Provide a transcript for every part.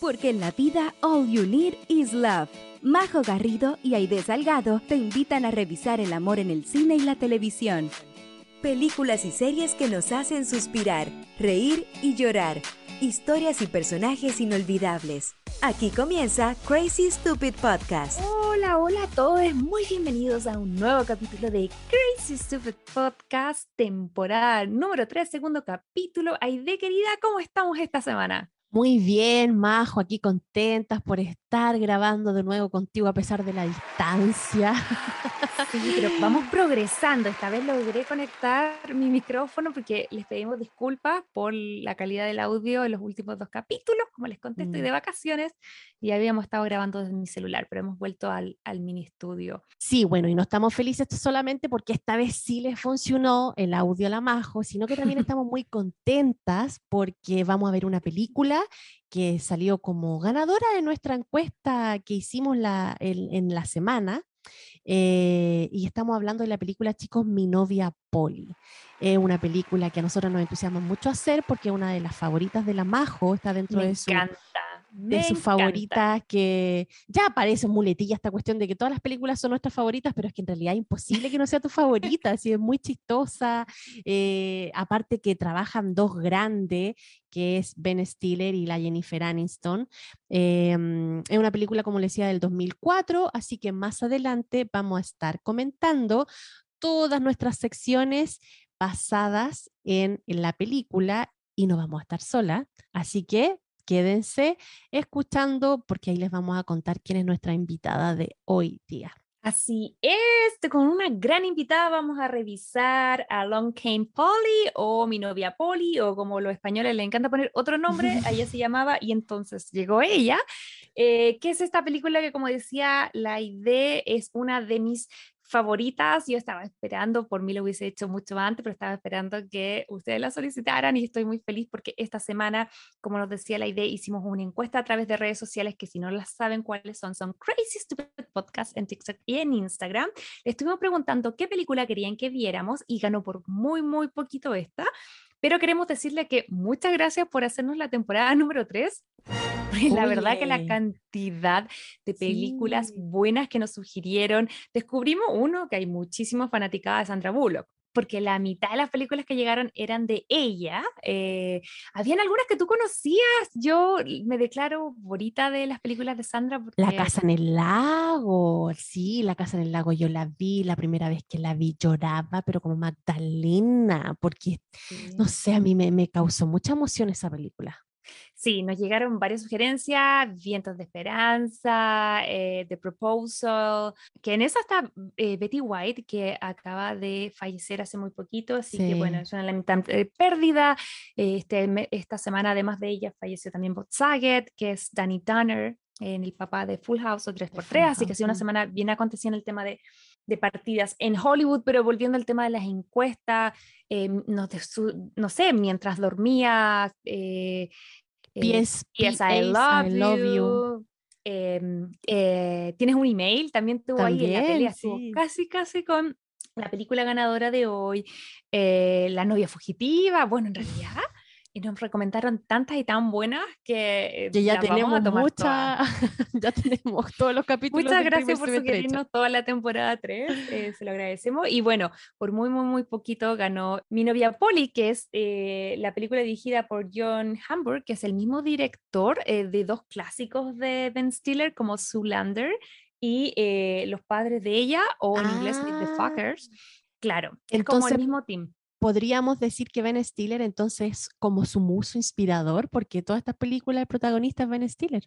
porque en la vida all you need is love. Majo Garrido y Aide Salgado te invitan a revisar el amor en el cine y la televisión. Películas y series que nos hacen suspirar, reír y llorar. Historias y personajes inolvidables. Aquí comienza Crazy Stupid Podcast. Hola, hola a todos, muy bienvenidos a un nuevo capítulo de Crazy Stupid Podcast, temporada número 3, segundo capítulo. Aide querida, ¿cómo estamos esta semana? Muy bien, Majo, aquí contentas por estar grabando de nuevo contigo a pesar de la distancia. Sí, pero vamos progresando. Esta vez logré conectar mi micrófono porque les pedimos disculpas por la calidad del audio en los últimos dos capítulos, como les conté, estoy de mm. vacaciones y habíamos estado grabando desde mi celular, pero hemos vuelto al, al mini estudio. Sí, bueno, y no estamos felices solamente porque esta vez sí les funcionó el audio a la Majo, sino que también estamos muy contentas porque vamos a ver una película que salió como ganadora de nuestra encuesta que hicimos la, en la semana. Eh, y estamos hablando de la película, chicos, Mi novia Polly. Es una película que a nosotros nos entusiasma mucho hacer porque es una de las favoritas de la Majo, está dentro de su de sus favoritas que ya parece muletilla esta cuestión de que todas las películas son nuestras favoritas, pero es que en realidad es imposible que no sea tu favorita, así es muy chistosa, eh, aparte que trabajan dos grandes, que es Ben Stiller y la Jennifer Aniston. Em, es una película, como les decía, del 2004, así que más adelante vamos a estar comentando todas nuestras secciones basadas en, en la película y no vamos a estar sola. Así que quédense escuchando porque ahí les vamos a contar quién es nuestra invitada de hoy día. Así es, con una gran invitada vamos a revisar a Long Came Polly o mi novia Polly o como los españoles le encanta poner otro nombre, ella se llamaba y entonces llegó ella, eh, que es esta película que como decía, la idea es una de mis favoritas. Yo estaba esperando, por mí lo hubiese hecho mucho antes, pero estaba esperando que ustedes la solicitaran y estoy muy feliz porque esta semana, como nos decía la idea, hicimos una encuesta a través de redes sociales que si no las saben cuáles son, son Crazy Stupid Podcast en TikTok y en Instagram. Le estuvimos preguntando qué película querían que viéramos y ganó por muy, muy poquito esta. Pero queremos decirle que muchas gracias por hacernos la temporada número 3 la verdad que la cantidad de películas buenas que nos sugirieron, descubrimos uno que hay muchísimos fanaticadas de Sandra Bullock porque la mitad de las películas que llegaron eran de ella. Eh, habían algunas que tú conocías. Yo me declaro bonita de las películas de Sandra. La Casa en el Lago, sí, La Casa en el Lago yo la vi, la primera vez que la vi lloraba, pero como Magdalena, porque, no sé, a mí me, me causó mucha emoción esa película. Sí, nos llegaron varias sugerencias, Vientos de Esperanza, eh, The Proposal, que en esa está eh, Betty White, que acaba de fallecer hace muy poquito, así que bueno, es una lamentable pérdida. Este, esta semana, además de ella, falleció también Bob Saget, que es Danny Dunner, en el papá de Full House o 3x3, así que ha sido una semana bien acontecida en el tema de, de, partidas en Hollywood, pero volviendo al tema de las encuestas, eh, no, no, sé, mientras dormía, eh, Yes, I, love, you. Em, eh, tienes un email, también tuvo ahí en la pelea, casi, casi con la película ganadora de hoy, eh, La novia fugitiva. Bueno, en realidad y nos recomendaron tantas y tan buenas que, ya tenemos muchas, ya tenemos todos los capítulos. Muchas gracias por sugerirnos toda la temporada 3, eh, se lo agradecemos. Y bueno, por muy, muy, muy poquito ganó Mi novia Polly, que es eh, la película dirigida por John Hamburg, que es el mismo director eh, de dos clásicos de Ben Stiller como Zoolander y Los padres de ella, o en inglés The ah. Fuckers. Claro, es como el mismo team podríamos decir que Ben Stiller entonces como su muso inspirador, porque todas estas películas el protagonista es Ben Stiller.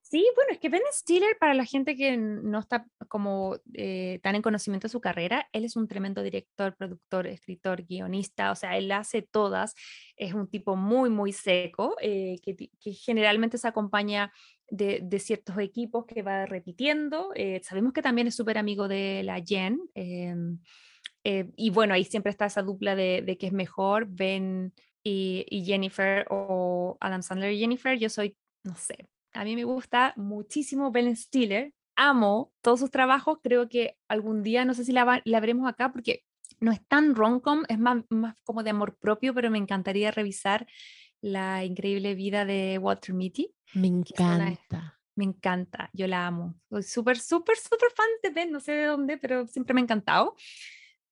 Sí, bueno, es que Ben Stiller, para la gente que no está como eh, tan en conocimiento de su carrera, él es un tremendo director, productor, escritor, guionista, o sea, él hace todas, es un tipo muy, muy seco, eh, que, generalmente se acompaña de, ciertos equipos que va repitiendo. Eh, sabemos que también es súper amigo de la Jen. Eh, y bueno, ahí siempre está esa dupla de, de que es mejor Ben y, Jennifer o Adam Sandler y Jennifer. Yo soy, no sé, a mí me gusta muchísimo Ben Stiller. Amo todos sus trabajos. Creo que algún día, no sé si la, la veremos acá porque no es tan rom-com, es más, más como de amor propio, pero me encantaría revisar La increíble vida de Walter Mitty. Me encanta. Me encanta, yo la amo. Soy súper, súper, súper fan de Ben, no sé de dónde, pero siempre me ha encantado.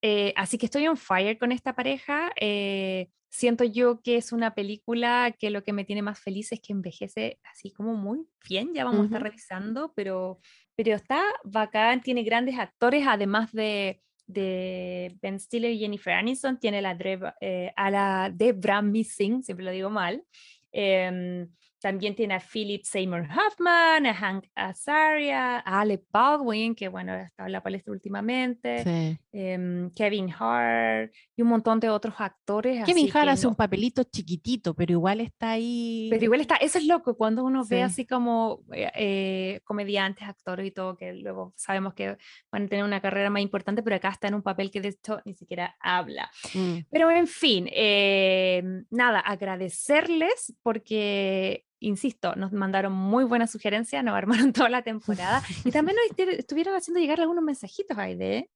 Eh, así que estoy on fire con esta pareja. Eh, siento yo que es una película que lo que me tiene más feliz es que envejece así como muy bien, ya vamos a estar revisando, pero, pero está bacán, tiene grandes actores, además de, de Ben Stiller y Jennifer Aniston, tiene la eh, a la Debra Missing, siempre lo digo mal. Em, también tiene a Philip Seymour Hoffman, a Hank Azaria, a Alec Baldwin, que bueno, está en la palestra últimamente, em, Kevin Hart y un montón de otros actores. Kevin Hart hace un papelito chiquitito, pero igual está ahí. Pero igual está, eso es loco, cuando uno ve así como eh, eh, comediantes, actores y todo, que luego sabemos que van a tener una carrera más importante, pero acá está en un papel que de hecho ni siquiera habla. Mm. Pero en fin, em, nada, agradecerles porque insisto, nos mandaron muy buenas sugerencias, nos armaron toda la temporada y también nos estuvieron haciendo llegar algunos mensajitos, Aide,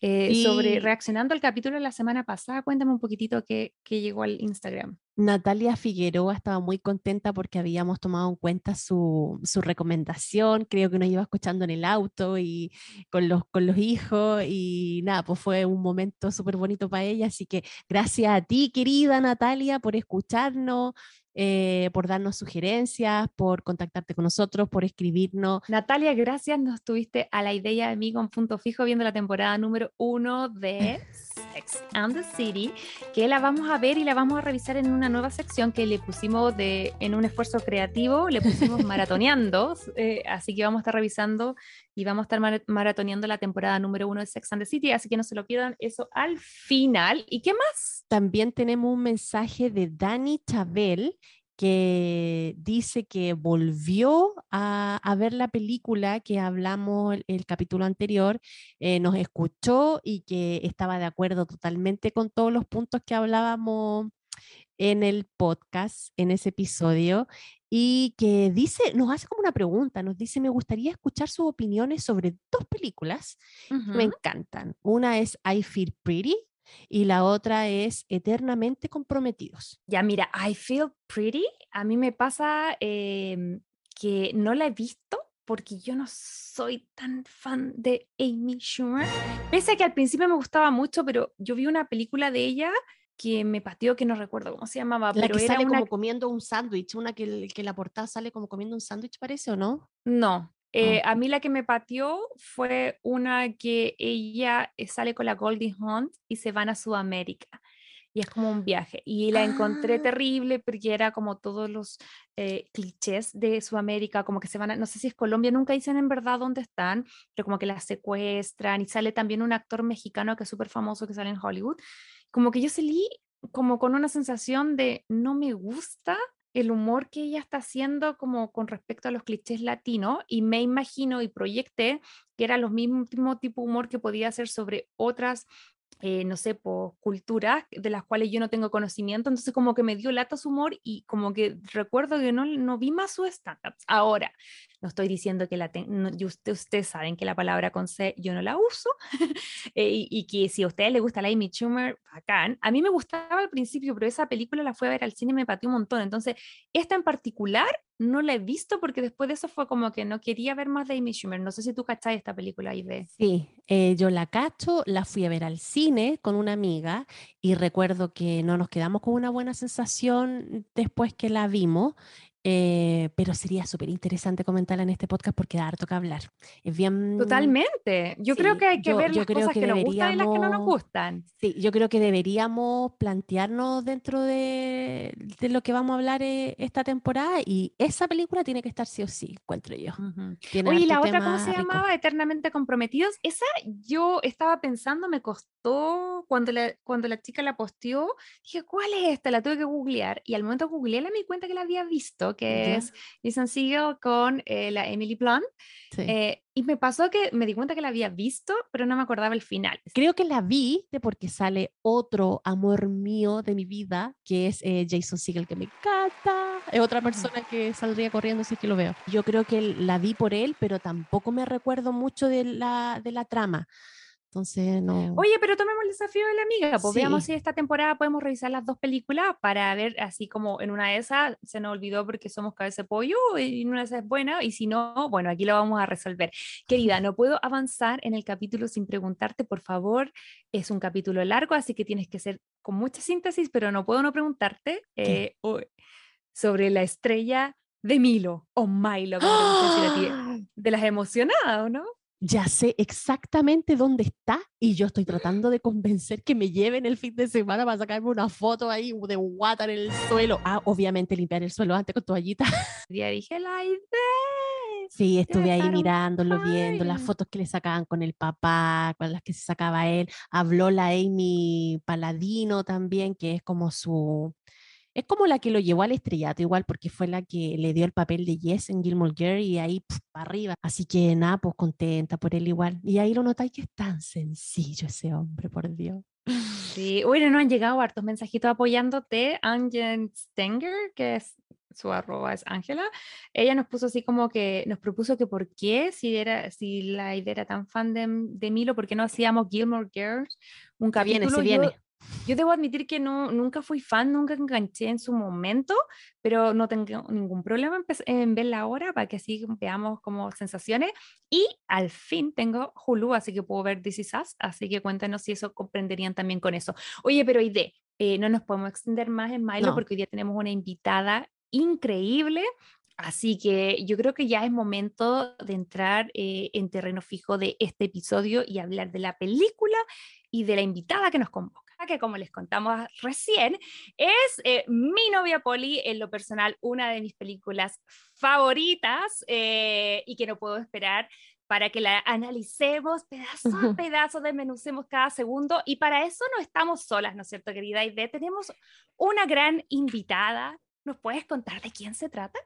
eh, sobre reaccionando al capítulo de la semana pasada. Cuéntame un poquitito qué, llegó al Instagram. Natalia Figueroa estaba muy contenta porque habíamos tomado en cuenta su, su, recomendación, creo que nos iba escuchando en el auto y con los, con los hijos y nada, pues fue un momento súper bonito para ella, así que gracias a ti, querida Natalia, por escucharnos, eh, por darnos sugerencias, por contactarte con nosotros, por escribirnos. Natalia, gracias. Nos tuviste a la idea de mí con punto fijo viendo la temporada número uno de Sex and the City, que la vamos a ver y la vamos a revisar en una nueva sección que le pusimos de, en un esfuerzo creativo, le pusimos maratoneando, eh, así que vamos a estar revisando y vamos a estar maratoneando la temporada número uno de Sex and the City, así que no se lo pierdan eso al final. ¿Y qué más? También tenemos un mensaje de Dani Chabel que dice que volvió a, ver la película que hablamos el, capítulo anterior, eh, nos escuchó y que estaba de acuerdo totalmente con todos los puntos que hablábamos en el podcast, en ese episodio, y que dice, nos hace como una pregunta, nos dice, me gustaría escuchar sus opiniones sobre dos películas que me encantan. Una es I Feel Pretty y la otra es Eternamente Comprometidos. Ya, mira, I Feel Pretty, a mí me pasa em, que no la he visto porque yo no soy tan fan de Amy Schumer. Pese a que al principio me gustaba mucho, pero yo vi una película de ella que me pateó, que no recuerdo cómo se llamaba. La pero que sale como comiendo un sándwich, una que, que la portada sale como comiendo un sándwich, parece, ¿o no? No, eh, a mí la que me pateó fue una que ella eh, sale con la Goldie Hunt y se van a Sudamérica. Y es como un viaje. Y la encontré ah. terrible porque era como todos los eh, clichés de Sudamérica, como que se van a, no sé si es Colombia, nunca dicen en verdad dónde están, pero como que la secuestran. Y sale también un actor mexicano que es súper famoso que sale en Hollywood. Como que yo salí como con una sensación de no me gusta el humor que ella está haciendo como con respecto a los clichés latinos y me imagino y proyecté que era los mismo tipo de humor que podía hacer sobre otras eh, no sé, por culturas de las cuales yo no tengo conocimiento, entonces como que me dio lata su humor y como que recuerdo que no, no vi más su stand-up. Ahora, no estoy diciendo que la tengo, ustedes saben que la palabra con C yo no la uso eh, y, que si a ustedes les gusta la Amy Schumer, bacán. A mí me gustaba al principio, pero esa película la fue a ver al cine y me pateó un montón. Entonces, esta en particular no la he visto porque después de eso fue como que no quería ver más de Amy Schumer. No sé si tú cachai esta película ahí de... Sí, eh, yo la cacho, la fui a ver al cine con una amiga y recuerdo que no nos quedamos con una buena sensación después que la vimos eh, pero sería súper interesante comentarla en este podcast porque da harto que hablar. Es bien... Totalmente. Yo creo que hay que ver las cosas que, nos gustan y las que no nos gustan. Sí, yo creo que deberíamos plantearnos dentro de, de lo que vamos a hablar eh, esta temporada y esa película tiene que estar sí o sí, encuentro yo. Oye, ¿y la otra cómo se llamaba? Eternamente Comprometidos. Esa yo estaba pensando, me costó cuando la, cuando la chica la posteó, dije, ¿cuál es esta? La tuve que googlear y al momento de googlearla me di cuenta que la había visto que es Jason Segel con eh, la Emily Blunt. Eh, y me pasó que me di cuenta que la había visto, pero no me acordaba el final. Creo que la vi de porque sale otro amor mío de mi vida, que es eh, Jason Segel, que me encanta. Es otra persona que saldría corriendo si es que lo veo. Yo creo que la vi por él, pero tampoco me recuerdo mucho de la, de la trama. Entonces, no. Oye, pero tomemos el desafío de la amiga. Pues veamos Sí. si esta temporada podemos revisar las dos películas para ver, así como en una de esas se nos olvidó porque somos cabeza de pollo y en una de esas es buena, y si no, bueno, aquí lo vamos a resolver. Querida, no puedo avanzar en el capítulo sin preguntarte, por favor. Es un capítulo largo, así que tienes que ser con mucha síntesis, pero no puedo no preguntarte eh, sobre la estrella de Milo o Milo. ¡Ah! De las emocionadas, ¿o no? Ya sé exactamente dónde está y yo estoy tratando de convencer que me lleven el fin de semana para sacarme una foto ahí de guata en el suelo. Ah, obviamente limpiar el suelo antes con toallita. Ya dije la idea. Sí, estuve ahí mirándolo, viendo las fotos que le sacaban con el papá, con las que se sacaba él. Habló la Amy Paladino también, que es como su... Es como la que lo llevó al estrellato, igual, porque fue la que le dio el papel de Yes en Gilmore Girl y ahí para arriba. Así que nada, pues contenta por él igual. Y ahí lo notáis que es tan sencillo ese hombre, por Dios. Sí, bueno, nos han llegado hartos mensajitos apoyándote. Angel Stenger, que es su arroba es Ángela, ella nos puso así como que nos propuso que por qué, si era, si la idea era tan fan de, de Milo, ¿por qué no hacíamos Gilmore Girls? Un Se viene, capítulo. se viene. Yo debo admitir que no, nunca fui fan, nunca enganché en su momento, pero no tengo ningún problema en, en verla ahora para que así veamos como sensaciones. Y al fin tengo Hulu, así que puedo ver This Is Us, así que cuéntanos si eso comprenderían también con eso. Oye, pero Ide, eh, no nos podemos extender más en Milo No. porque hoy día tenemos una invitada increíble. Así que yo creo que ya es momento de entrar eh, en terreno fijo de este episodio y hablar de la película y de la invitada que nos convoca, que como les contamos recién, es eh, mi novia Polly, en lo personal, una de mis películas favoritas eh, y que no puedo esperar para que la analicemos pedazo a pedazo, desmenucemos cada segundo y para eso no estamos solas, ¿no es cierto, querida Ide? Tenemos una gran invitada. ¿Nos puedes contar de quién se trata?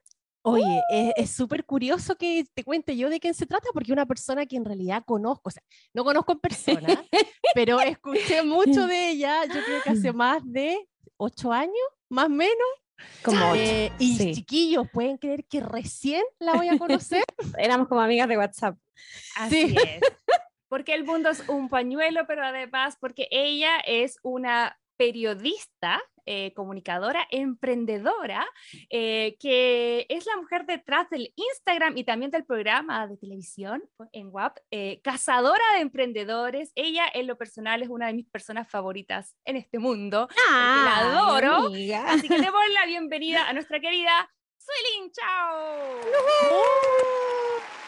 Oye, es- es súper curioso que te cuente yo de quién se trata, porque una persona que en realidad conozco, o sea, no conozco en persona, pero escuché mucho de ella, yo creo que hace más de ocho años, más o menos. Como ocho, Eh, y sí. chiquillos, ¿pueden creer que recién la voy a conocer? Éramos como amigas de WhatsApp. Así es. Porque el mundo es un pañuelo, pero además porque ella es una periodista, eh, comunicadora, emprendedora, eh, que es la mujer detrás del Instagram y también del programa de televisión en WAP, eh, cazadora de emprendedores. Ella en lo personal es una de mis personas favoritas en este mundo. la Ay, adoro. amiga. Así que le doy la bienvenida a nuestra querida Suelin. ¡Chao!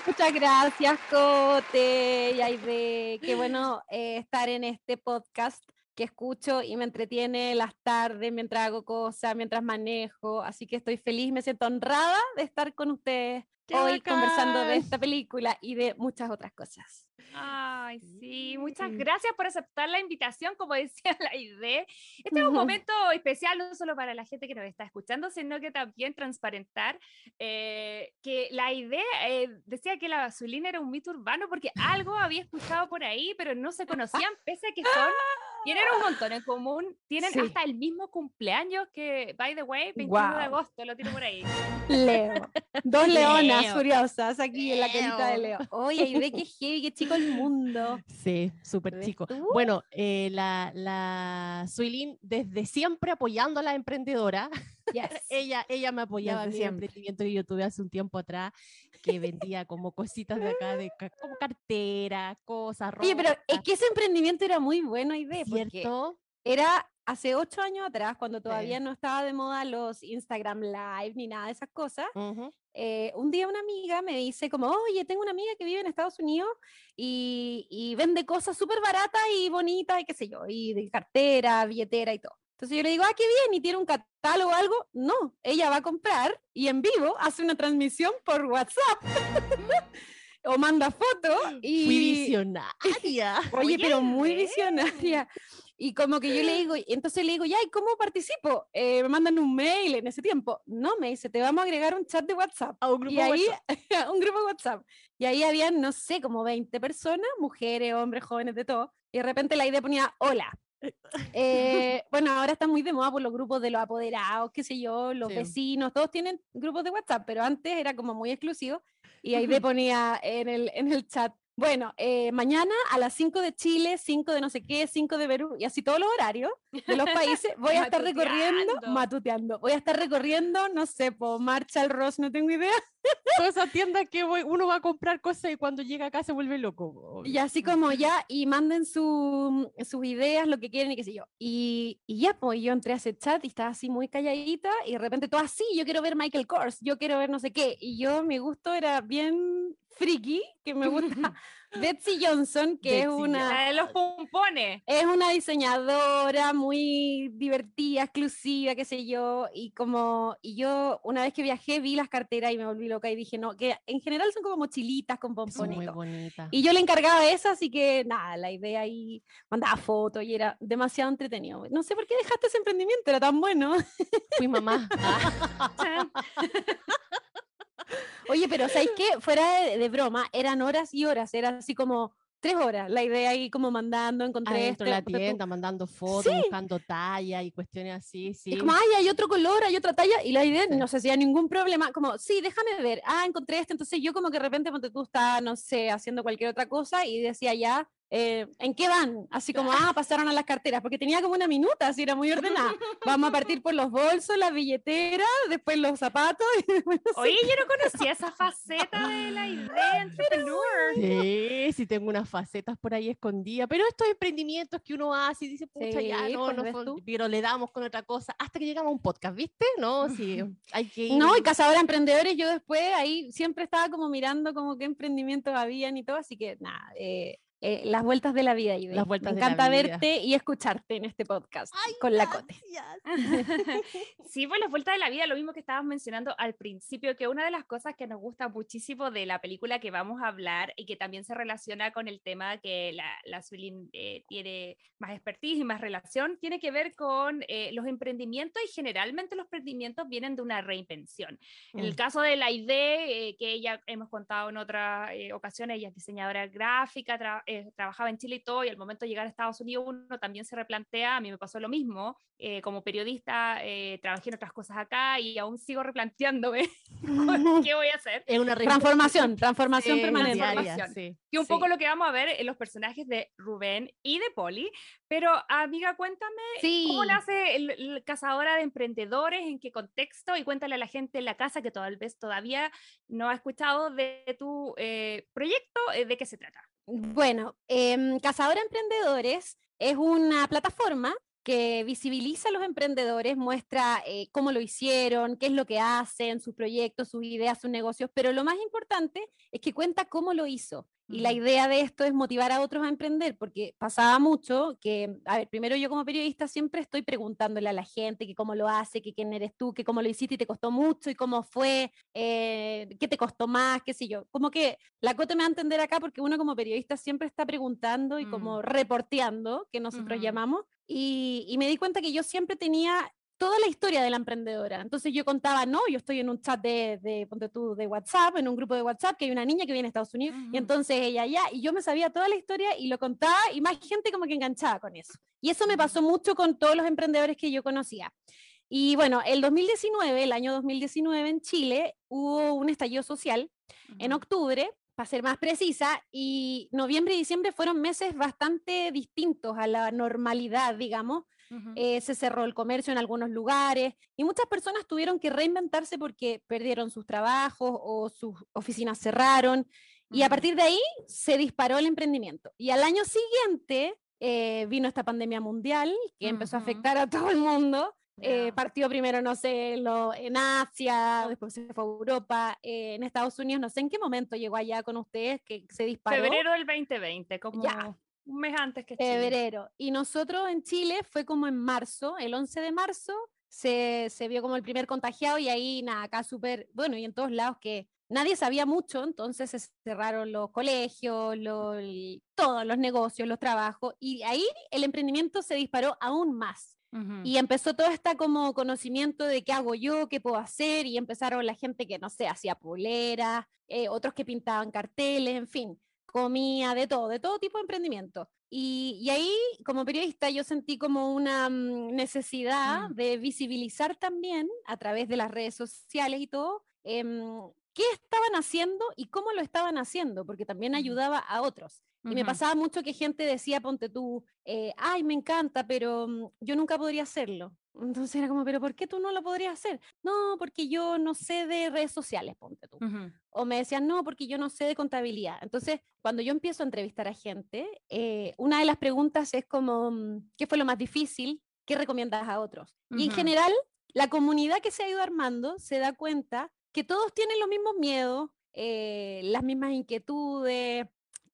Muchas gracias, Cote y Aide. Qué bueno eh, estar en este podcast que escucho y me entretiene las tardes mientras hago cosas, mientras manejo. Así que estoy feliz, me siento honrada de estar con ustedes ¡Qué hoy conversando de esta película y de muchas otras cosas. Ay, sí, muchas gracias por aceptar la invitación, como decía la idea. Este es un momento especial no solo para la gente que nos está escuchando, sino que también transparentar eh, que la idea eh, decía que la gasolina era un mito urbano porque algo había escuchado por ahí, pero no se conocían, pese a que son, tienen un montón en común, tienen Sí. hasta el mismo cumpleaños que, by the way, 21 de Guau. agosto, lo tiro por ahí. Leo. Dos leonas Leo. furiosas aquí en la carita de Leo. Leo. Oye, Aide, qué heavy, qué chico el mundo. Sí, súper ¿Ves chico. tú? Bueno, eh, la, la Suilin desde siempre apoyando a la emprendedora. Yes. ella, ella me apoyaba en mi emprendimiento que yo tuve hace un tiempo atrás, que vendía como cositas de acá, de, como cartera, cosas, Oye, pero es ropa, que ese emprendimiento era muy bueno, porque ¿cierto? era hace ocho años atrás, cuando todavía no estaba de moda los Instagram Live ni nada de esas cosas. Ujú. eh, un día una amiga me dice como, oye, tengo una amiga que vive en Estados Unidos y, y vende cosas súper baratas y bonitas y qué sé yo, y de cartera, billetera y todo. Entonces yo le digo, ah, qué bien, y tiene un catálogo o algo. No, ella va a comprar y en vivo hace una transmisión por WhatsApp o manda fotos y... Fui visionaria. Oye, pero muy visionaria. Y como que yo le digo, entonces le digo, ya, ¿y cómo participo? Eh, me mandan un mail en ese tiempo. No, me dice, te vamos a agregar un chat de WhatsApp. A un grupo Y ahí, WhatsApp. un grupo de WhatsApp. Y ahí habían, no sé, como 20 personas, mujeres, hombres, jóvenes, de todo. Y de repente la idea ponía, hola. Eh, bueno, ahora está muy de moda por los grupos de los apoderados, qué sé yo, los Sí. vecinos, todos tienen grupos de WhatsApp, pero antes era como muy exclusivo. Y ahí le ponía en el, en el chat, Bueno, eh, mañana a las 5 de Chile, 5 de no sé qué, 5 de Perú, y así todos los horarios de los países, voy a estar recorriendo, Matuteando. voy a estar recorriendo, no sé, por Marcha al Ross, no tengo idea, Todas esas tiendas que voy- uno va a comprar cosas y cuando llega acá se vuelve loco. y así como ya, y manden su- sus ideas, lo que quieren y qué sé yo. Y, y ya, pues yo entré a ese chat y estaba así muy calladita, y de repente todo así, yo quiero ver Michael Kors, yo quiero ver no sé qué, y yo, mi gusto era bien friki, que me gusta Betsy Johnson, que es Betsy una... La de los pompones. Es una diseñadora muy divertida, exclusiva, qué sé yo, y como, y yo una vez que viajé vi las carteras y me volví loca y dije, no, que en general son como mochilitas con pompones. y muy bonitas. Y yo le encargaba esa, así que nada, la idea ahí, mandaba fotos y era demasiado entretenido. No sé por qué dejaste ese emprendimiento, era tan bueno. Fui mamá. Oye, pero ¿sabéis qué? Fuera de, de broma, eran horas y horas, era así como tres horas, la idea ahí como mandando, encontré Adentro de esto, la encontré tú- tienda, mandando fotos, Sí. buscando talla y cuestiones así, sí. Y como, ay, hay otro color, hay otra talla, y la idea Sí. no se hacía ningún problema, como, sí, déjame ver, ah, encontré este, entonces yo como que de repente, ponte tú estás, no sé, haciendo cualquier otra cosa, y decía ya, eh, ¿en qué van? Así como, ah, pasaron a las carteras, porque tenía como una minuta, así era muy ordenada. Vamos a partir por los bolsos, las billeteras, después los zapatos, y después no sé Oye, yo no conocía esa faceta de la idea entrepreneur. Sí, sí tengo unas facetas por ahí escondidas, pero estos emprendimientos que uno hace y dice, pucha, ya no, pues, no pero le damos con otra cosa hasta que llegamos a un podcast, ¿viste? No, sí, hay que ir. No, y Cazadora de Emprendedores, yo después ahí siempre estaba como mirando como qué emprendimientos habían y todo, así que nada, eh, eh, las vueltas de la vida. Ivey. Las vueltas Me de la encanta vida. verte y escucharte en este podcast con la Cote. Sí, pues las vueltas de la vida, lo mismo que estabas mencionando al principio, que una de las cosas que nos gusta muchísimo de la película que vamos a hablar y que también se relaciona con el tema que la, la Suilin eh, tiene más expertise y más relación, tiene que ver con eh, los emprendimientos y generalmente los emprendimientos vienen de una reinvención. En el Mm. caso de la idea, eh, que ella hemos contado en otras eh, ocasiones, ella es diseñadora gráfica, eh, trabajaba en Chile y todo, y al momento de llegar a Estados Unidos uno también se replantea, a mí me pasó lo mismo, eh, como periodista eh, trabajé en otras cosas acá y aún sigo replanteándome qué voy a hacer. Es una Transformación, transformación permanente. Transformación. sí. Y un Sí. poco lo que vamos a ver en los personajes de Rubén y de Polly. Pero, amiga, cuéntame Sí. cómo nace el, el Cazadora de Emprendedores, en qué contexto, y cuéntale a la gente en la casa que tal vez todavía no ha escuchado de tu eh, proyecto, eh, de qué se trata. Bueno, em, Cazadora Emprendedores es una plataforma que visibiliza a los emprendedores, muestra eh, cómo lo hicieron, qué es lo que hacen, sus proyectos, sus ideas, sus negocios, pero lo más importante es que cuenta cómo lo hizo. Y la Ujú. idea de esto es motivar a otros a emprender, porque pasaba mucho que, a ver, primero yo como periodista siempre estoy preguntándole a la gente que cómo lo hace, que quién eres tú, que cómo lo hiciste y te costó mucho y cómo fue, eh, qué te costó más, qué sé yo. Como que la Cote me va a entender acá porque uno como periodista siempre está preguntando y como Mm. reporteando, que nosotros llamamos, y, y me di cuenta que yo siempre tenía toda la historia de la emprendedora. Entonces yo contaba, no, yo estoy en un chat de, de, ponte tú, de WhatsApp, en un grupo de WhatsApp, que hay una niña que viene a Estados Unidos, y entonces ella ya, y yo me sabía toda la historia y lo contaba, y más gente como que enganchaba con eso. Y eso me pasó mucho con todos los emprendedores que yo conocía. Y bueno, el 2019, el año 2019 en Chile, hubo un estallido social en octubre, para ser más precisa, y noviembre y diciembre fueron meses bastante distintos a la normalidad, digamos. Ujú. Eh, se cerró el comercio en algunos lugares y muchas personas tuvieron que reinventarse porque perdieron sus trabajos o sus oficinas cerraron. Y a partir de ahí se disparó el emprendimiento. Y al año siguiente eh, vino esta pandemia mundial que empezó a afectar a todo el mundo. Eh, partió primero, no sé, lo, en Asia, después se fue a Europa, eh, en Estados Unidos, no sé en qué momento llegó allá con ustedes que se disparó. Febrero del 2020, como Ya. un mes antes que Chile. Febrero. Y nosotros en Chile fue como en marzo, el 11 de marzo, se, se vio como el primer contagiado y ahí nada, acá súper, bueno, y en todos lados que nadie sabía mucho, entonces se cerraron los colegios, lo- el- todos los negocios, los trabajos, y ahí el emprendimiento se disparó aún más. Ujú. Y empezó todo este como conocimiento de qué hago yo, qué puedo hacer, y empezaron la gente que, no sé, hacía poleras, eh, otros que pintaban carteles, en fin, comía, de todo, de todo tipo de emprendimiento. Y, y ahí, como periodista, yo sentí como una mm, necesidad Mm. de visibilizar también a través de las redes sociales y todo, em, qué estaban haciendo y cómo lo estaban haciendo, porque también ayudaba a otros. Y me pasaba mucho que gente decía, ponte tú, eh, ay, me encanta, pero mm, yo nunca podría hacerlo. Entonces era como, pero ¿por qué tú no lo podrías hacer? No, porque yo no sé de redes sociales, ponte tú. Ujú. O me decían, no, porque yo no sé de contabilidad. Entonces, cuando yo empiezo a entrevistar a gente, eh, una de las preguntas es como, mm, ¿qué fue lo más difícil? ¿Qué recomiendas a otros? Y en general, la comunidad que se ha ido armando se da cuenta que todos tienen los mismos miedos, eh, las mismas inquietudes,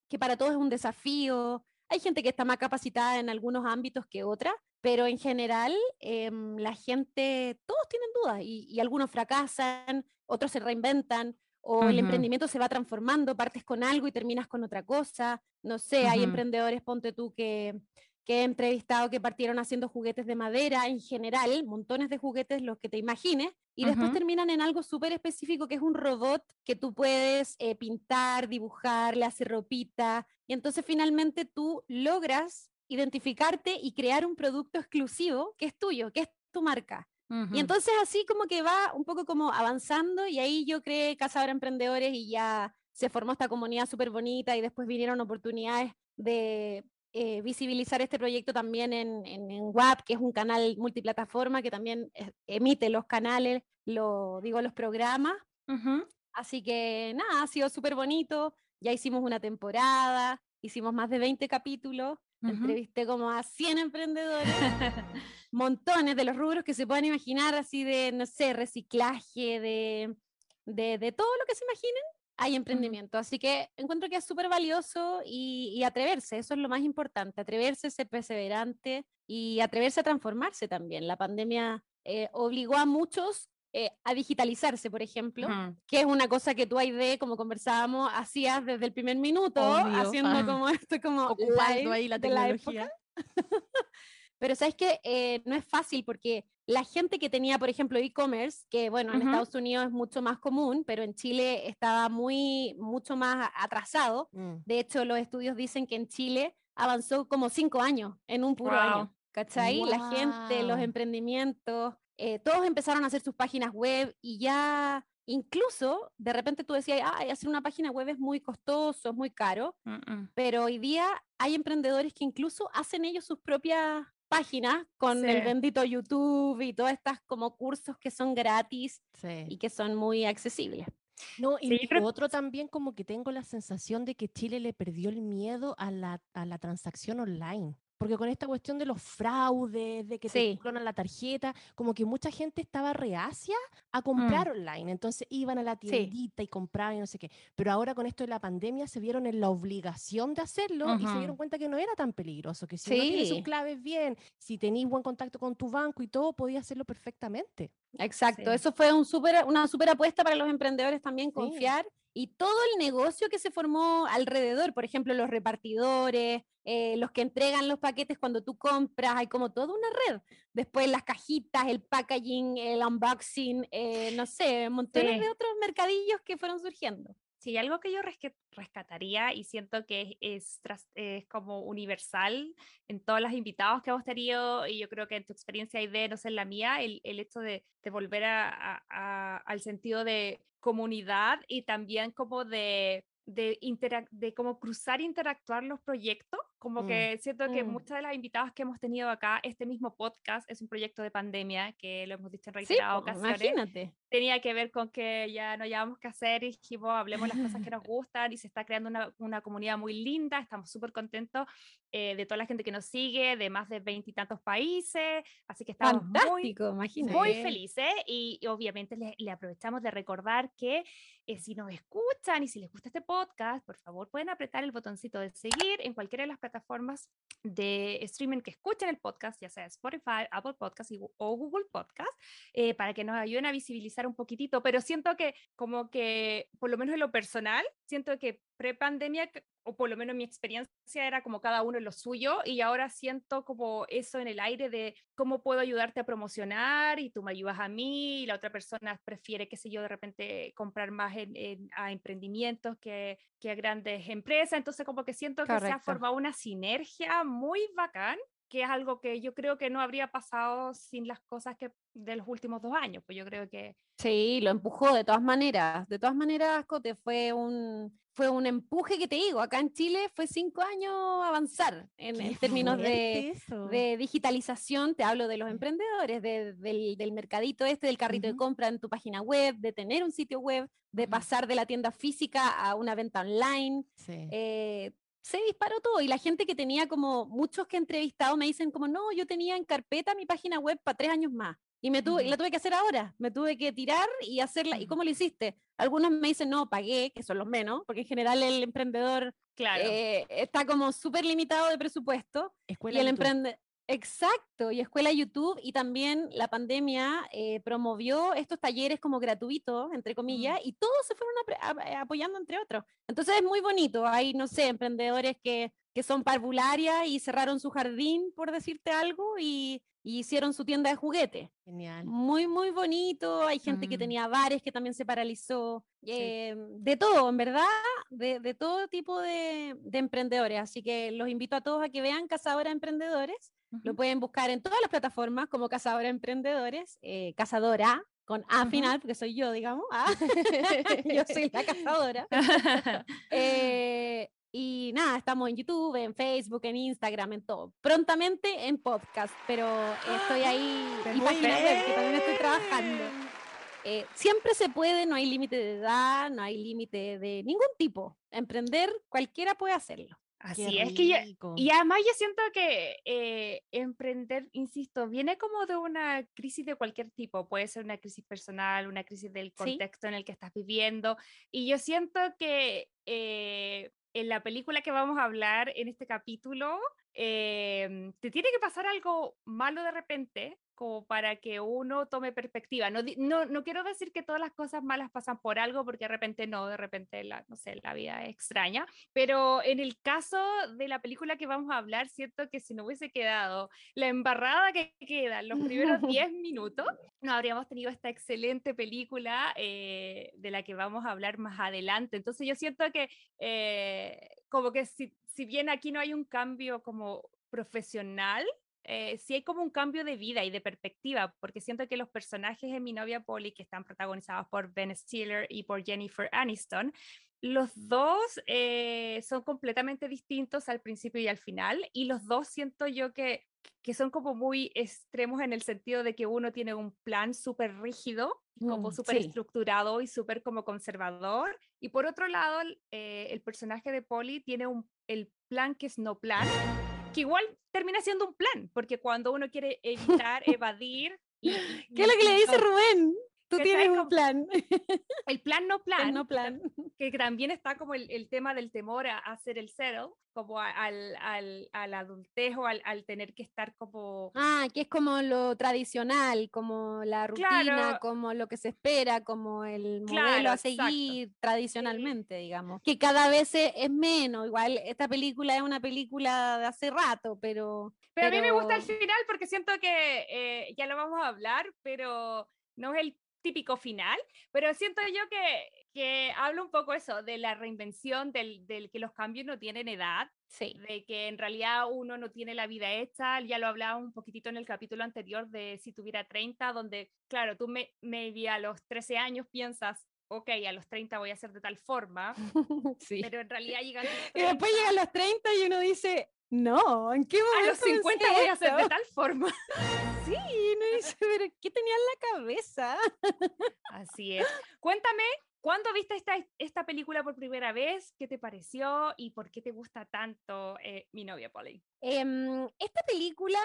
que para todos es un desafío. Hay gente que está más capacitada en algunos ámbitos que otra, pero en general em, la gente, todos tienen dudas y, y algunos fracasan, otros se reinventan, o el emprendimiento se va transformando, partes con algo y terminas con otra cosa. No sé, hay emprendedores, ponte tú, que, que he entrevistado que partieron haciendo juguetes de madera en general, montones de juguetes, los que te imagines, y después terminan en algo súper específico que es un robot que tú puedes eh, pintar, dibujar, le hacer ropita, y entonces finalmente tú logras identificarte y crear un producto exclusivo que es tuyo, que es tu marca. Y entonces así como que va un poco como avanzando y ahí yo creé Cazadora Emprendedores y ya se formó esta comunidad súper bonita y después vinieron oportunidades de eh, visibilizar este proyecto también en, en, en WAP, que es un canal multiplataforma que también emite los canales, lo, digo, los programas. Así que nada, ha sido súper bonito. Ya hicimos una temporada, hicimos más de 20 capítulos, Ujú. entrevisté como a 100 emprendedores montones de los rubros que se puedan imaginar, así de, no sé, reciclaje, de, de, de todo lo que se imaginen, hay emprendimiento. Así que encuentro que es súper valioso y, y atreverse, eso es lo más importante, atreverse, ser perseverante y atreverse a transformarse también. La pandemia eh, obligó a muchos eh, a digitalizarse, por ejemplo, Ujú. que es una cosa que tú, Aide, como conversábamos, hacías desde el primer minuto, Obvio, haciendo ah. como esto, como Ocupando ahí la de la tecnología. Pero sabes que eh, no es fácil porque la gente que tenía, por ejemplo, e-commerce, que bueno, en Ujú. Estados Unidos es mucho más común, pero en Chile estaba muy, mucho más atrasado. Mm. De hecho, los estudios dicen que en Chile avanzó como cinco años en un puro Guau. año. ¿Cachai? La gente, los emprendimientos, eh, todos empezaron a hacer sus páginas web y ya incluso de repente tú decías, ay, hacer una página web es muy costoso, es muy caro Mm-mm. pero hoy día hay emprendedores que incluso hacen ellos sus propias páginas con el bendito YouTube y todas estas como cursos que son gratis Sí. y que son muy accesibles. No, y Sí, lo pero- otro también como que tengo la sensación de que Chile le perdió el miedo a la, a la transacción online. Porque con esta cuestión de los fraudes, de que te Sí. clonan la tarjeta, como que mucha gente estaba reacia a comprar online. Entonces iban a la Mm. Sí. tiendita y compraban y no sé qué. Pero ahora con esto de la pandemia se vieron en la obligación de hacerlo y se dieron cuenta que no era tan peligroso, que si sus Sí. claves bien, si tenéis buen contacto con tu banco y todo, podía hacerlo perfectamente. Exacto, eso fue un súper- una súper apuesta para los emprendedores también, confiar y todo el negocio que se formó alrededor, por ejemplo, los repartidores, eh, los que entregan los paquetes cuando tú compras, hay como toda una red. Después las cajitas, el packaging, el unboxing, eh, no sé, montones Sí. de otros mercadillos que fueron surgiendo. Sí, algo que yo rescataría y siento que es, es es como universal en todos los invitados que hemos tenido y yo creo que en tu experiencia y de, no sé, en la mía, el, el hecho de, de volver a- a- a- al sentido de comunidad y también como de, de, de como cruzar e interactuar los proyectos, como Mm. que siento que Mm. muchas de las invitadas que hemos tenido acá, este mismo podcast es un proyecto de pandemia, que lo hemos dicho en Sí, reiteradas po, ocasiones imagínate. tenía que ver con que ya no hayábamos que hacer y dijimos, hablemos las cosas que nos gustan y se está creando una, una comunidad muy linda, estamos súper contentos eh, de toda la gente que nos sigue, de más de veintitantos países, así que estamos muy, muy felices y, y obviamente le, le aprovechamos de recordar que eh, si nos escuchan y si les gusta este podcast, por favor pueden apretar el botoncito de seguir en cualquiera de las plataformas de streaming que escuchen el podcast, ya sea Spotify, Apple Podcast y o Google Podcast, eh, para que nos ayuden a visibilizar un poquitito. Pero siento que como que, por lo menos en lo personal, siento que pre-pandemia, o por lo menos mi experiencia era como cada uno en lo suyo y ahora siento como eso en el aire de cómo puedo ayudarte a promocionar y tú me ayudas a mí y la otra persona prefiere, qué sé yo, de repente comprar más en, en- a emprendimientos que, que a grandes empresas. Entonces como que siento que se ha formado una sinergia muy bacán que es algo que yo creo que no habría pasado sin las cosas que de los últimos dos años, pues yo creo que... Sí, lo empujó de todas maneras, de todas maneras, Cote, fue un, fue un empuje que te digo, acá en Chile fue cinco años avanzar en, en términos de, de, digitalización, te hablo de los emprendedores, de, del, del, mercadito este, del carrito uh -huh. de compra en tu página web, de tener un sitio web, de uh -huh. pasar de la tienda física a una venta online. Sí. Eh, se disparó todo y la gente que tenía como muchos que he entrevistado me dicen como no, yo tenía en carpeta mi página web para tres años más y me tuve, -huh. la tuve que hacer ahora, me tuve que tirar y hacerla. ¿Y cómo lo hiciste? Algunos me dicen, no, pagué, que son los menos, porque en general el emprendedor claro. eh, está como súper limitado de presupuesto. Escuela y el emprendedor... Exacto, y escuela YouTube y también la pandemia eh, promovió estos talleres como gratuitos, entre comillas, mm. y todos se fueron a, apoyando entre otros. Entonces es muy bonito, hay, no sé, emprendedores que, que son parvularias y cerraron su jardín, por decirte algo, y, y hicieron su tienda de juguetes. Genial. Muy, muy bonito. Hay gente mm. que tenía bares que también se paralizó. Sí. Eh, de todo, en verdad, de, de todo tipo de, de, emprendedores. Así que los invito a todos a que vean Cazadora Emprendedores. Uh -huh. Lo pueden buscar en todas las plataformas como Cazadora Emprendedores, eh, Cazadora con A uh -huh. final, porque soy yo, digamos. Ah, yo soy la cazadora. eh, y nada, estamos en YouTube, en Facebook, en Instagram, en todo. Prontamente en podcast, pero estoy ahí y página web, que también estoy trabajando. Eh, siempre se puede, no hay límite de edad, no hay límite de ningún tipo. Emprender, cualquiera puede hacerlo. Así es que yo, y además yo siento que eh, emprender, insisto, viene como de una crisis de cualquier tipo, puede ser una crisis personal, una crisis del contexto ¿Sí? en el que estás viviendo, y yo siento que eh, en la película que vamos a hablar en este capítulo, eh, te tiene que pasar algo malo de repente, como para que uno tome perspectiva. No, no, no, quiero decir que todas las cosas malas pasan por algo, porque de repente no, de repente la, no sé, la vida es extraña, pero en el caso de la película que vamos a hablar, siento que si no hubiese quedado la embarrada que queda en los primeros 10 minutos, no habríamos tenido esta excelente película eh, de la que vamos a hablar más adelante. Entonces yo siento que eh, como que si, si bien aquí no hay un cambio como profesional, eh, sí hay como un cambio de vida y de perspectiva, porque siento que los personajes de mi novia Polly, que están protagonizados por Ben Stiller y por Jennifer Aniston, los dos eh, son completamente distintos al principio y al final, y los dos siento yo que, que son como muy extremos en el sentido de que uno tiene un plan súper rígido, como mm, súper sí. estructurado y súper como conservador, y por otro lado, eh, el personaje de Polly tiene un, el plan que es no plan que igual termina siendo un plan, porque cuando uno quiere evitar, evadir... Y, ¿Qué es lo que le dice Rubén? Tú tienes un plan. El plan no plan. El no plan. Que también está como el, el tema del temor a, hacer el settle, como al, al, al adultez o al, al, tener que estar como... Ah, que es como lo tradicional, como la rutina, claro. como lo que se espera, como el modelo claro, a seguir exacto. tradicionalmente, sí. digamos. Que cada vez es menos. Igual esta película es una película de hace rato, pero... Pero, pero... a mí me gusta el final porque siento que eh, ya lo vamos a hablar, pero no es el típico final, pero siento yo que, que hablo un poco eso, de la reinvención, del, del, que los cambios no tienen edad, sí. de que en realidad uno no tiene la vida hecha, ya lo hablaba un poquitito en el capítulo anterior de si tuviera 30, donde, claro, tú me, maybe a los 13 años piensas, ok, a los 30 voy a ser de tal forma, sí. pero en realidad llegan... Y después llegan los 30 y uno dice, no, ¿en qué momento? A los 50 voy a hacer de tal forma. Sí, no dice, pero ¿qué tenía en la cabeza? Así es. Cuéntame, ¿cuándo viste esta, esta película por primera vez? ¿Qué te pareció y por qué te gusta tanto eh, mi novia Polly? Eh, esta película,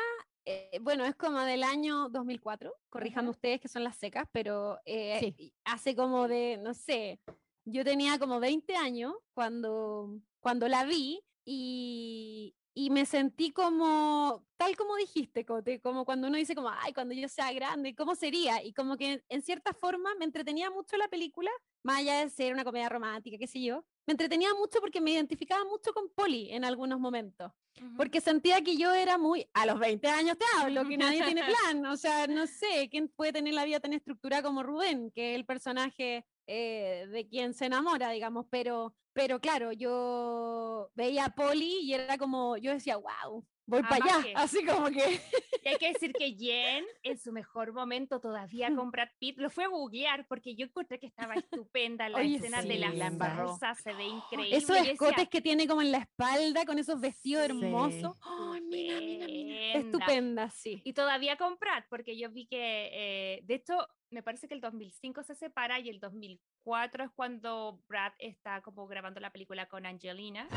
eh, bueno, es como del año 2004, corrijan uh -huh. ustedes que son las secas, pero eh, sí. hace como de, no sé, yo tenía como 20 años cuando, cuando la vi y, y me sentí como, tal como dijiste, Cote, como cuando uno dice como, ay, cuando yo sea grande, ¿cómo sería? Y como que en cierta forma me entretenía mucho la película, más allá de ser una comedia romántica, qué sé yo, me entretenía mucho porque me identificaba mucho con Polly en algunos momentos, uh -huh. porque sentía que yo era muy, a los 20 años te hablo, que nadie tiene plan, o sea, no sé, ¿quién puede tener la vida tan estructurada como Rubén, que es el personaje eh, de quien se enamora, digamos, pero pero claro, yo veía a Polly y era como, yo decía, wow, voy para allá. que- Así como que. Y hay que decir que Jen, en su mejor momento, todavía con Brad Pitt, lo fue a googlear porque yo encontré que estaba estupenda la Oye, escena de sí, la la embarró. salsa, se ve increíble. Esos Yo decía, escotes que tiene como en la espalda, con esos vestidos Sí. hermosos. Ay, mira, mira, mira. Estupenda. Estupenda, sí. Y todavía con Brad, porque yo vi que, eh, de hecho, me parece que el 2005 se separa y el 2004 es cuando Brad está como grabando la película con Angelina.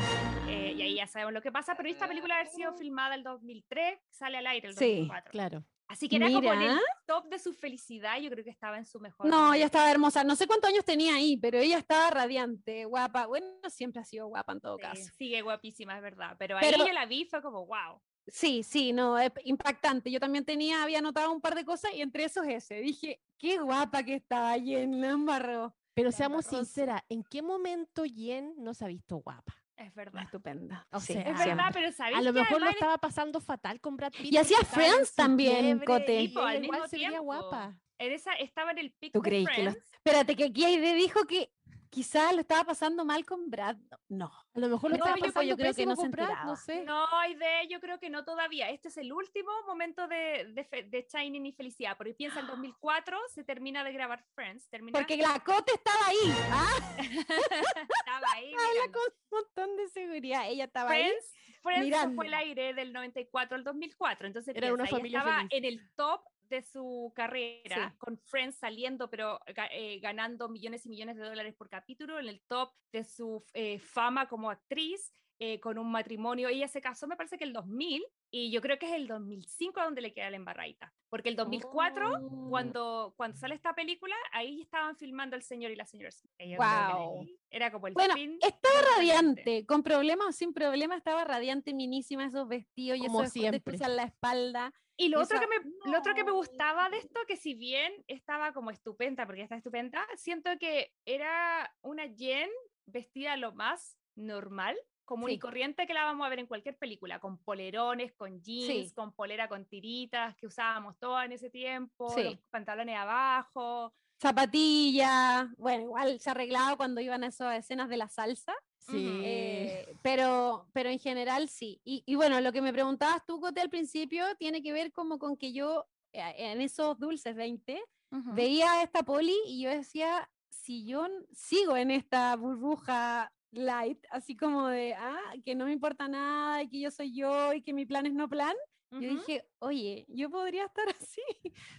eh, y ahí ya sabemos lo que pasa, pero esta película haber sido filmada el 2003, sale al aire el Sí, 2004. Claro. Así que era como en el Mira. top de su felicidad, yo creo que estaba en su mejor No, ella estaba hermosa. No sé cuántos años tenía ahí, pero ella estaba radiante, guapa. Bueno, siempre ha sido guapa en todo Sí, caso. sigue guapísima, es verdad. Pero, Pero- ahí yo la vi fue como, wow. Sí, sí, no, es impactante. Yo también tenía, había anotado un par de cosas y entre esos ese. Dije, qué guapa que estaba Jen, la embarró. Pero La seamos embarró. sinceras, ¿en qué momento Jen no se ha visto guapa? Es verdad. Estupenda. O sí, sea, Es siempre. verdad, pero ¿sabéis A lo mejor lo estaba pasando fatal con Brad Pitt. Y hacía Friends también, Cote. y al igual mismo se veía tiempo. guapa. en esa, estaba en el pic ¿Tú de creí que Espérate, que aquí Aide dijo que quizás lo estaba pasando mal con Brad. No. A lo mejor lo No, estaba pasando yo creo que no se Brad, enteraba. no sé. No de, yo creo que no todavía. Este es el último momento de, de, de Shining y felicidad, porque piensa en 2004 se termina de grabar Friends, termina, Porque la Cote estaba ahí. Ah, estaba ahí mirando. con un montón de seguridad. Ella estaba ahí. Friends, Friends se fue mirando. el aire del 94 al 2004, entonces Era una piensa, ella familia estaba feliz. en el top de su carrera, Sí. con Friends saliendo, pero eh, ganando millones y millones de dólares por capítulo, en el top de su eh, fama como actriz, eh, con un matrimonio. Ella se casó, me parece que el 2000, y yo creo que es el 2005 donde le queda la embarradita, porque el 2004 Oh. cuando, cuando sale esta película, ahí estaban filmando El Señor y la Señora ahí Era como el Bueno, fin Estaba radiante, con problemas o sin problemas, estaba radiante, minísima, esos vestidos y Como esos escotes que siempre. usan la espalda. Y lo Y otro, que me, lo otro que me no. gustaba de esto, que si bien estaba como estupenda, porque está estupenda, siento que era una Jen vestida lo más normal, común y Sí. corriente que la vamos a ver en cualquier película, con polerones, con jeans, con polera con tiritas, que usábamos todas en ese tiempo, Sí. los pantalones abajo. Zapatillas, bueno, igual se arreglaba cuando iban a esas escenas de la salsa, Sí. eh, pero, pero en general sí. Y, y bueno, lo que me preguntabas tú, Cote, al principio, tiene que ver como con que yo eh, en esos dulces 20 veía a esta poli y yo decía, si yo sigo en esta burbuja light, así como de, ah, que no me importa nada y que yo soy yo y que mi plan es no plan, yo Ujú. dije, oye, yo podría estar así.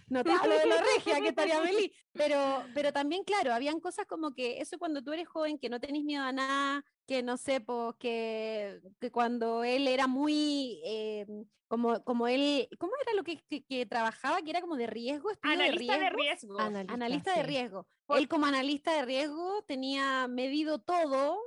No te hablo de lo regia que estaría feliz, pero, pero también, claro, habían cosas como que eso cuando tú eres joven, que no tenés miedo a nada, que no sé, pues que, que cuando él era muy, eh, como, como él, ¿cómo era lo que, que, que trabajaba? Que era como de riesgo, Analista de de riesgo. riesgo. Analista, Analista de sí. riesgo. Por- Él como analista de riesgo tenía medido todo,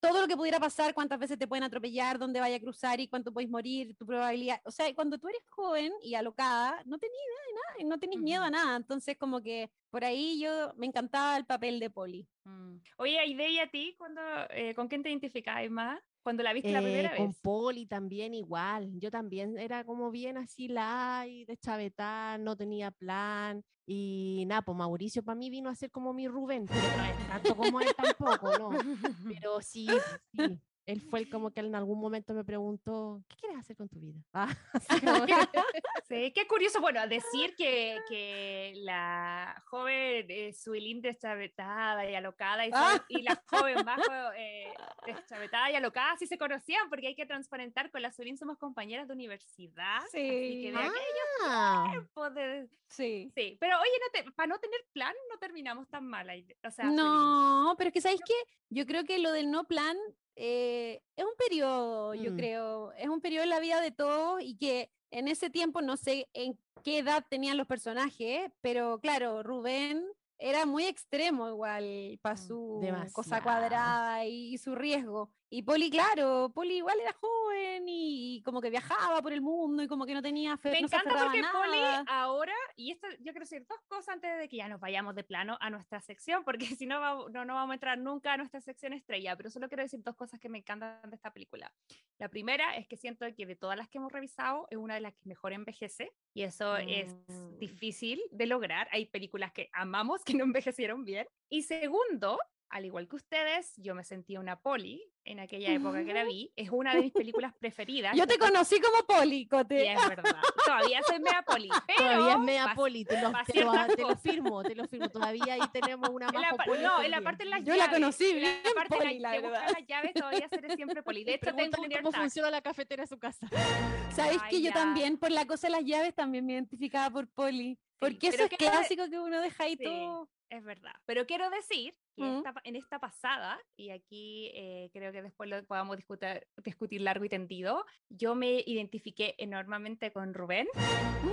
todo lo que pudiera pasar, cuántas veces te pueden atropellar, dónde vaya a cruzar y cuánto puedes morir, tu probabilidad. O sea, cuando tú eres joven y alocada, no de nada, no tenés miedo a nada. Entonces, como que por ahí yo me encantaba el papel de Poli. Mm. Oye, Aide, ¿y a ti? cuando eh, ¿Con quién te identificabas más? Cuando la viste la Eh, primera con vez. Poli también igual. Yo también era como bien así light, de chavetán, no tenía plan. Y nada, pues Mauricio para mí vino a ser como mi Rubén, pero no es tanto como él tampoco, ¿no? Pero sí, sí. Él fue el como que en algún momento me preguntó, ¿qué quieres hacer con tu vida? Ah, que- Sí, qué curioso. Bueno, decir que, que la joven eh, Suilín deschavetada y alocada y, Ah. Y la joven bajo eh, deschavetada y alocada sí se conocían porque hay que transparentar con la Suilín somos compañeras de universidad. Así que de Sí. aquellos Ah, de- Sí. Sí, pero oye, no te- para no tener plan no terminamos tan mal. ahí, O sea, Suilín. No, pero es que ¿sabéis qué? Yo creo que lo del no plan eh, es un periodo, yo Mm. creo, es un periodo en la vida de todos y que en ese tiempo no sé en qué edad tenían los personajes, pero claro, Rubén era muy extremo igual para Mm, su cosa cuadrada y, y su riesgo. Y Poli, claro, Poli igual era joven y, y como que viajaba por el mundo y como que no tenía fe, Me no encanta porque Poli nada. ahora, y esto yo quiero decir dos cosas antes de que ya nos vayamos de plano a nuestra sección, porque si no, va- no, no vamos a entrar nunca a nuestra sección estrella, pero solo quiero decir dos cosas que me encantan de esta película. La primera es que siento que de todas las que hemos revisado es una de las que mejor envejece, y eso es Mm. difícil de lograr. Hay películas que amamos que no envejecieron bien. Y segundo, al igual que ustedes, yo me sentía una poli en aquella época que la vi. Es una de mis películas preferidas. Yo te conocí como poli, Cote. es verdad. Todavía soy mea poli. Pero Todavía es pas- poli, te lo, pa' te lo- ciertas te lo cosas. firmo, te lo firmo. Todavía ahí tenemos una en poli no, en la parte de las Yo llaves. la conocí en bien la parte de, la verdad. las llaves todavía seré siempre poli. De hecho, tengo un cómo funciona la cafetera en su casa. Sabes Ay, que yo también, por la cosa de las llaves, también me identificaba por poli. Porque eso es clásico que uno deja ahí Sí. todo. Es verdad. Pero quiero decir que Mm. esta en esta pasada, y aquí eh, creo que después lo podamos discutir, discutir largo y tendido, yo me identifiqué enormemente con Rubén,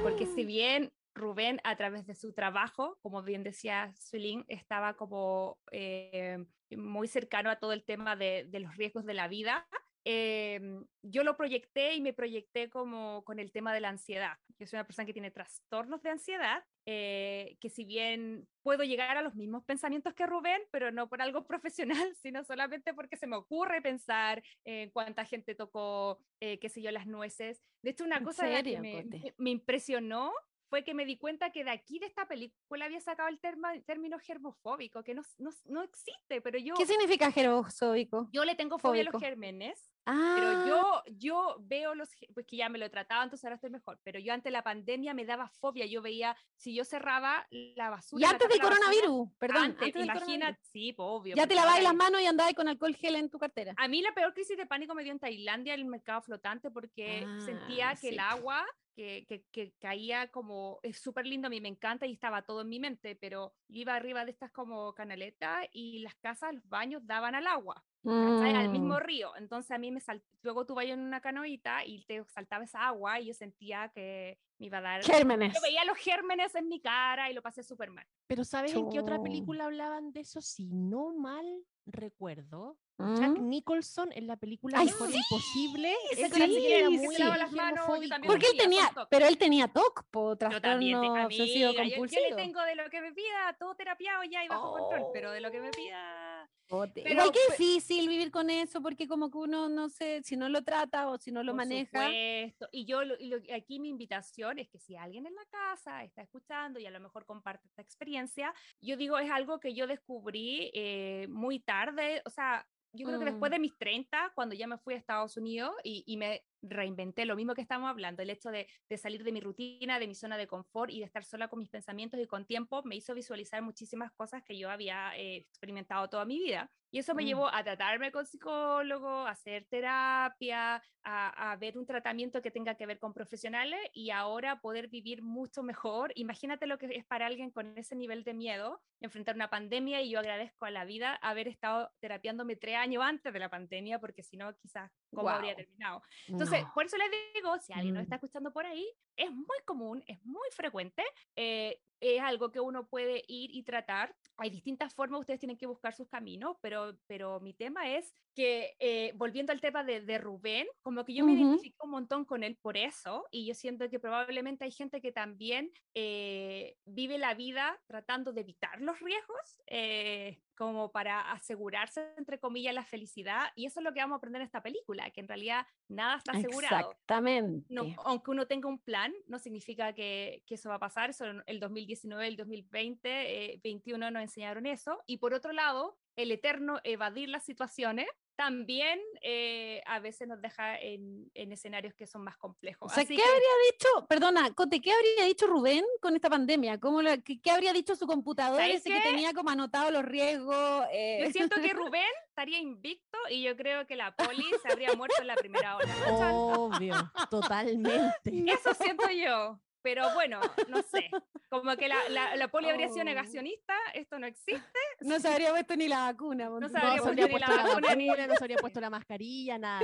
porque si bien Rubén a través de su trabajo, como bien decía Sulín, estaba como eh, muy cercano a todo el tema de, de los riesgos de la vida. em, yo lo proyecté y me proyecté como con el tema de la ansiedad. Yo soy una persona que tiene trastornos de ansiedad, eh, que si bien puedo llegar a los mismos pensamientos que Rubén, pero no por algo profesional, sino solamente porque se me ocurre pensar en cuánta gente tocó, eh, qué sé yo, las nueces. De hecho, una ¿En cosa la que serio, me, me- impresionó fue que me di cuenta que de aquí de esta película había sacado el terma- término germofóbico, que no, no, no existe, pero yo, ¿Qué significa gerosóbico? yo le tengo fobia a los gérmenes. Ah, Pero yo, yo veo los, pues que ya me lo trataba, entonces ahora estoy mejor, pero yo ante la pandemia me daba fobia, yo veía, si yo cerraba la basura. y antes del de la basura, coronavirus, perdón. antes, antes del imagina, coronavirus. sí, pues, obvio. Ya te porque lavabas las manos y andabas con alcohol gel en tu cartera. A mí la peor crisis de pánico me dio en Tailandia, el mercado flotante, porque sentía Ah, que el sí. agua que, que, que caía como, es súper lindo, a mí me encanta y estaba todo en mi mente, pero iba arriba de estas como canaletas y las casas, los baños daban al agua. ¿Cachai? Al mismo Mm. río. Entonces a mí me sal... luego tú vayas en una canoita y te saltaba esa agua y yo sentía que me iba a dar... Gérmenes. Yo veía los gérmenes en mi cara y lo pasé súper mal. Pero ¿sabes en qué otra película hablaban de eso? Si no mal recuerdo, Jack Mm. Nicholson en la película Ay, Mejor sí, Imposible. la también chiquilla era se muy las manos, Porque él tenía, pero él tenía TOC, po, trastorno te- obsesivo yo, compulsivo. yo le tengo de lo que me pida, todo terapiado ya y bajo control, pero de lo que me pida... Bote. pero Igual que difícil vivir con eso, porque como que uno no sé, si no lo trata o si no lo maneja. supuesto. Y yo, lo- y lo- aquí mi invitación es que si alguien en la casa está escuchando y a lo mejor comparte esta experiencia, yo digo, es algo que yo descubrí eh, muy tarde, o sea, yo creo que después Mm. de mis 30, cuando ya me fui a Estados Unidos y, y me reinventé lo mismo que estamos hablando, el hecho de, de salir de mi rutina, de mi zona de confort y de estar sola con mis pensamientos y con tiempo, me hizo visualizar muchísimas cosas que yo había eh, experimentado toda mi vida. Y eso me Mm. llevó a tratarme con psicólogo, a hacer terapia, a, a ver un tratamiento que tenga que ver con profesionales y ahora poder vivir mucho mejor. Imagínate lo que es para alguien con ese nivel de miedo, enfrentar una pandemia y yo agradezco a la vida haber estado terapiándome tres años antes de la pandemia, porque si no, quizás cómo habría terminado. Entonces, No. por eso les digo, si alguien nos Mm. está escuchando por ahí, es muy común, es muy frecuente, eh, es algo que uno puede ir y tratar. Hay distintas formas, ustedes tienen que buscar sus caminos, pero, pero mi tema es que, eh, volviendo al tema de, de Rubén, como que yo me identifico un montón con él por eso, y yo siento que probablemente hay gente que también eh, vive la vida tratando de evitar los riesgos, eh, como para asegurarse, entre comillas, la felicidad, y eso es lo que vamos a aprender en esta película, que en realidad nada está asegurado Exactamente. no, aunque uno tenga un plan, no significa que, que eso va a pasar. Eso en el 2019, el 2020, eh, 21 nos enseñaron eso. Y por otro lado, el eterno evadir las situaciones también eh, a veces nos deja en, en escenarios que son más complejos. O sea, Así ¿qué que- habría dicho, perdona, Cote, qué habría dicho Rubén con esta pandemia? ¿Cómo qué, qué habría dicho su computador ¿Sabes ese que tenía como anotado los riesgos? eh, Yo siento que Rubén estaría invicto y yo creo que la poli se habría muerto en la primera hora. Obvio, totalmente. Eso siento yo. Pero bueno, no sé. Como que la, la, la poli habría sido Oh. negacionista, esto no existe. no se habría puesto ni la vacuna. No habría se habría puesto ni la la vacuna ni- no se habría puesto la mascarilla, nada,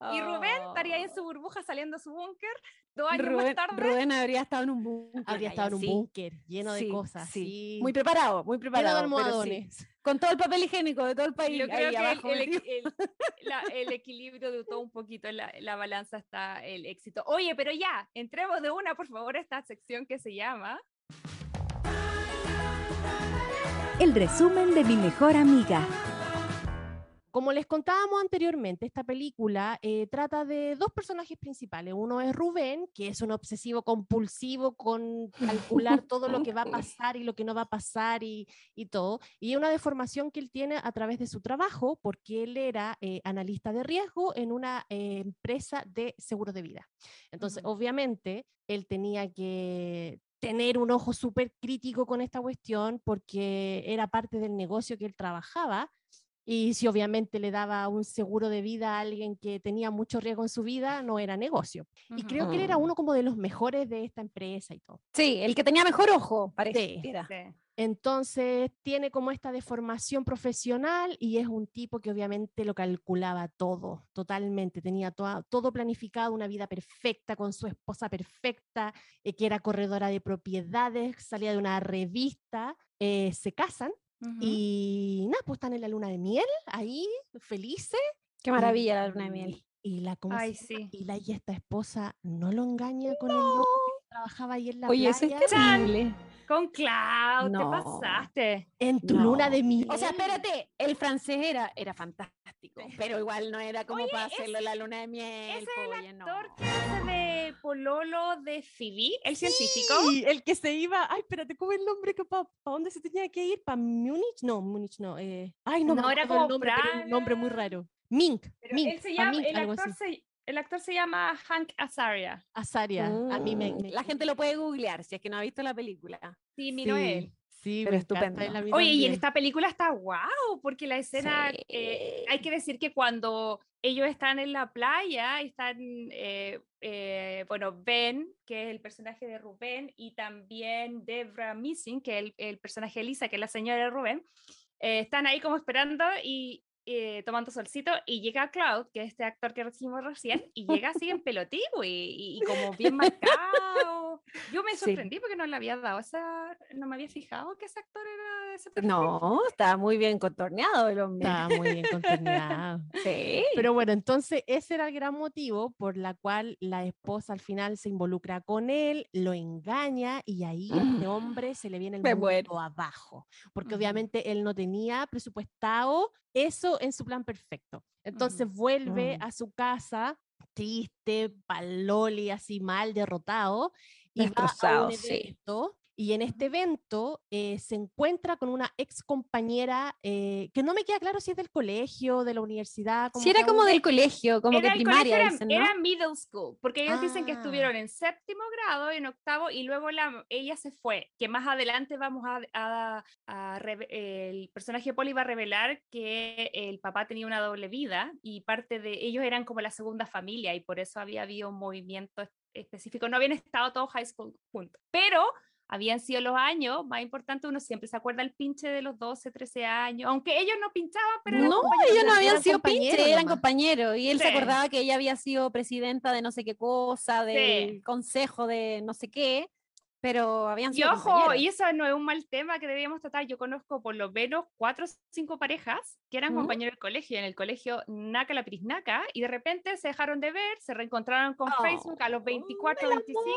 nada. Y Rubén estaría ahí en Oh. su burbuja saliendo a su búnker dos años Rubén, más tarde. Rubén habría estado en un búnker. Habría estado en un sí, búnker lleno de cosas. sí. Sí. Muy preparado, muy lleno de preparado. pero sí. almohadones. Con todo el papel higiénico de todo el país. Yo creo ahí que el, abajo el metido. equi- el- la- el equilibrio de todo un poquito la, en la balanza está el éxito. Oye, pero ya, entremos de una, por favor, a esta sección que se llama El resumen de mi mejor amiga. Como les contábamos anteriormente, esta película eh, trata de dos personajes principales. Uno es Rubén, que es un obsesivo compulsivo con calcular todo lo que va a pasar y lo que no va a pasar y, y todo. Y una deformación que él tiene a través de su trabajo, porque él era eh, analista de riesgo en una eh, empresa de seguro de vida. Entonces, Ujú. obviamente, él tenía que tener un ojo súper crítico con esta cuestión porque era parte del negocio que él trabajaba. Y si obviamente le daba un seguro de vida a alguien que tenía mucho riesgo en su vida, no era negocio. Y Ujú. creo que él era Mm. uno como de los mejores de esta empresa y todo. Sí, el que tenía mejor ojo, parece. Sí. Sí. Entonces tiene como esta deformación profesional y es un tipo que obviamente lo calculaba todo, totalmente. Tenía toa- todo planificado, una vida perfecta con su esposa perfecta, eh, que era corredora de propiedades, salía de una revista, eh, se casan Y nada, pues están en la luna de miel, ahí, felices. Qué maravilla la luna de miel. Y, la, ¿cómo se Ay, sí. Y la y esta esposa no lo engaña con el loco que trabajaba ahí en la Oye, eso es playa. terrible. Con Cloud, No. te pasaste. En tu luna de miel. O sea, espérate, el francés era, era fantástico, pero igual no era como Oye, para ese- hacerlo la luna de miel. Ese es el no. actor que hace de Pololo de Phoebe, el científico. Sí, el que se iba, ay, espérate, ¿cómo es el nombre? ¿Para dónde se tenía que ir? ¿Para Múnich? No, Múnich no. eh, ay, no, No, era acuerdo el como nombre, pero un nombre muy raro. Mink, Mink, él se pa' llama, Mink, el, actor se, el actor se llama Hank Azaria. Azaria, a mí me, me- La gente lo puede googlear si es que no ha visto la película. Sí, mi sí, Noel. sí, pero estupendo. él Oye, y en también. esta película está guau, porque la escena, eh, hay que decir que cuando ellos están en la playa, están, eh, eh, bueno, Ben, que es el personaje de Rubén, y también Debra Missing, que es el, el personaje de Lisa, que es la señora de Rubén, eh, están ahí como esperando y eh, tomando solcito, y llega Cloud, que es este actor que recibimos recién, y llega así en pelotivo y, y- y como bien marcado. Yo me Sí. sorprendí porque no le había dado esa, no me había fijado que ese actor era de ese perfil. No, está muy bien contorneado el hombre. Estaba muy bien contorneado. Sí. Pero bueno, entonces ese era el gran motivo por la cual la esposa al final se involucra con él, lo engaña y ahí a este hombre se le viene el Me mundo muero. abajo, porque obviamente él no tenía presupuestado eso en su plan perfecto. Entonces vuelve Mm. a su casa triste, paloli, así mal, derrotado, y va a un Destrozado, sí. evento. Y en este evento eh, se encuentra con una ex compañera eh, que no me queda claro si es del colegio, de la universidad. Sí, era cada como del colegio, como Era que colegio, primaria, era, dicen, ¿no? era middle school, porque ellos dicen que Ah. estuvieron en séptimo grado, en octavo, y luego la, ella se fue, que más adelante vamos a, a- a el personaje Polly va a revelar que el papá tenía una doble vida y parte de ellos eran como la segunda familia y por eso había habido un movimiento es- específico, no habían estado todos high school juntos, pero habían sido los años más importantes, uno siempre se acuerda el pinche de los 12, 13 años, aunque ellos no pinchaban, pero No, ellos no habían sido pinches, eran compañeros. Y él se acordaba que ella había sido presidenta de no sé qué cosa, del consejo de no sé qué, pero habían Y sido ojo, compañeros. y eso no es un mal tema que deberíamos tratar. Yo conozco por lo menos cuatro o cinco parejas que eran ¿Mm? compañeros del colegio, en el colegio Naca la Prisnaca, y de repente se dejaron de ver, se reencontraron con Facebook a los Oh, 24, el 25,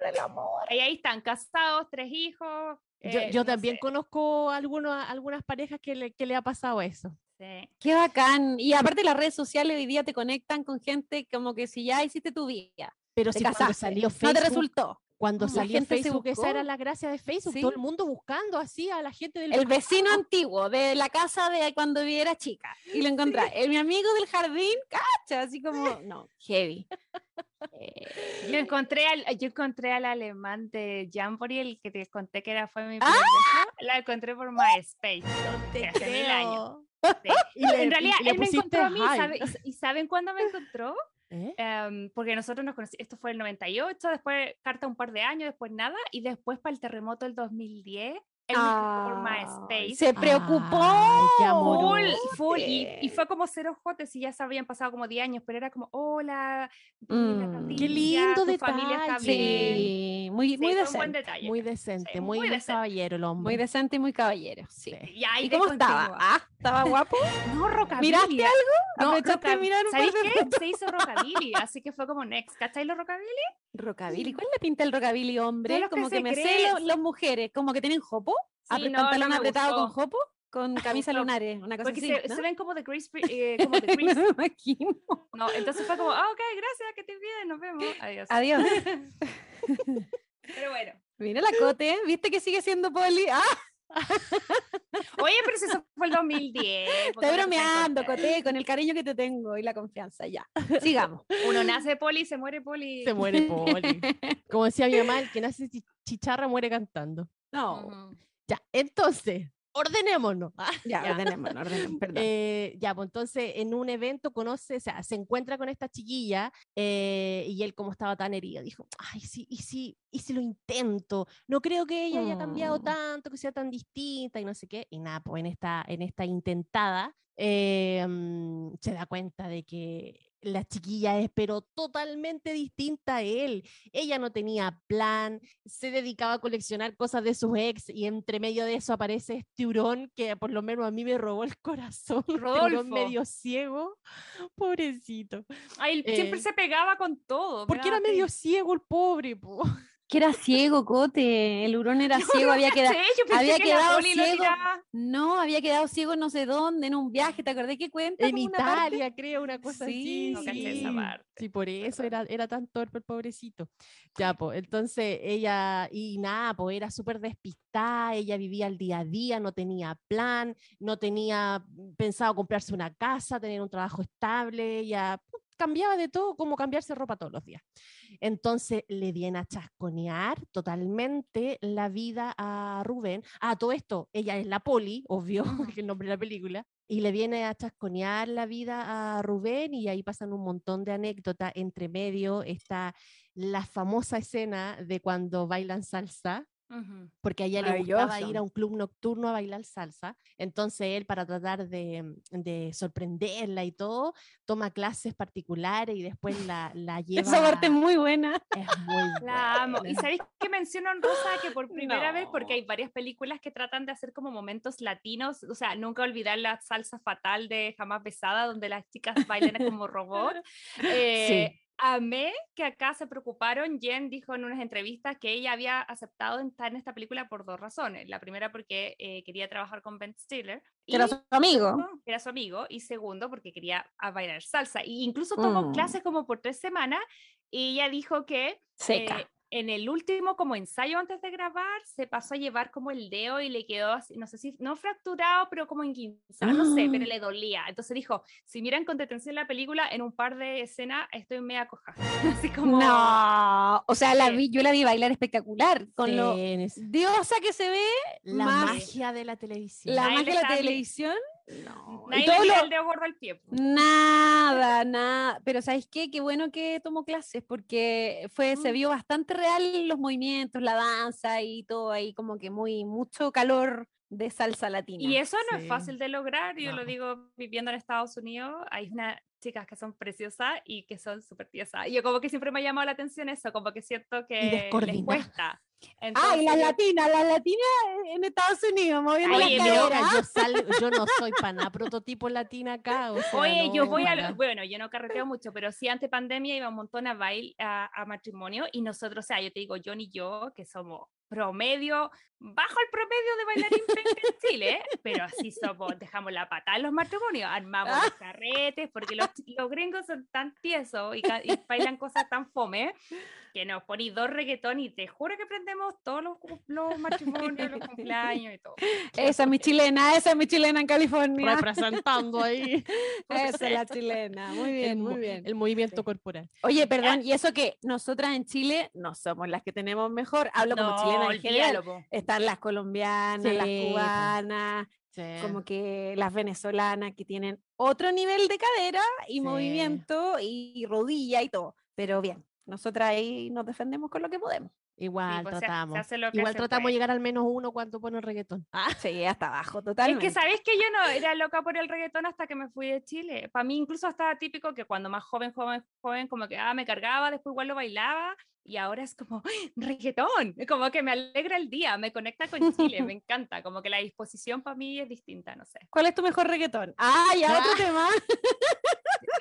El amor. y ahí están casados, tres hijos. Yo, eh, yo no también sé, conozco algunos, algunas parejas que le, que le ha pasado eso. sí. Qué bacán. Y aparte las redes sociales hoy día te conectan con gente como que si ya hiciste tu vida, Pero te si casaste, salió no Facebook, te resultó. Cuando La salió gente se Facebook, esa era la gracia de Facebook, todo el Sí. mundo buscando así a la gente del El vecino antiguo de la casa de cuando era chica. Y lo encontré. El, mi amigo del jardín, cacha, así como, no, heavy. Eh, Yo encontré al, yo encontré al alemán de Jamboree, el que te conté que era fue mi ¡Ah! primer la encontré por MySpace. te hace mil años. Sí. Y le- en realidad, y le él me pusiste encontró a mí. ¿sabe- ¿y saben cuándo me encontró? Em, porque nosotros nos conocimos, esto fue el 98, después carta un par de años, después nada, y después para el terremoto del 2010, él por MySpace. se preocupó. Ay, qué Full, amoroso. full, y, y fue como cero jotes, y ya se habían pasado como 10 años, pero era como, hola, Mm. Qué lindo tu familia está detalle. bien. Sí, muy, Sí, muy fue un buen decente. detalle. Muy decente, Sí, muy, muy muy decente. caballero el hombre. Muy decente y muy caballero. Sí. Sí. Y, ahí ¿Y de cómo estaba? Ah, ¿estaba guapo? No, rockabilly. ¿Miraste algo? No, ¿Aprovechaste de roca- mirar un par ¿Sabéis de qué? Se hizo rockabilly, así que fue como next. ¿Cachai los rockabilly? Rockabilly. ¿Cuál le pinta el rockabilly hombre? que Como que, me sé las mujeres, como que tienen jopo. Sí, no, no pantalón apretado con jopo. con camisa lunares, una cosa Porque así. se, ¿no? se ven como de Grease, eh, como de imagino. No, entonces fue como, ah, ok, gracias, que estés bien, nos vemos. Adiós. Adiós. Pero bueno. Mira la Cote, ¿viste que sigue siendo poli? Ah, Oye, pero si eso fue el 2010. ¿por qué estoy bromeando? Cote, con el cariño que te tengo y la confianza. Ya, sigamos. Uno nace poli, se muere poli. Se muere Poli. Como decía mi mamá, el que nace chi- chicharra muere cantando. No. Ya, entonces, ordenémonos. Ah, ya, Ya. ordenemos, ordenemos, perdón. eh, ya, pues entonces en un evento conoce, o sea, se encuentra con esta chiquilla eh, y él como estaba tan herido, dijo, ay, sí, y si, y si lo intento, no creo que ella haya cambiado Mm. tanto, que sea tan distinta y no sé qué. Y nada, pues en esta, en esta intentada eh, se da cuenta de que la chiquilla es pero totalmente distinta a él. Ella no tenía plan, se dedicaba a coleccionar cosas de sus ex y entre medio de eso aparece este hurón que por lo menos a mí me robó el corazón. Rodolfo. medio ciego, pobrecito. Ay, siempre Eh, se pegaba con todo. Porque era medio ciego el pobre, po. Que era ciego, Cote. El hurón era Yo ciego, no había pensé había que quedado ciego. No, había quedado ciego no sé dónde, en un viaje. ¿Te acordás que cuenta? En parte? Italia, creo, una cosa Sí, así. No esa sí. parte. Sí, por eso era, era tan torpe el pobrecito. Ya, pues, entonces ella, y nada, pues era súper despistada, ella vivía el día a día, no tenía plan, no tenía mm, pensado comprarse una casa, tener un trabajo estable, ella cambiaba de todo, como cambiarse ropa todos los días. Entonces le viene a chasconear totalmente la vida a Rubén. Ah, todo esto, ella es la poli, obvio, que el nombre de la película, y le viene a chasconear la vida a Rubén y ahí pasan un montón de anécdotas. Entre medio está la famosa escena de cuando bailan salsa, Porque a ella le gustaba ir a un club nocturno a bailar salsa. Entonces él, para tratar de, de sorprenderla y todo, toma clases particulares y después la, la lleva... Esa parte es muy buena. es muy La amo. ¿Y buena. sabéis que mencionan Rosa que por primera vez, porque No. hay varias películas que tratan de hacer como momentos latinos, o sea, nunca olvidar la salsa fatal de Jamás Besada, donde las chicas bailan como robot. Eh, Amé que acá se preocuparon. Jen dijo en unas entrevistas que ella había aceptado estar en esta película por dos razones. La primera porque eh, quería trabajar con Ben Stiller. Que era su amigo. era su amigo. Y segundo, porque quería a bailar salsa. Y incluso tomó Mm. clases como por tres semanas. Y ella dijo que Seca. eh, en el último como ensayo antes de grabar se pasó a llevar como el dedo y le quedó así, no sé si, no fracturado, pero como enguinzado, no sé, pero Ah. le dolía. Entonces dijo, si miran con detención la película, en un par de escenas estoy media coja. Así como... No, o sea, la vi, yo la vi bailar espectacular, con lo Sí, diosa que se ve, la más magia de la televisión. la magia de la televisión. No. Nadie le todo tira lo- el dedo gordo al pie. Nada, nada. Pero ¿sabes qué? Qué bueno que tomó clases porque fue, se Mm. vio bastante real los movimientos, la danza y todo ahí, como que muy, mucho calor de salsa latina. Y eso no Sí. es fácil de lograr, yo lo No. digo viviendo en Estados Unidos, hay unas chicas que son preciosas y que son súper tiesas. Y yo como que siempre me ha llamado la atención eso, como que siento que les cuesta. Ah, y Entonces, las yo- latinas, las latinas en Estados Unidos, moviendo Oye, la pero- cadera. yo, sal- yo no soy pana prototipo latina acá. o sea, Oye, yo no, voy a, lo- bueno, yo no carreteo mucho, pero sí ante pandemia iba un montón a baile, a, a matrimonio y nosotros, o sea, yo te digo, John y yo, que somos promedio, bajo el promedio de bailarín en Chile, pero así somos, dejamos la patada en los matrimonios, armamos los carretes, porque los, los gringos son tan tiesos y, bailan cosas tan fome, que nos ponéis dos reggaetón y te juro que prendemos todos los, los matrimonios, los cumpleaños y todo. Esa es mi chilena, esa es mi chilena en California. Representando ahí Esa es la chilena. Muy bien, muy bien. el movimiento corporal. Oye, perdón, y eso que nosotras en Chile no somos las que tenemos mejor, hablo como chilena en general. Están las colombianas, las Sí, cubanas, Sí. como que las venezolanas que tienen otro nivel de cadera y Sí. movimiento y rodilla y todo. Pero bien, nosotras ahí nos defendemos con lo que podemos. Igual pues, se- se tratamos. hace lo que Igual tratamos de llegar al menos uno cuando pone el reggaetón. Ah, Sí, hasta abajo, Es totalmente. que sabes que yo no era loca por el reggaetón hasta que me fui de Chile. Para mí incluso estaba típico que cuando más joven, joven, joven, como que ah, me cargaba, después igual lo bailaba y ahora es como ¡ay, reggaetón, como que me alegra el día, me conecta con Chile, me encanta, como que la disposición para mí es distinta, no sé. ¿Cuál es tu mejor reggaetón? Ah, ya otro tema.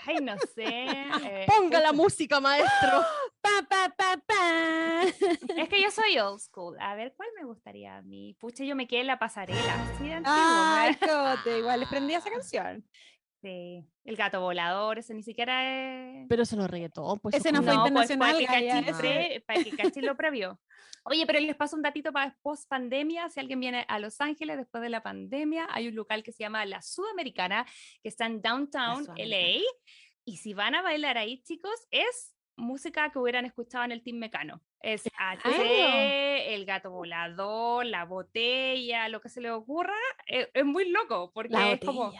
Ay, no sé. eh, Ponga la música, maestro. Pa, pa, pa, pa. Es que yo soy old school. A ver, ¿cuál me gustaría a mí? Pucha, yo me quedé en la pasarela. así de antiguo, ¿verdad? cote, igual les prendí esa canción. Sí. El gato volador, ese ni siquiera es. Pero eso no reggaetón. Pues Ese no fue pues, internacional, para que para que Cachín lo previó. Oye, pero les paso un datito para post pandemia. Si alguien viene a Los Ángeles después de la pandemia, hay un local que se llama La Sudamericana, que está en downtown LA. Y si van a bailar ahí, chicos, es música que hubieran escuchado en el Team Mecano. Es H, el gato volador, la botella, lo que se le ocurra. Es, es muy loco, porque La es como,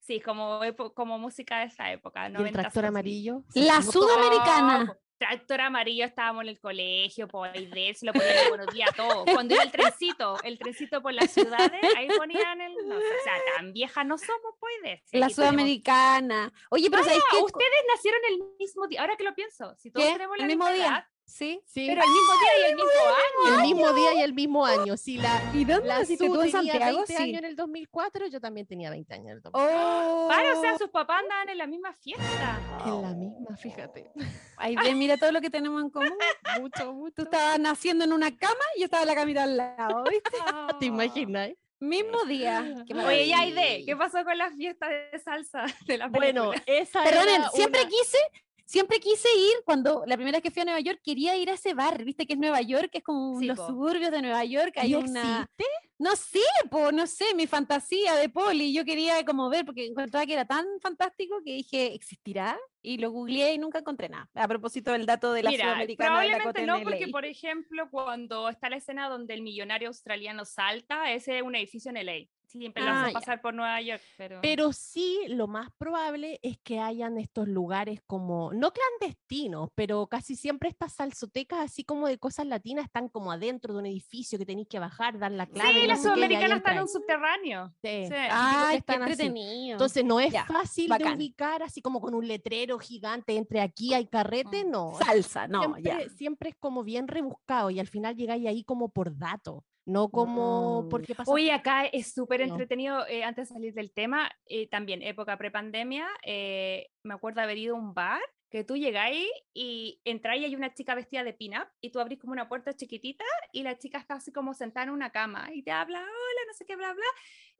sí, como, como música de esa época. Y el 90s, tractor así. amarillo. La sudamericana. Tractor amarillo, estábamos en el colegio, por ahí de se lo ponían en buenos días a todos. Cuando iba el trencito, el trencito por las ciudades, ahí ponían el. No o sea, tan viejas no somos, pues de. La tenemos- sudamericana. Oye, pero ¿sabéis Ah, qué? ustedes nacieron el mismo día. Ahora que lo pienso, si todos ¿Qué? tenemos ¿El mismo día? Sí. Sí, pero el mismo día y el mismo año. el mismo día y el mismo año. Si la, ¿Y dónde la naciste tú en tenía Santiago? 20 Sí. años en el 2004, yo también tenía 20 años en el 2004. Oh. Claro, o sea, sus papás andaban en la misma fiesta. En la misma, fíjate. Ahí ven, mira todo lo que tenemos en común. Mucho, mucho. Tú estabas naciendo en una cama y yo estaba en la camita al lado, ¿viste? ¿Te imaginas? Mismo día. Qué Oye, ya maravilla. Aide, ¿qué pasó con las fiestas de salsa de la Bueno, esa era siempre una- quise, siempre quise ir cuando la primera vez que fui a Nueva York quería ir a ese bar, viste que es Nueva York, que es como Sí, los po. suburbios de Nueva York, hay ¿Y una existe? no sé, po, no sé, mi fantasía de poli, yo quería como ver porque encontraba que era tan fantástico que dije, ¿existirá? Y lo googleé y nunca encontré nada. A propósito del dato de la Mira, sudamericana de probablemente no, Coten porque por ejemplo, cuando está la escena donde el millonario australiano salta, ese es un edificio en LA. Siempre lo Ah, hacen ya. pasar por Nueva York, pero... Pero sí, lo más probable es que hayan estos lugares como, no clandestinos, pero casi siempre estas salsotecas, así como de cosas latinas, están como adentro de un edificio que tenéis que bajar, dar la clave. sí, no la sé qué, y ahí sudamericana está en un subterráneo. Sí. Sí. Qué están entretenido. Entonces no es Ya, fácil bacán. de ubicar así como con un letrero gigante entre aquí hay carrete, Mm. no. salsa, no, siempre, ya. siempre es como bien rebuscado y al final llegáis ahí como por dato, no como porque pasa. Oye, acá es súper No. entretenido, eh, antes de salir del tema, eh, también época prepandemia, eh, me acuerdo haber ido a un bar que tú llegáis y entráis y hay una chica vestida de pin-up y tú abrís como una puerta chiquitita y la chica está así como sentada en una cama y te habla, hola, no sé qué, bla, bla,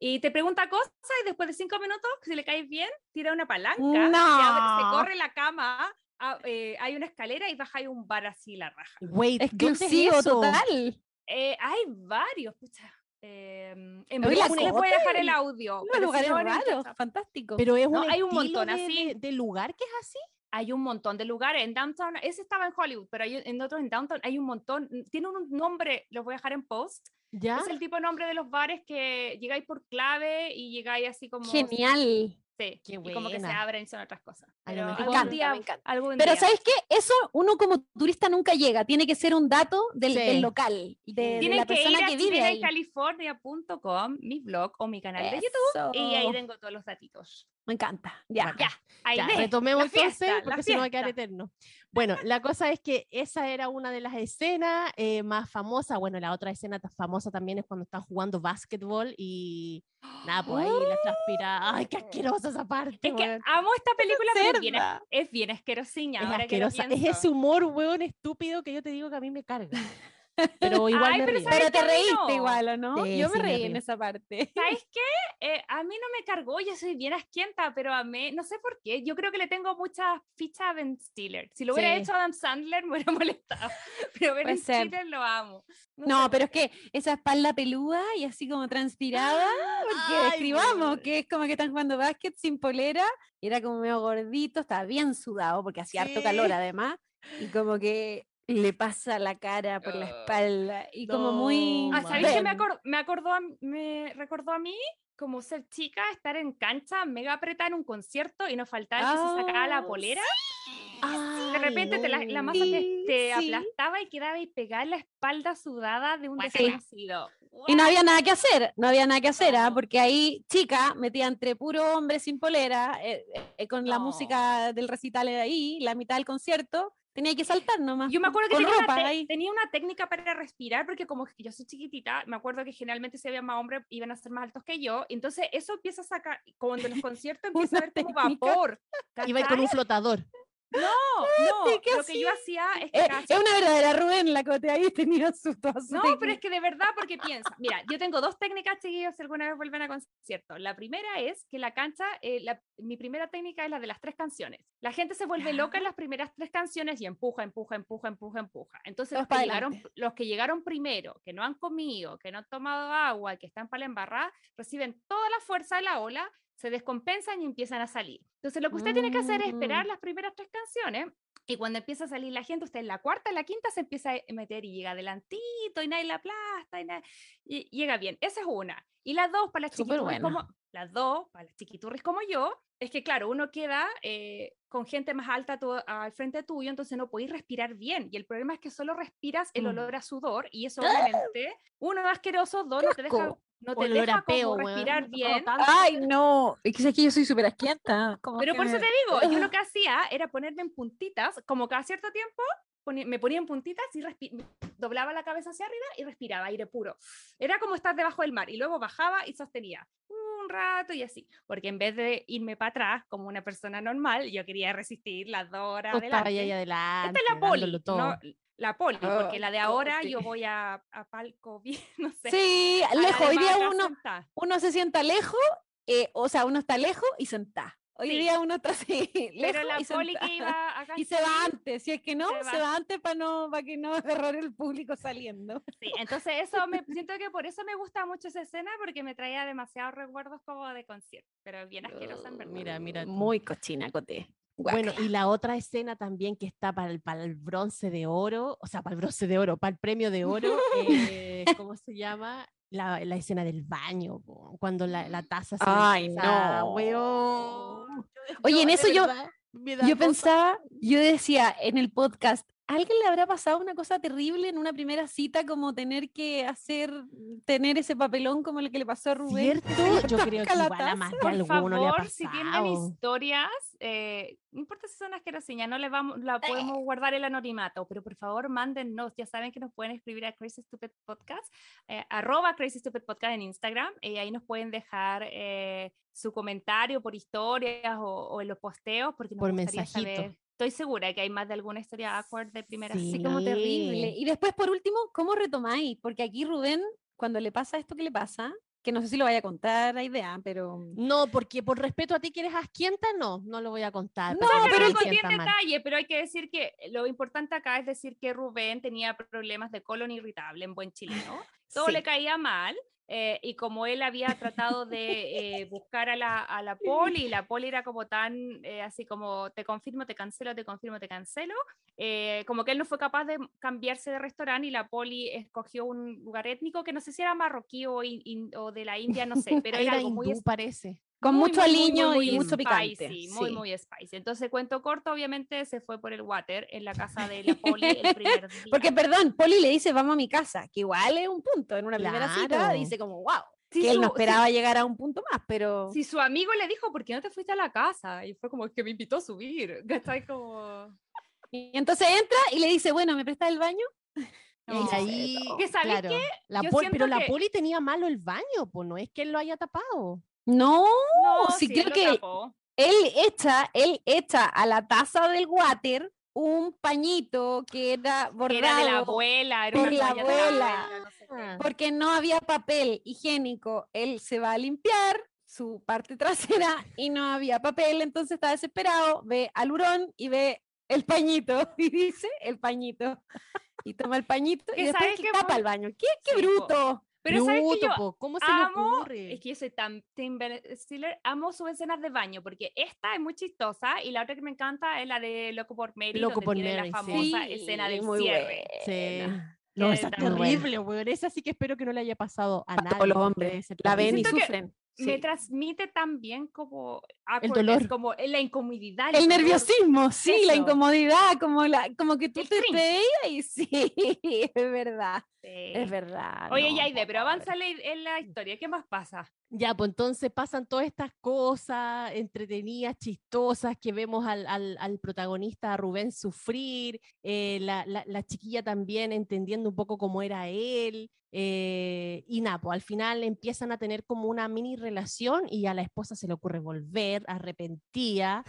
y te pregunta cosas y después de cinco minutos, si le caes bien, tira una palanca, se, abre- se No. corre la cama, ah, eh, hay una escalera y baja un bar así la raja. Wait, ¿dónde es Exclusivo eso? total. Eh, hay varios, pucha. Eh, en voy a dejar el audio. Unos pero si lugares no, raros, fantástico. Pero es No, un hay un montón, de, así. de- de lugar que es así. Hay un montón de lugares en downtown. Ese estaba en Hollywood, pero hay, en otros en downtown hay un montón. Tiene un nombre, los voy a dejar en post. ¿Ya? Es el tipo de nombre de los bares que llegáis por clave y llegáis así como. Genial. Sí, Qué y como que se abren y son otras cosas. Pero mejor- algún Me encanta, día, me encanta. algún Pero día. ¿sabes qué? Eso uno como turista nunca llega. Tiene que ser un dato del, Sí. del local, de, de la que ir persona a que vive ahí. chilenacalifornia.com, mi blog o mi canal de YouTube, y ahí Eso. tengo todos los datitos. Me encanta. Ya. Ya, ahí Ya, retomemos entonces, porque si no va a quedar eterno. Bueno, la cosa es que esa era una de las escenas eh, más famosas. Bueno, la otra escena tan famosa también es cuando están jugando básquetbol y nada, pues ahí la transpira. ¡Ay, qué asquerosa esa parte! Es que amo esta película, pero es bien, es bien. Es ahora que lo asquerosa. Es ese humor, weón, estúpido que yo te digo que a mí me carga. Pero igual Ay, me pero. ¿sabes Pero te reíste no. igual, ¿o no? Sí, Yo me sí, me reí en río. esa parte. ¿Sabes qué? Eh, a mí no me cargó, yo soy bien asquienta, pero a mí, no sé por qué, yo creo que le tengo muchas fichas a Ben Stiller. Si lo hubiera Sí. hecho Adam Sandler, me hubiera molestado, pero Ben Puede ser. Stiller lo amo. No, sé pero es que esa espalda peluda y así como transpirada, porque Ay, describamos weón. que es como que están jugando básquet sin polera, y era como medio gordito, estaba bien sudado porque hacía harto calor además, y como que le pasa la cara por la Ah, espalda y como muy... no, Ah, ¿sabéis qué me, ven. acor- me acordó a- me recordó a mí? Como ser chica, estar en cancha, mega apretada en un concierto y no faltaba el que se sacaba la Ah, polera. De Ay, repente te la, la no. masa te, Sí, te sí. aplastaba y quedaba ahí pegada en la espalda sudada de un desconocido. Y no había nada que hacer, no había nada que hacer, ¿ah? No. porque ahí chica metía entre puro hombre sin polera, eh, eh, con la No. música del recital ahí, la mitad del concierto, tenía que saltar nomás. Yo me acuerdo que tenía una, ropa tenía una técnica para respirar, porque como yo soy chiquitita, me acuerdo que generalmente si había más hombres iban a ser más altos que yo, entonces eso empieza a sacar, cuando en los conciertos empieza a haber como técnica. vapor. Iba a ir con un flotador. No, no, Ay, ¿qué lo que yo hacía es que Eh, es una verdadera Rubén la Cote, ahí tenía su, toda su No, pero técnica. es que de verdad, porque piensa, mira, yo tengo dos técnicas, chiquillos, si alguna vez vuelven a conciertos. La primera es que la cancha, eh, la- mi primera técnica es la de las tres canciones. La gente se vuelve loca en las primeras tres canciones y empuja, empuja, empuja, empuja, empuja. Entonces, Todos los que, llegaron, los que llegaron primero, que no han comido, que no han tomado agua, que están para la embarrada, reciben toda la fuerza de la ola, se descompensan y empiezan a salir. Entonces, lo que usted tiene que hacer es esperar Mm. las primeras tres canciones y cuando empieza a salir la gente, usted en la cuarta, en la quinta se empieza a meter y llega adelantito y nadie la aplasta y, nadie- y llega bien. Esa es una. Y las dos para las chiquiturris como las dos para las chiquiturris como yo, es que claro, uno queda eh, con gente más alta tu- al frente tuyo, entonces no podéis respirar bien. Y el problema es que solo respiras el Mm. olor a sudor y eso obviamente, uno es asqueroso, dos no te deja! No te deja a peo, como weón. respirar tocado bien. Ay, no. Es que sé que yo soy súper asquienta. como Pero que por eso me- te digo, yo lo que hacía era ponerme en puntitas, como cada cierto tiempo me ponía en puntitas y doblaba la cabeza hacia arriba y respiraba aire puro. Era como estar debajo del mar y luego bajaba y sostenía un rato y así, porque en vez de irme para atrás como una persona normal, yo quería resistir las dos horas adelante. ahí adelante. Esta es la poli, no la poli, porque Oh, la de oh, ahora sí. yo voy a, a palco bien, no sé. Sí, lejos. Hoy día uno, uno se sienta lejos, eh, o sea, uno está lejos y senta. Hoy Sí. día uno está así, lejos Pero la y poli sentá. que iba a Y se va antes, si es que no, se se va. va, antes para no, para que no agarrar el público saliendo. Sí, entonces eso me siento que por eso me gusta mucho esa escena porque me traía demasiados recuerdos como de concierto, pero bien asquerosa en verdad. Mira, mira. Muy cochina, Cote. Bueno, y la otra escena también que está para el, para el bronce de oro, o sea, para el bronce de oro, para el premio de oro, eh, ¿cómo se llama? La, la escena del baño, cuando la, la taza se Ay, empieza, no. weón. Oye, en de eso yo- verdad Yo cosa. pensaba, yo decía en el podcast, ¿a alguien le habrá pasado una cosa terrible en una primera cita como tener que hacer, tener ese papelón como el que le pasó a Rubén? ¿Cierto? Yo creo que igual a más de Por alguno le ha favor, si tienen pasado. historias, eh, no importa si son asquerosiñas, no le vamos, la podemos guardar el anonimato, pero por favor mándennos, ya saben que nos pueden escribir a Crazy Stupid Podcast, eh, arroba Crazy Stupid Podcast en Instagram, y ahí nos pueden dejar eh, su comentario por historias o, o en los posteos, porque nos Por gustaría mensajito. saber. Estoy segura que hay más de alguna historia awkward de primera Sí. Así como terrible. Sí. Y después, por último, ¿cómo retomáis? Porque aquí Rubén, cuando le pasa esto que le pasa, que no sé si lo vaya a contar a idea, pero... No, porque por respeto a ti que eres asquienta, no, no lo voy a contar. No, que pero no mal. detalle, pero hay que decir que lo importante acá es decir que Rubén tenía problemas de colon irritable en buen chileno. Todo Sí. le caía mal. Eh, y como él había tratado de eh, buscar a la, a la poli, y la poli era como tan, eh, así como te confirmo, te cancelo, te confirmo, te cancelo, como que él no fue capaz de cambiarse de restaurante y la poli escogió un lugar étnico que no sé si era marroquí o, in- in- o de la India, no sé, pero era Era algo muy parece. Con muy, mucho aliño y mucho picante. muy, sí. muy spicy. Entonces, cuento corto, obviamente se fue por el water en la casa de la poli el primer día. Porque, perdón, Poli le dice, vamos a mi casa, que igual es un punto. En una primera cita Claro. dice como, wow, Si que él no si- esperaba llegar a un punto más, pero... Si, su amigo le dijo, ¿por qué no te fuiste a la casa? Y fue como que me invitó a subir. ¿Cachai? Como... Y entonces entra y le dice, bueno, ¿me prestas el baño? Y ahí, Que ¿sabes claro, la pol- pero la poli tenía malo el baño, pues no es que él lo haya tapado. No, No, sí, sí, creo que tapó. él echa, él echa a la taza del water un pañito que era bordado Era de la abuela. Era por la de la abuela. no sé. Ah. porque no había papel higiénico. Él se va a limpiar su parte trasera y no había papel, entonces está desesperado, ve al hurón y ve el pañito y dice el pañito. Y toma el pañito y después que tapa muy- el baño. ¡Qué, qué Sí, po. bruto! Pero ¿sabes que Bruto, yo po, ¿cómo se le amo, ocurre? es que yo soy tan Tim Stiller, amo sus escenas de baño, porque esta es muy chistosa y la otra que me encanta es la de Loco por Mary, Loco donde por tiene Mary, la sí. famosa escena del muy cierre. Sí. No, que esa es terrible, weón. Esa sí que espero que no le haya pasado a A nadie. todos los hombres la ven y. Siento Me transmite también como El awkwardness, dolor. como la incomodidad. El nerviosismo, sí, la incomodidad, como la, como que tú El te veías y sí, es verdad, Sí. es verdad. Oye, no, Yaide, pero avanza en la historia. ¿Qué más pasa? Ya, pues entonces pasan todas estas cosas entretenidas, chistosas, que vemos al, protagonista Rubén sufrir, eh, la, chiquilla también entendiendo un poco cómo era él, eh, y nada, pues al final empiezan a tener como una mini relación y a la esposa se le ocurre volver, arrepentía,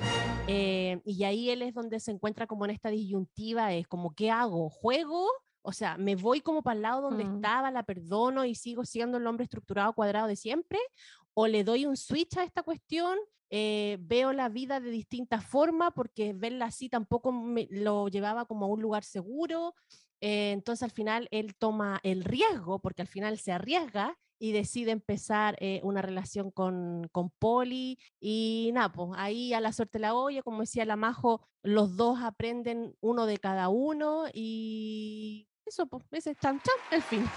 eh, y ahí él es donde se encuentra como en esta disyuntiva, es como, ¿qué hago? ¿Juego? O sea, me voy como para el lado donde Mm. estaba, la perdono y sigo siendo el hombre estructurado cuadrado de siempre, o le doy un switch a esta cuestión, eh, veo la vida de distintas formas, porque verla así tampoco me- lo llevaba como a un lugar seguro. eh, entonces al final él toma el riesgo, porque al final se arriesga y decide empezar eh, una relación con, con Polly. Y nada, pues ahí a la suerte la olla, como decía la Majo, los dos aprenden uno de cada uno y eso, pues, ese es chan chan, el fin.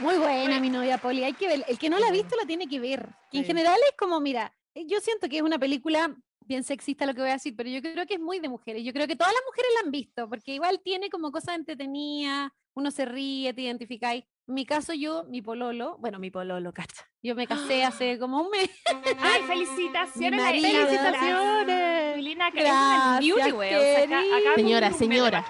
Muy buena Bueno. mi novia Poli, hay que ver, el que no la ha visto la tiene que ver. Que en general es como, mira, eh, yo siento que es una película bien sexista lo que voy a decir, pero yo creo que es muy de mujeres. Yo creo que todas las mujeres la han visto, porque igual tiene como cosas entretenidas, uno se ríe, te identificáis. En mi caso, yo, mi pololo, bueno, mi pololo, cacha. Yo me casé hace como un mes. ¡Ay, felicitaciones! marido. ¡Felicitaciones! Lina, que es Gracias, newlywed, o sea, acá- acá Señora, señora.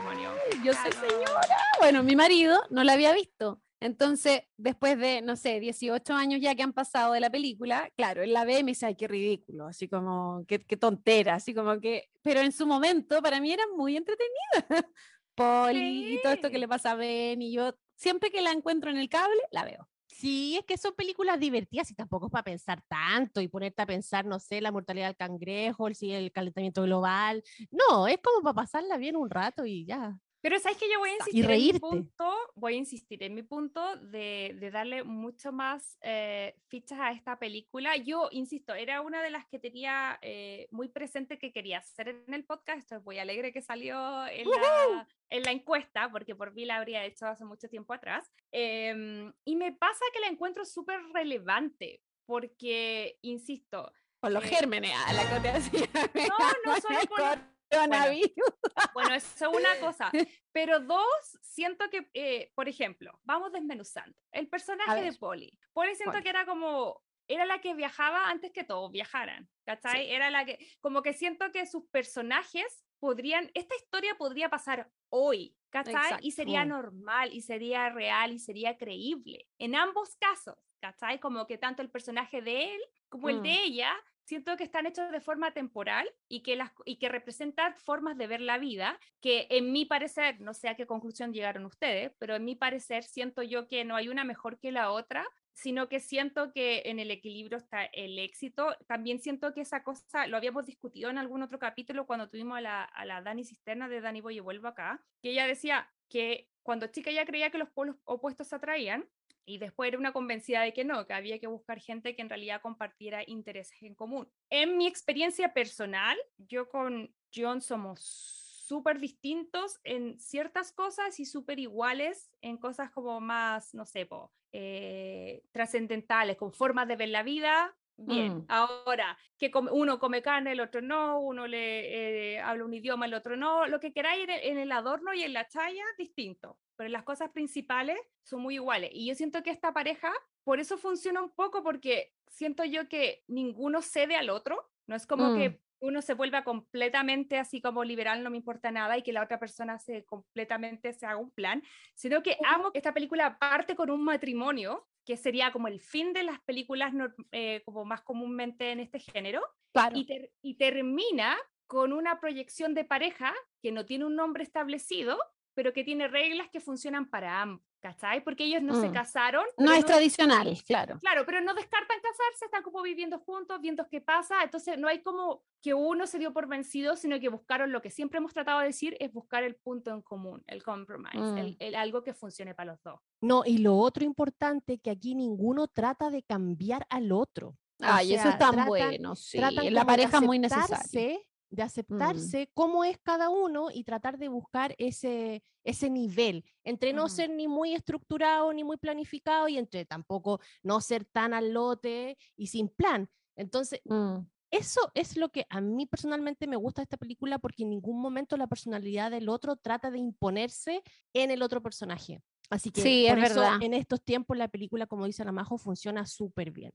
Yo soy señora. Bueno, mi marido no la había visto. Entonces, después de, no sé, 18 años ya que han pasado de la película, claro, él la ve y me dice, ay, qué ridículo, así como, qué, qué tontera, así como que, pero en su momento para mí era muy entretenida. Polly y todo esto que le pasa a Ben y yo, siempre que la encuentro en el cable, la veo. Sí, es que son películas divertidas y tampoco es para pensar tanto y ponerte a pensar, no sé, la mortalidad del cangrejo, el, el calentamiento global. No, es como para pasarla bien un rato y ya. Pero sabes que yo voy a Y insistir en mi punto, voy a insistir en mi punto de, de darle mucho más eh, fichas a esta película. Yo, insisto, era una de las que tenía eh, muy presente que quería hacer en el podcast. Estoy muy alegre que salió en la, en la encuesta, porque por mí la habría hecho hace mucho tiempo atrás. Em, y me pasa que la encuentro súper relevante, porque, insisto, Con los Eh, gérmenes, a la que te hacía. no, no solo por, Coronavirus. Bueno, eso es una cosa. Pero dos, siento que, eh, por ejemplo, vamos desmenuzando. El personaje de. Polly. Polly siento Polly. que era como, era la que viajaba antes que todos viajaran, ¿cachai? Era la que, como que siento que sus personajes podrían, esta historia podría pasar hoy, ¿cachai? Y sería normal, y sería real, y sería creíble. En ambos casos, ¿cachai? Como que tanto el personaje de él como el Mm. de ella siento que están hechos de forma temporal y que, las, y que representan formas de ver la vida que en mi parecer, no sé a qué conclusión llegaron ustedes, pero en mi parecer siento yo que no hay una mejor que la otra, sino que siento que en el equilibrio está el éxito. También siento que esa cosa, lo habíamos discutido en algún otro capítulo cuando tuvimos a la, a la Dani Cisterna de Dani Boye Vuelvo acá, que ella decía que cuando chica ella creía que los polos opuestos se atraían, y después era una convencida de que no, que había que buscar gente que en realidad compartiera intereses en común. En mi experiencia personal, yo con John somos súper distintos en ciertas cosas y súper iguales en cosas como más, no sé, po, eh, trascendentales, con formas de ver la vida. Bien, Mm. ahora que come- uno come carne, el otro no, uno le eh, habla un idioma, el otro no, lo que queráis en el, en el adorno y en la chaya, distinto, pero las cosas principales son muy iguales. Y yo siento que esta pareja, por eso funciona un poco, porque siento yo que ninguno cede al otro, no es como Mm. que uno se vuelva completamente así como liberal, no me importa nada, y que la otra persona se completamente se haga un plan, sino que amo que esta película parte con un matrimonio, que sería como el fin de las películas eh, como más comúnmente en este género, Claro. y, ter- y termina con una proyección de pareja que no tiene un nombre establecido, pero que tiene reglas que funcionan para ambos, ¿cachai? Porque ellos no se Mm. casaron. No es tradicional, claro. Claro, pero no descartan casarse, están como viviendo juntos, viendo qué pasa, entonces no hay como que uno se dio por vencido, sino que buscaron lo que siempre hemos tratado de decir, es buscar el punto en común, el compromise, el- Mm. el algo que funcione para los dos. No, y lo otro importante que aquí ninguno trata de cambiar al otro. O Ay, eso es tan tratan- bueno, sí. la pareja es muy necesario. De aceptarse cómo es cada uno y tratar de buscar ese, ese nivel, entre no ser ni muy estructurado ni muy planificado y entre tampoco no ser tan al lote y sin plan. Entonces, Mm. eso es lo que a mí personalmente me gusta de esta película porque en ningún momento la personalidad del otro trata de imponerse en el otro personaje. Así que Sí, es por eso verdad. en estos tiempos la película, como dice la Majo, funciona súper bien.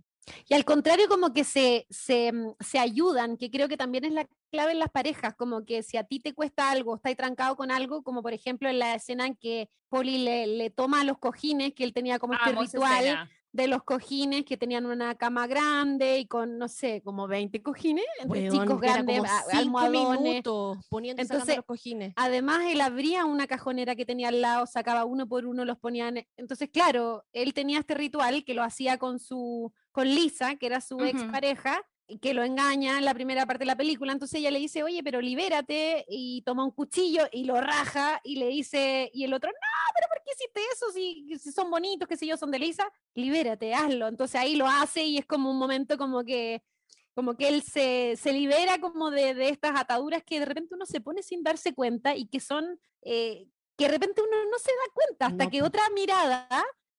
Y al contrario, como que se, se, mm, se ayudan, que creo que también es la clave en las parejas, como que si a ti te cuesta algo, estás trancado con algo, como por ejemplo en la escena en que Polly le, le toma los cojines, que él tenía como este ritual. De los cojines, que tenían una cama grande y con, no sé, como 20 cojines, entre Weón, chicos grandes, almohadones. minutos poniendo Entonces, los cojines. Además, él abría una cajonera que tenía al lado, sacaba uno por uno, los ponían. Entonces, claro, él tenía este ritual que lo hacía con su, con Lisa, que era su Ujú. expareja, y que lo engaña en la primera parte de la película. Entonces ella le dice, oye, pero libérate, y toma un cuchillo y lo raja, y le dice, y el otro, no, pero ¿por qué hiciste eso? Si, si son bonitos, qué sé yo, son de Lisa, libérate, hazlo. Entonces ahí lo hace y es como un momento como que como que él se, se libera como de, de estas ataduras que de repente uno se pone sin darse cuenta y que son, eh, que de repente uno no se da cuenta hasta No, que otra mirada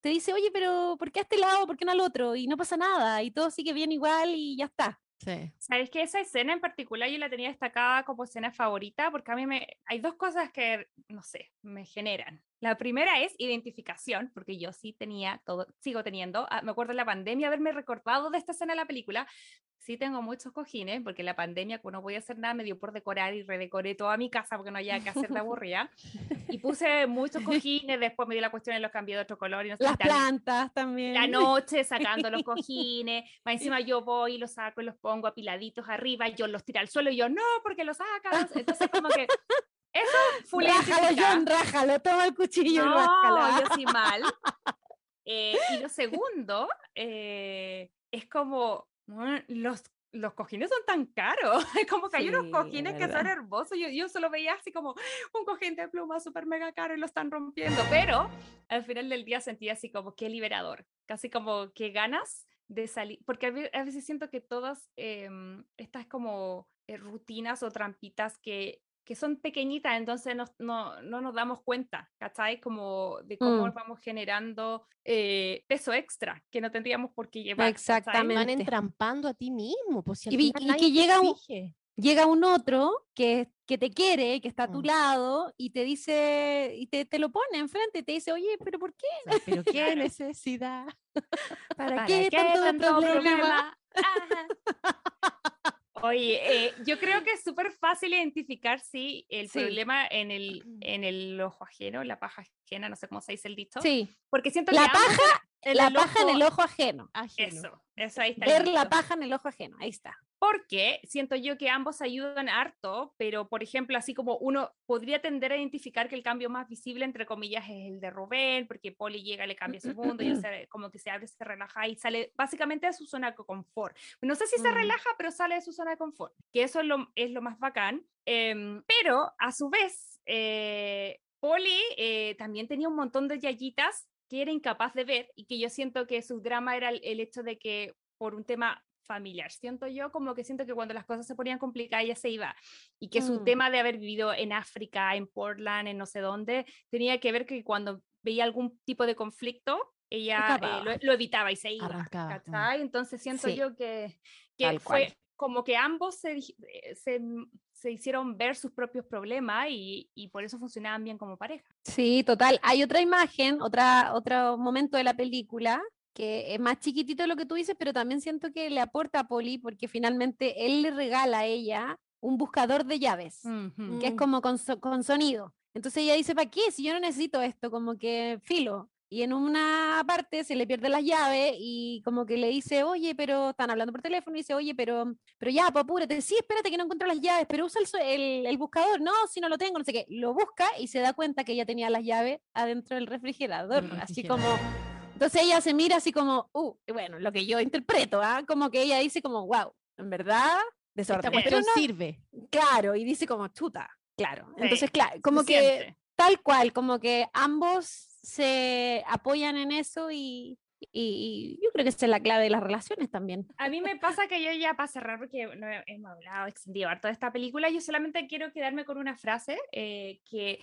te dice, oye, pero ¿por qué a este lado? ¿Por qué no al otro? Y no pasa nada, y todo sigue bien igual y ya está. Sí. Sabes que esa escena en particular yo la tenía destacada como escena favorita porque a mí me hay dos cosas que no sé, me generan. La primera es identificación, porque yo sí tenía todo, sigo teniendo, ah, me acuerdo en la pandemia haberme recordado de esta escena de la película. Sí tengo muchos cojines porque en la pandemia no podía hacer nada me dio por decorar y redecoré toda mi casa porque no había que hacer de aburrida. Y puse muchos cojines, después me dio la cuestión y los cambié de otro color y no sé, Las tal- plantas también. la noche sacando los cojines, más encima yo voy y los saco y los pongo apiladitos arriba, yo los tiro al suelo y yo no, porque los sacas. Entonces, como que eso fue Rájalo, John, rájalo, toma el cuchillo y rájalo. No, yo sí mal. Eh, y lo segundo eh, es como "Mm, los. Los cojines son tan caros, es como que hay unos Sí, cojines que son hermosos. Yo, yo solo veía así como un cojín de pluma súper mega caro y lo están rompiendo, pero al final del día sentí así como qué liberador, casi como que ganas de salir, porque a veces siento que todas em, estas como eh, rutinas o trampitas que, que son pequeñitas, entonces no, no, no nos damos cuenta, ¿cachai? Como de cómo Mm. vamos generando eh, peso extra que no tendríamos por qué llevar. ¿cachai? Exactamente. Van entrampando a ti mismo. Pues, si Y y que llega un- llega un otro que, que te quiere, que está a tu Mm. lado y te dice, y te, te lo pone enfrente, te dice, oye, pero ¿por qué? O sea, Pero qué necesidad. ¿Para, ¿Para qué, qué tanto, tanto problema? problema? Oye, eh, yo creo que es súper fácil identificar si el Sí. problema en el, en el ojo ajeno, la paja ajena, no sé cómo se dice el dicho. Sí, Porque siento La que ambos paja, la el paja en el ojo ajeno. Ajeno. Eso, eso ahí está. Ver la paja en el ojo ajeno, ahí está. Porque siento yo que ambos ayudan harto, pero por ejemplo, así como uno podría tender a identificar que el cambio más visible, entre comillas, es el de Rubén, porque Polly llega, le cambia su mundo y se- como que se abre, se relaja y sale básicamente de su zona de confort. No sé si se Mm. relaja, pero sale de su zona de confort, que eso es lo, es lo más bacán. em, pero a su vez, eh, Polly eh, también tenía un montón de yayitas que era incapaz de ver y que yo siento que su drama era el, el hecho de que por un tema familiar, siento yo como que siento que cuando las cosas se ponían complicadas ella se iba y que su Mm. tema de haber vivido en África, en Portland, en no sé dónde, tenía que ver que cuando veía algún tipo de conflicto, ella eh, lo, lo evitaba y se iba. Mm. Entonces siento Sí. yo que, que fue como que ambos se, eh, se, se hicieron ver sus propios problemas y, y por eso funcionaban bien como pareja. Sí, total. Hay otra imagen, otra, otro momento de la película que es más chiquitito de lo que tú dices, pero también siento que le aporta a Polly porque finalmente él le regala a ella un buscador de llaves, que es Mm. como con, so- con sonido. Entonces ella dice, ¿para qué? Si yo no necesito esto, como que filo. Y en una parte se le pierden las llaves y como que le dice, oye, pero están hablando por teléfono y dice, oye, pero, pero ya, pues apúrate. Sí, espérate que no encuentro las llaves, pero usa el, el, el buscador. No, si no lo tengo, no sé qué. Lo busca y se da cuenta que ella tenía las llaves adentro del refrigerador. Así como, entonces ella se mira así como, uh, bueno, lo que yo interpreto, ¿ah? Como que ella dice como, wow, en verdad, Esta desorden. Pero cuestión no- sirve. claro, y dice como, chuta, claro. Entonces, claro, como que tal cual, como que ambos se apoyan en eso y, y- yo creo que esa es la clave de las relaciones también. A mí me pasa que yo ya para cerrar, porque no he- hemos hablado, extendido harto de esta película, yo solamente quiero quedarme con una frase eh, que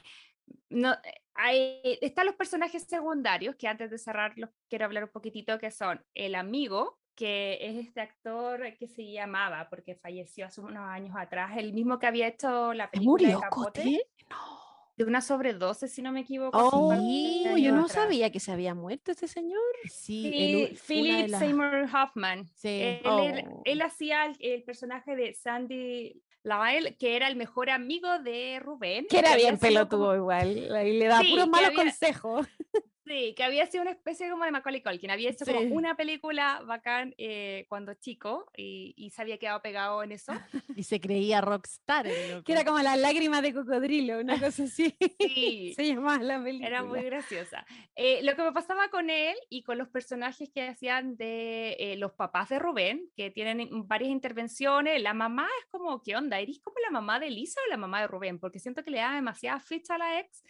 no, hay, están los personajes secundarios, que antes de cerrar los quiero hablar un poquitito, que son el amigo, que es este actor que se llamaba, porque falleció hace unos años atrás, el mismo que había hecho la película de Capote. No. De una sobredosis, si no me equivoco. Oh, yo no atrás. sabía que se había muerto este señor. Sí, Sí, el Philip las- Seymour Hoffman. Sí. Él, era- Oh. él hacía el, el personaje de Sandy Lyle, que era el mejor amigo de Rubén. Que era bien sido como- pelotudo igual. Ahí le da Sí, puros malos había- consejos. Sí, que había sido una especie como de Macaulay Culkin. Había hecho Sí. como una película bacán eh, cuando chico y, y se había quedado pegado en eso. Y se creía rockstar. loco. Que era como las lágrimas de cocodrilo, una cosa así. Sí. Se llamaba la película. Era muy graciosa. Eh, lo que me pasaba con él y con los personajes que hacían de eh, los papás de Rubén, que tienen varias intervenciones, la mamá es como, ¿qué onda? ¿Eres como la mamá de Lisa o la mamá de Rubén? Porque siento que le da demasiada ficha a la ex.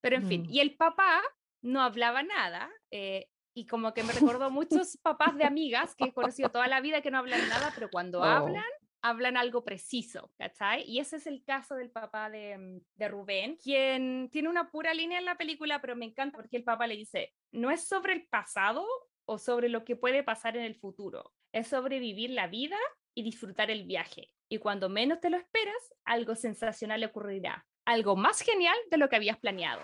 Pero en fin, Mm. y el papá no hablaba nada. eh, y como que me recordó muchos papás de amigas que he conocido toda la vida que no hablan nada, pero cuando Oh. hablan, hablan algo preciso, ¿cachai? Y ese es el caso del papá de, mm, de Rubén, quien tiene una pura línea en la película, pero me encanta porque el papá le dice, no es sobre el pasado o sobre lo que puede pasar en el futuro, es sobre vivir la vida y disfrutar el viaje. Y cuando menos te lo esperas, algo sensacional ocurrirá, algo más genial de lo que habías planeado.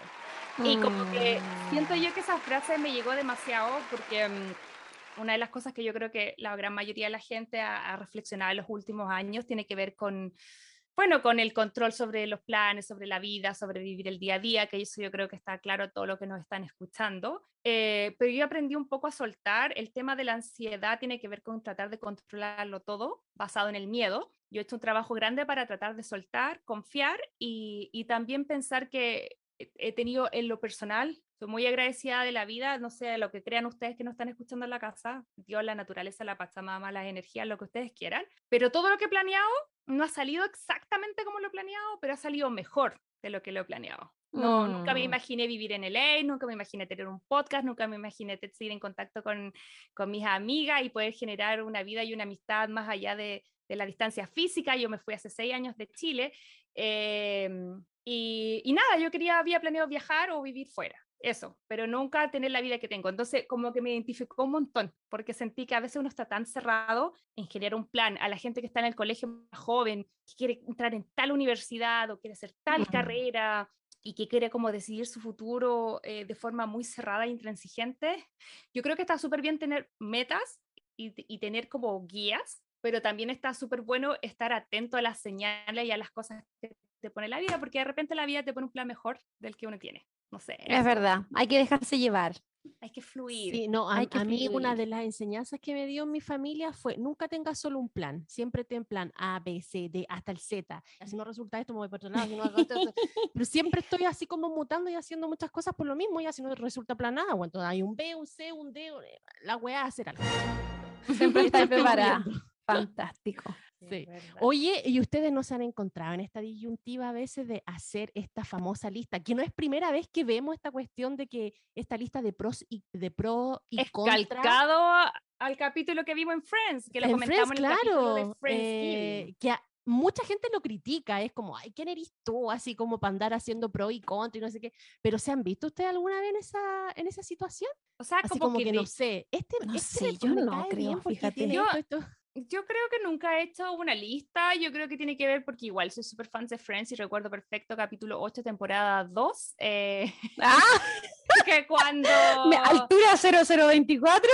Y como que siento yo que esa frase me llegó demasiado porque mm, una de las cosas que yo creo que la gran mayoría de la gente ha, ha reflexionado en los últimos años tiene que ver con, bueno, con el control sobre los planes, sobre la vida, sobre vivir el día a día, que eso yo creo que está claro todo lo que nos están escuchando. Eh, pero yo aprendí un poco a soltar. El tema de la ansiedad tiene que ver con tratar de controlarlo todo basado en el miedo. Yo he hecho un trabajo grande para tratar de soltar, confiar y, también pensar que he tenido en lo personal, soy muy agradecida de la vida, no sé, lo que crean ustedes que no están escuchando en la casa, Dios, la naturaleza, la Pachamama, las energías, lo que ustedes quieran, pero todo lo que he planeado no ha salido exactamente como lo he planeado, pero ha salido mejor de lo que lo he planeado. No, Nunca me Mm. imaginé vivir en LA, nunca me imaginé tener un podcast, nunca me imaginé seguir en contacto con, con mis amigas y poder generar una vida y una amistad más allá de, de la distancia física. Yo me fui hace seis años de Chile em, y, y nada, yo quería, había planeado viajar o vivir fuera, eso, pero nunca tener la vida que tengo. Entonces, como que me identificó un montón, porque sentí que a veces uno está tan cerrado en generar un plan. A la gente que está en el colegio más joven, que quiere entrar en tal universidad o quiere hacer tal carrera y que quiere como decidir su futuro eh, de forma muy cerrada e intransigente, yo creo que está súper bien tener metas y, y tener como guías, pero también está súper bueno estar atento a las señales y a las cosas que te pone la vida, porque de repente la vida te pone un plan mejor del que uno tiene. No sé, Es verdad, hay que dejarse llevar. hay que fluir. Sí, no, a, Hay que a mí una fluir. de las enseñanzas que me dio mi familia fue nunca tengas solo un plan, siempre ten plan A, B, C, D, hasta el Z. Si no resulta esto, me voy por otro lado, si no pero siempre estoy así como mutando y haciendo muchas cosas por lo mismo, y así no resulta plan A, o entonces hay un B, un C, un D, la weá a hacer algo. Siempre Estoy preparada. Fantástico. Sí. Oye, ¿y ustedes no se han encontrado en esta disyuntiva a veces de hacer esta famosa lista? Que no es primera vez que vemos esta cuestión de que esta lista de pros y de pro y es contra. calcado al capítulo que vimos en Friends, que lo en comentamos Friends, en el capítulo de claro, Friendsgiving. eh, que a- mucha gente lo critica, es como, ay, ¿quién eres tú? Así como para andar haciendo pro y contra y no sé qué. Pero ¿se han visto ustedes alguna vez en esa, en esa situación? O sea, Así como, como, que, no sé, este, No este sé, yo no creo, fíjate. tiene Yo- esto, esto. Yo creo que nunca he hecho una lista, yo creo que tiene que ver porque igual soy súper fan de Friends y recuerdo perfecto capítulo 8, temporada 2, eh, Ah, que cuando... altura 0024,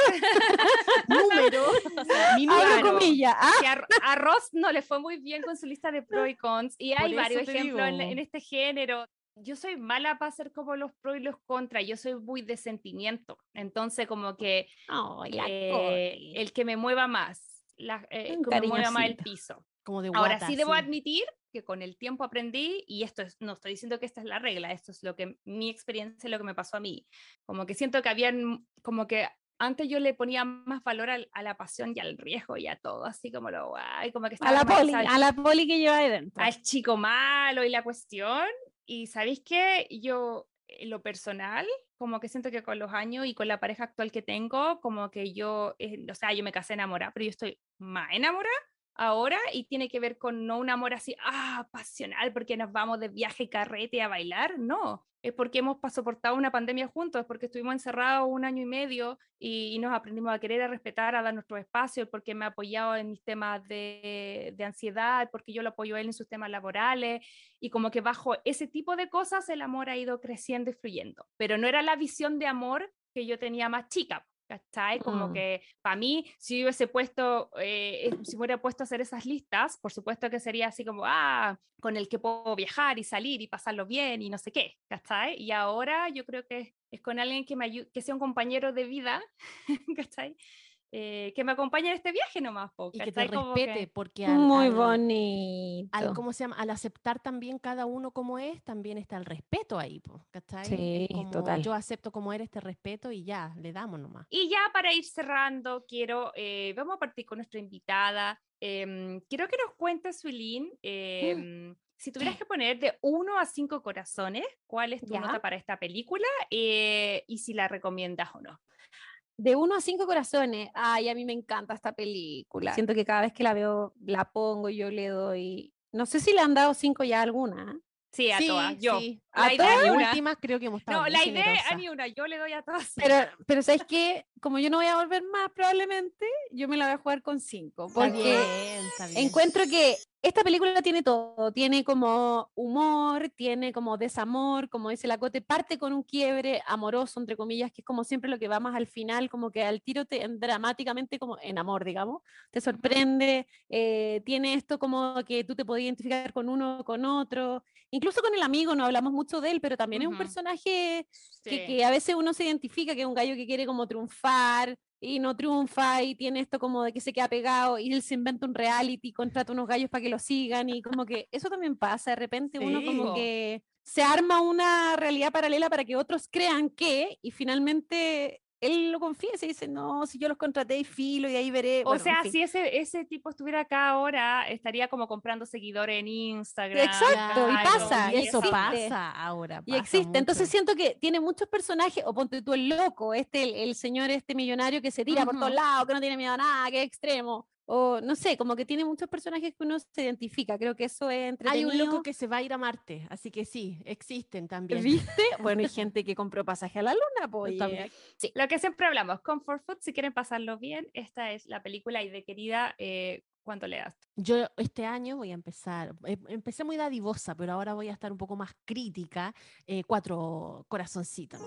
número, o sea, mi abro número. comilla. Ah, que a, a Ross no le fue muy bien con su lista de pro y cons y hay varios ejemplos en, en este género. Yo soy mala para hacer como los pro y los contra, yo soy muy de sentimiento, entonces como que la eh, el que me mueva más, la, eh, mueva más el piso. como de Ahora guata, sí debo admitir que con el tiempo aprendí, y esto es, no estoy diciendo que esta es la regla, esto es lo que mi experiencia, lo que me pasó a mí. Como que siento que habían, como que antes yo le ponía más valor al- a, la pasión y al riesgo y a todo, así como lo guay, como que a estaba la más poli, a la poli que lleva dentro. al chico malo y la cuestión. Y sabéis que yo, en lo personal, como que siento que con los años y con la pareja actual que tengo, como que yo, eh, o sea, yo me casé enamorada, pero yo estoy más enamorada ahora y tiene que ver con no un amor así, ah, pasional, porque nos vamos de viaje carrete a bailar, no. Es porque hemos soportado una pandemia juntos, es porque estuvimos encerrados un año y medio y, y nos aprendimos a querer, a respetar, a dar nuestro espacio, porque me ha apoyado en mis temas de, de ansiedad, porque yo lo apoyo a él en sus temas laborales, y como que bajo ese tipo de cosas el amor ha ido creciendo y fluyendo. Pero no era la visión de amor que yo tenía más chica. ¿Cachai? Como Mm. que para mí, si hubiese puesto, eh, si me hubiera puesto a hacer esas listas, por supuesto que sería así como, ah, con el que puedo viajar y salir y pasarlo bien y no sé qué, ¿cachai? Y ahora yo creo que es, es con alguien que me ayude, que sea un compañero de vida, ¿cachai? Eh, que me acompañe en este viaje nomás, po, Y que te respete, que- porque al, Muy al- bonito. al- ¿cómo se llama? Al aceptar también cada uno como es, también está el respeto ahí, po, ¿cachai? Sí, como, total. Yo acepto como eres, te respeto y ya, le damos nomás. Y ya para ir cerrando, quiero, eh, vamos a partir con nuestra invitada. Em, quiero que nos cuentes, Suilín, em, si tuvieras que poner de 1 a 5 corazones, ¿cuál es tu Ya. nota para esta película eh, y si la recomiendas o no? De uno a cinco corazones. Ay, a mí me encanta esta película. Siento que cada vez que la veo, la pongo y yo le doy. No sé si le han dado cinco ya a alguna. Sí, a sí, todas, yo. sí. La ¿A idea una. últimas creo que hemos estado No, la idea a generosas. ni una, yo le doy a todas. Pero, pero ¿sabes qué? Como yo no voy a volver más, probablemente, yo me la voy a jugar con cinco. Está Porque bien, está bien. encuentro que esta película tiene todo. Tiene como humor, tiene como desamor, como dice la Cote, parte con un quiebre amoroso, entre comillas, que es como siempre lo que va más al final, como que al tiro te en- dramáticamente como en amor, digamos. Te sorprende, eh, tiene esto como que tú te podías identificar con uno o con otro. Incluso con el amigo, no hablamos mucho de él, pero también es un personaje que, Sí. que a veces uno se identifica que es un gallo que quiere como triunfar y no triunfa y tiene esto como de que se queda pegado y él se inventa un reality, contrata unos gallos para que lo sigan y como que eso también pasa, de repente uno como que se arma una realidad paralela para que otros crean que y finalmente él lo confiesa y dice, no, si yo los contraté y filo y ahí veré. O en sea, fin. si ese, ese tipo estuviera acá ahora, estaría como comprando seguidores en Instagram. Exacto, y pasa, Y eso existe. pasa ahora. Y existe. Entonces siento que tiene muchos personajes, o ponte tú el loco, este, el, el señor, este millonario que se tira por todos lados, que no tiene miedo a nada, que es extremo. O no sé, como que tiene muchos personajes que uno se identifica. Creo que eso es Hay entretenido. un loco que se va a ir a Marte, así que sí, existen también. ¿Viste? Bueno, hay gente que compró pasaje a la luna, pues. También. Lo que siempre hablamos, Comfort Food, si quieren pasarlo bien, esta es la película y de querida, eh, ¿cuánto le das? Yo este año voy a empezar, em- empecé muy dadivosa, pero ahora voy a estar un poco más crítica, eh, cuatro corazoncitos.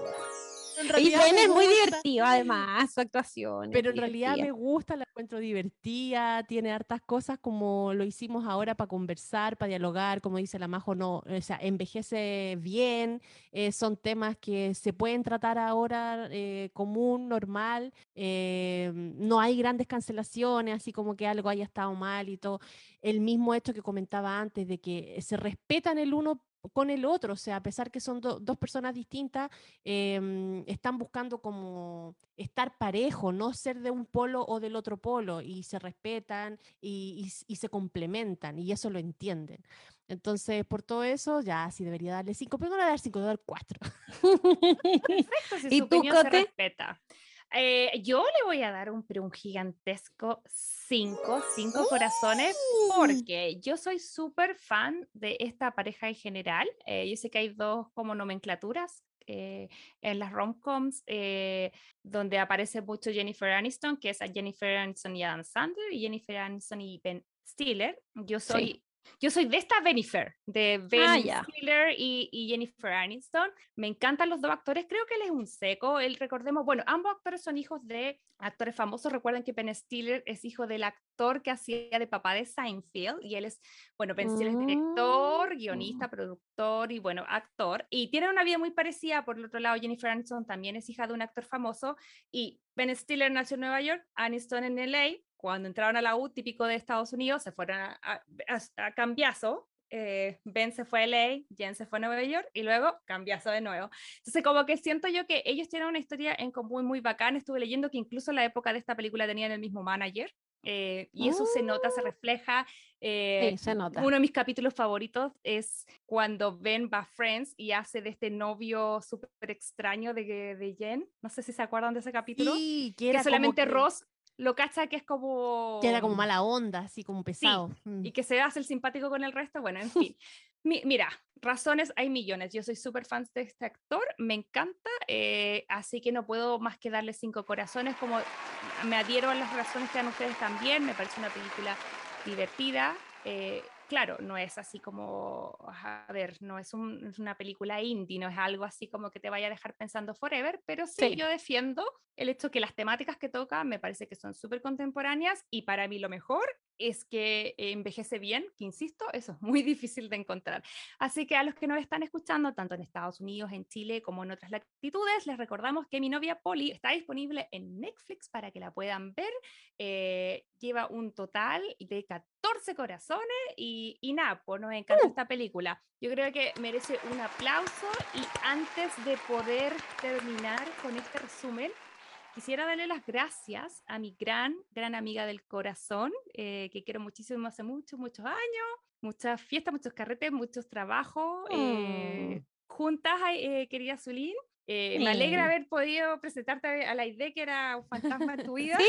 Y Ben es muy divertido, además, su actuación. Pero en realidad me gusta, la encuentro divertida, tiene hartas cosas como lo hicimos ahora para conversar, para dialogar, como dice la Majo, no, o sea, envejece bien, eh, son temas que se pueden tratar ahora eh, común, normal, eh, no hay grandes cancelaciones, así como que algo haya estado mal y todo. El mismo hecho que comentaba antes de que se respetan el uno con el otro, o sea, a pesar que son do- dos personas distintas, em, están buscando como estar parejo, no ser de un polo o del otro polo, y se respetan y, y s- y se complementan, y eso lo entienden. Entonces, por todo eso, ya sí debería darle cinco, pero no le voy a dar cinco, le voy a dar cuatro. Perfecto, si ¿Y su tú, opinión se Cote? respeta. Eh, yo le voy a dar un, pero un gigantesco 5, 5 corazones, porque yo soy súper fan de esta pareja en general. Eh, yo sé que hay dos como nomenclaturas eh, en las romcoms, eh, donde aparece mucho Jennifer Aniston, que es a Jennifer Aniston y Adam Sandler, y Jennifer Aniston y Ben Stiller. Yo soy... Yo soy de esta Benifer, de Ben Ah. Stiller y, y Jennifer Aniston. Me encantan los dos actores. Creo que él es un seco. Él, recordemos, bueno, ambos actores son hijos de actores famosos. Recuerden que Ben Stiller es hijo del actor que hacía de papá de Seinfeld. Y él es, bueno, Ben Stiller es director, guionista, productor y, bueno, actor. Y tiene una vida muy parecida. Por el otro lado, Jennifer Aniston también es hija de un actor famoso. Y Ben Stiller nació en Nueva York, Aniston en LA. Cuando entraron a la U, típico de Estados Unidos, se fueron a, a, a- cambiazo. eh, ben se fue a LA, Jen se fue a Nueva York y luego cambiazo de nuevo. Entonces, como que siento yo que ellos tienen una historia en común muy bacana. Estuve leyendo que incluso en la época de esta película tenían el mismo manager. eh, y eso se nota, se refleja. eh, Sí, se nota. uno de mis capítulos favoritos es cuando Ben va a Friends y hace de este novio súper extraño de, de Jen. No sé si se acuerdan de ese capítulo. Sí, que que era solamente que- Ross lo cacha que es como... Que era como mala onda, así como pesado. Mm. Y que se hace el simpático con el resto. Bueno, en fin. Mi- mira, razones hay millones. Yo soy súper fan de este actor, me encanta, eh, así que no puedo más que darle cinco corazones, como me adhiero a las razones que dan ustedes también, me parece una película divertida. eh, claro, no es así como, a ver, no es, un- es una película indie, no es algo así como que te vaya a dejar pensando forever, pero sí, Sí. yo defiendo el hecho que las temáticas que toca me parece que son súper contemporáneas y para mí lo mejor es que envejece bien, que insisto, eso es muy difícil de encontrar. Así que a los que nos están escuchando, tanto en Estados Unidos, en Chile, como en otras latitudes, les recordamos que mi novia Polly está disponible en Netflix para que la puedan ver. Eh, lleva un total de 14 corazones y, y nada, pues nos encanta esta película. Yo creo que merece un aplauso y antes de poder terminar con este resumen, quisiera darle las gracias a mi gran, gran amiga del corazón, eh, que quiero muchísimo hace muchos, muchos años, muchas fiestas, muchos carretes, muchos trabajos eh, juntas, ay, eh, querida Zulín. Eh, Me alegra haber podido presentarte a la idea que era un fantasma en tu vida. Sí,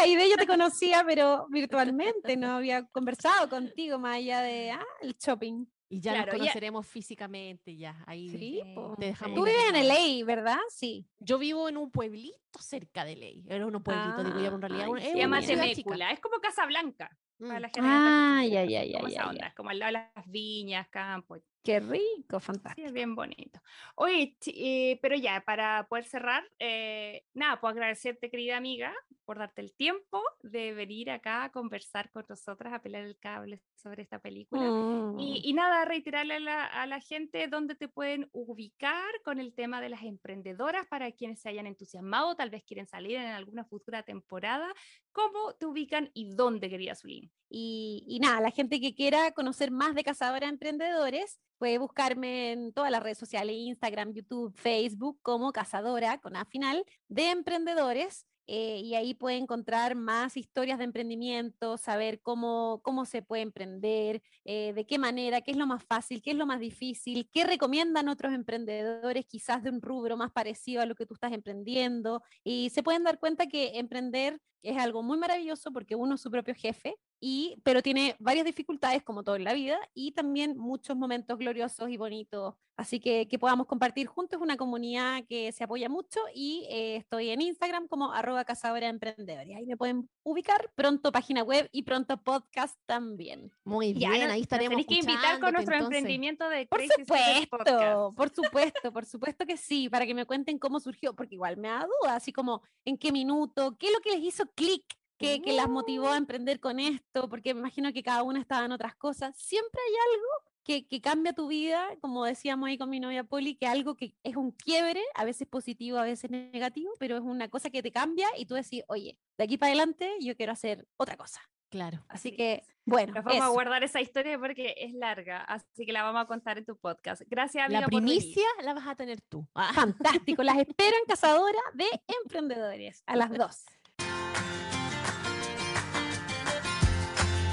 ahí de yo te conocía, pero virtualmente, no había conversado contigo más allá de ah, el shopping. Y ya Claro, nos ya- conoceremos físicamente ya. Ahí Sí, te dejamos Tú vives en. LA, ¿verdad? Sí. Yo vivo en un pueblito cerca de Ley. Era un pueblito, digo yo, en Ah, realidad ay, un- es Se llama. Temécula, es como Casablanca. Para Mm. la gente Ah, ya, ya, como ya, esa ya, onda, ya. es como al lado de las viñas, campos. Qué rico, Sí, fantástico. es bien bonito. Oye, eh, pero ya, para poder cerrar, eh, nada, puedo agradecerte, querida amiga, por darte el tiempo de venir acá a conversar con nosotras, a pelar el cable sobre esta película. Mm. Y, y nada, reiterarle a la, a la gente dónde te pueden ubicar con el tema de las emprendedoras para quienes se hayan entusiasmado, tal vez quieren salir en alguna futura temporada, cómo te ubican y dónde, querida Zulín. Y, y nada, la gente que quiera conocer más de Cazadora de Emprendedores puede buscarme en todas las redes sociales, Instagram, YouTube, Facebook, como Cazadora, con A final, de Emprendedores. eh, y ahí puede encontrar más historias de emprendimiento, saber cómo, cómo se puede emprender, eh, de qué manera, qué es lo más fácil, qué es lo más difícil, qué recomiendan otros emprendedores quizás de un rubro más parecido a lo que tú estás emprendiendo. Y se pueden dar cuenta que emprender es algo muy maravilloso porque uno es su propio jefe, y, pero tiene varias dificultades como todo en la vida y también muchos momentos gloriosos y bonitos. Así que que podamos compartir juntos una comunidad que se apoya mucho y eh, estoy en Instagram como arroba cazadora de emprendedores. Ahí me pueden ubicar pronto página web y pronto podcast también. Muy bien, ahí estaremos. tenéis que invitar con nuestro entonces. emprendimiento de Por supuesto, por supuesto, por supuesto que sí, para que me cuenten cómo surgió, porque igual me da duda, así como en qué minuto, qué es lo que les hizo clic, qué, qué las motivó a emprender con esto, porque me imagino que cada una estaba en otras cosas. Siempre hay algo que, que cambia tu vida, como decíamos ahí con mi novia Poli, que algo que es un quiebre, a veces positivo, a veces negativo, pero es una cosa que te cambia y tú decís, oye, de aquí para adelante yo quiero hacer otra cosa. Claro. Así que, bueno, Nos vamos a eso. guardar esa historia porque es larga, así que la vamos a contar en tu podcast. Gracias, amiga, La por primicia la vas a tener tú. Ah, Fantástico, las espero en Cazadora de Emprendedores a las dos.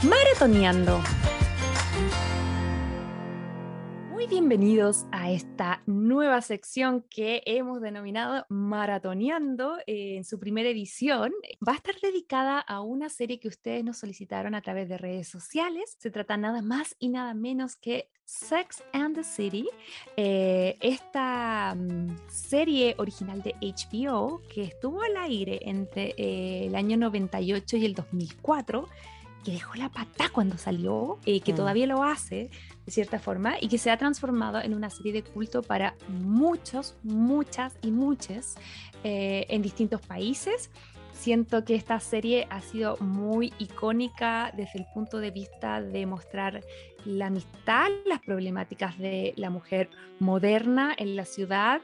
Maratoneando. Muy bienvenidos a esta nueva sección que hemos denominado Maratoneando eh, en su primera edición. Va a estar dedicada a una serie que ustedes nos solicitaron a través de redes sociales. Se trata nada más y nada menos que Sex and the City, eh, esta mm, serie original de HBO que estuvo al aire entre eh, el año 98 y el 2004 que dejó la pata cuando salió, eh, que Mm. todavía lo hace de cierta forma y que se ha transformado en una serie de culto para muchos, muchas y muchas eh, en distintos países. Siento que esta serie ha sido muy icónica desde el punto de vista de mostrar la amistad, las problemáticas de la mujer moderna en la ciudad,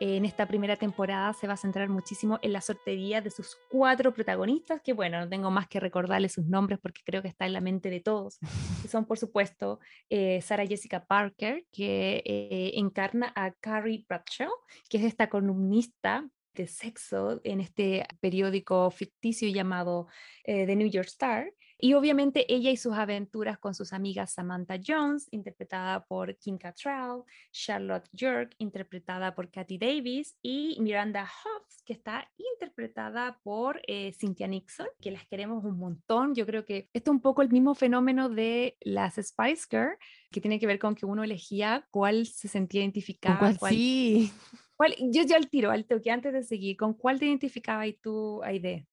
en esta primera temporada se va a centrar muchísimo en la sortería de sus cuatro protagonistas, que bueno, no tengo más que recordarles sus nombres porque creo que está en la mente de todos, que son por supuesto eh, Sarah Jessica Parker, que eh, encarna a Carrie Bradshaw, que es esta columnista de sexo en este periódico ficticio llamado eh, The New York Star. Y obviamente ella y sus aventuras con sus amigas Samantha Jones, interpretada por Kim Cattrall, Charlotte York, interpretada por Kathy Davis, y Miranda Hobbs, que está interpretada por eh, Cynthia Nixon, que las queremos un montón. Yo creo que esto es un poco el mismo fenómeno de las Spice Girls, que tiene que ver con que uno elegía cuál se sentía identificada. Cuál, cuál- sí. cuál- yo ya al tiro, al toque, antes de seguir, ¿con cuál te identificabas y tú, Aide,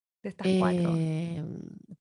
Eh,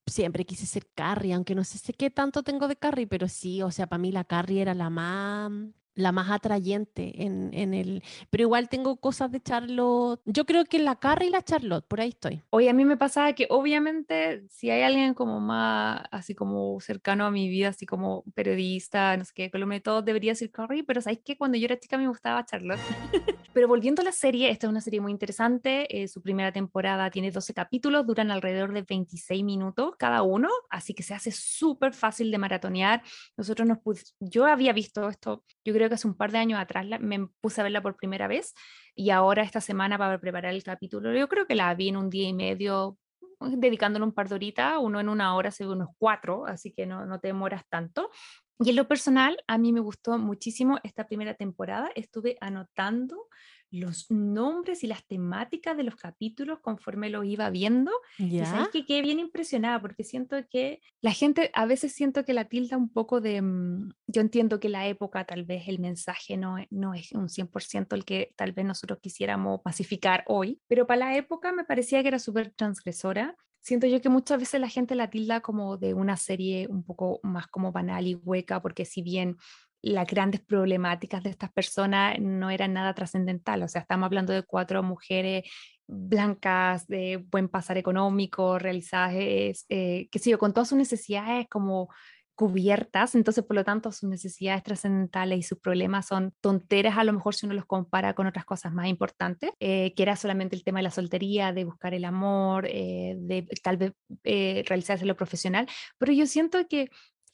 siempre quise ser Carrie, aunque no sé qué tanto tengo de Carrie, pero sí, o sea, para mí la Carrie era la más, la más atrayente en, en el... Pero igual tengo cosas de Charlotte. Yo creo que la Carrie y la Charlotte, por ahí estoy. Oye, a mí me pasaba que obviamente si hay alguien como más, así como cercano a mi vida, así como periodista, no sé qué, columna todo, debería ser Carrie, pero ¿sabes qué? Cuando yo era chica me gustaba Charlotte. pero volviendo a la serie, esta es una serie muy interesante, eh, su primera temporada tiene 12 capítulos, duran alrededor de 26 minutos cada uno, así que se hace súper fácil de maratonear. Nosotros nos yo había visto esto, yo creo que hace un par de años atrás me puse a verla por primera vez y ahora esta semana para preparar el capítulo, yo creo que la vi en un día y medio, dedicándole un par de horitas, uno en una hora se ve unos cuatro, así que no, no te demoras tanto. Y en lo personal, a mí me gustó muchísimo esta primera temporada, estuve anotando los nombres y las temáticas de los capítulos conforme los iba viendo y ¿Ya? sabes que quedé bien impresionada porque siento que la gente a veces siento que la tilda un poco de, mm, yo entiendo que la época tal vez el mensaje no, no es un 100% el que tal vez nosotros quisiéramos pacificar hoy, pero para la época me parecía que era súper transgresora. Siento yo que muchas veces la gente la tilda como de una serie un poco más como banal y hueca porque si bien las grandes problemáticas de estas personas no eran nada trascendental, o sea, estamos hablando de cuatro mujeres blancas, de buen pasar económico, realizadas, es, eh, qué sé yo, con todas sus necesidades como cubiertas, entonces por lo tanto sus necesidades trascendentales y sus problemas son tonteras a lo mejor si uno los compara con otras cosas más importantes, eh, que era solamente el tema de la soltería, de buscar el amor, eh, de tal vez eh, realizarse lo profesional, pero yo siento que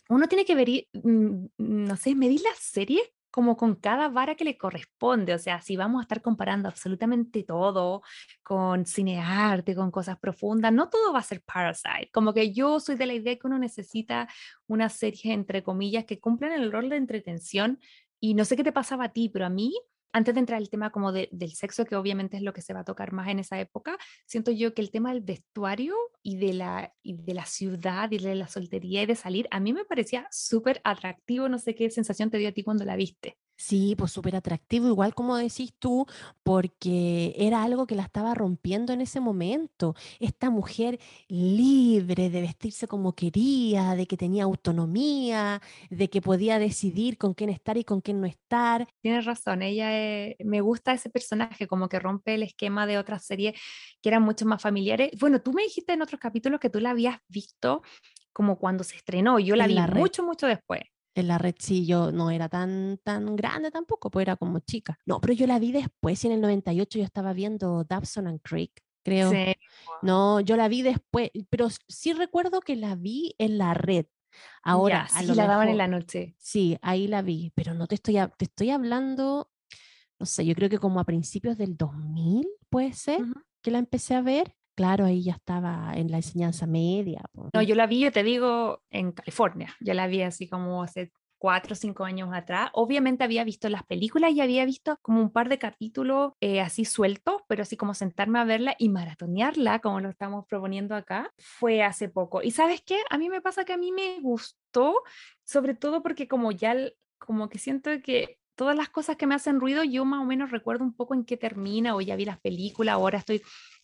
uno tiene que ver, mm, no sé, medir la serie como con cada vara que le corresponde, o sea, si vamos a estar comparando absolutamente todo con cinearte, con cosas profundas, no todo va a ser Parasite, como que yo soy de la idea que uno necesita una serie, entre comillas, que cumplan el rol de entretención, y no sé qué te pasaba a ti, pero a mí, antes de entrar al tema como de- del sexo, que obviamente es lo que se va a tocar más en esa época, siento yo que el tema del vestuario y de la, y de la ciudad y de la soltería y de salir, a mí me parecía súper atractivo, no sé qué sensación te dio a ti cuando la viste. Sí, pues súper atractivo, igual como decís tú, porque era algo que la estaba rompiendo en ese momento. Esta mujer libre de vestirse como quería, de que tenía autonomía, de que podía decidir con quién estar y con quién no estar. Tienes razón, ella es- me gusta ese personaje, como que rompe el esquema de otras series que eran mucho más familiares. Bueno, tú me dijiste en otros capítulos que tú la habías visto como cuando se estrenó, yo la En vi la mucho, mucho después. En la red sí, yo no era tan, tan grande tampoco, pues era como chica. No, pero yo la vi después y en el 98 yo estaba viendo Dawson and Creek, creo. Sí, No, yo la vi después, pero sí recuerdo que la vi en la red. Ahora, ya, sí, la daban en la noche. Sí, ahí la vi, pero no te estoy, te estoy hablando, no sé, yo creo que como a principios del 2000, puede ser, que la empecé a ver. Claro, ahí ya estaba en la enseñanza media. No, yo la vi, yo te digo, en California. Yo la vi así como hace cuatro o cinco años atrás. Obviamente había visto las películas y había visto como un par de capítulos eh, así sueltos, pero así como sentarme a verla y maratonearla, como lo estamos proponiendo acá, fue hace poco. Y sabes qué, a mí me pasa que a mí me gustó, sobre todo porque como ya, como que siento que... Todas las cosas que me hacen ruido, yo más o menos recuerdo un poco en qué termina, o ya vi las películas, ahora estoy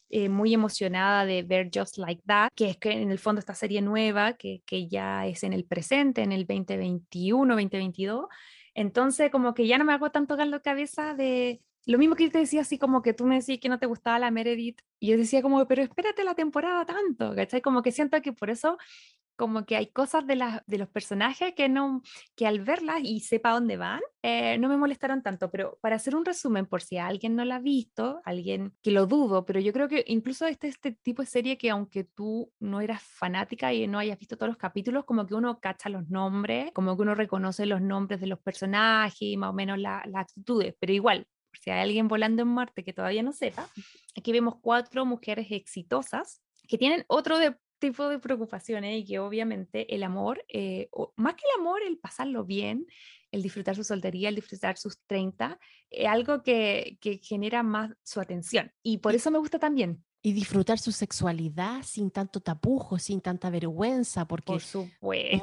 eh, muy emocionada de ver Just Like That, que es que en el fondo esta serie nueva, que, que ya es en el presente, en el 2021, 2022. Entonces, como que ya no me hago tanto la cabeza de lo mismo que yo te decía, así como que tú me decías que no te gustaba la Meredith, y yo decía como, pero espérate la temporada tanto, ¿cachai? Como que siento que por eso como que hay cosas de, las de los personajes que no que al verlas y sepa dónde van eh, no me molestaron tanto pero para hacer un resumen por si alguien no la ha visto alguien que lo dudo pero yo creo que incluso este este tipo de serie que aunque tú no eras fanática y no hayas visto todos los capítulos como que uno cacha los nombres como que uno reconoce los nombres de los personajes y más o menos la- las actitudes pero igual si hay alguien volando en Marte que todavía no sepa aquí vemos cuatro mujeres exitosas que tienen otro de tipo de preocupaciones y que obviamente el amor, eh, más que el amor, el pasarlo bien, el disfrutar su soltería, el disfrutar sus 30, es algo que, que genera más su atención. Y por eso me gusta también, y disfrutar su sexualidad sin tanto tapujo, sin tanta vergüenza, porque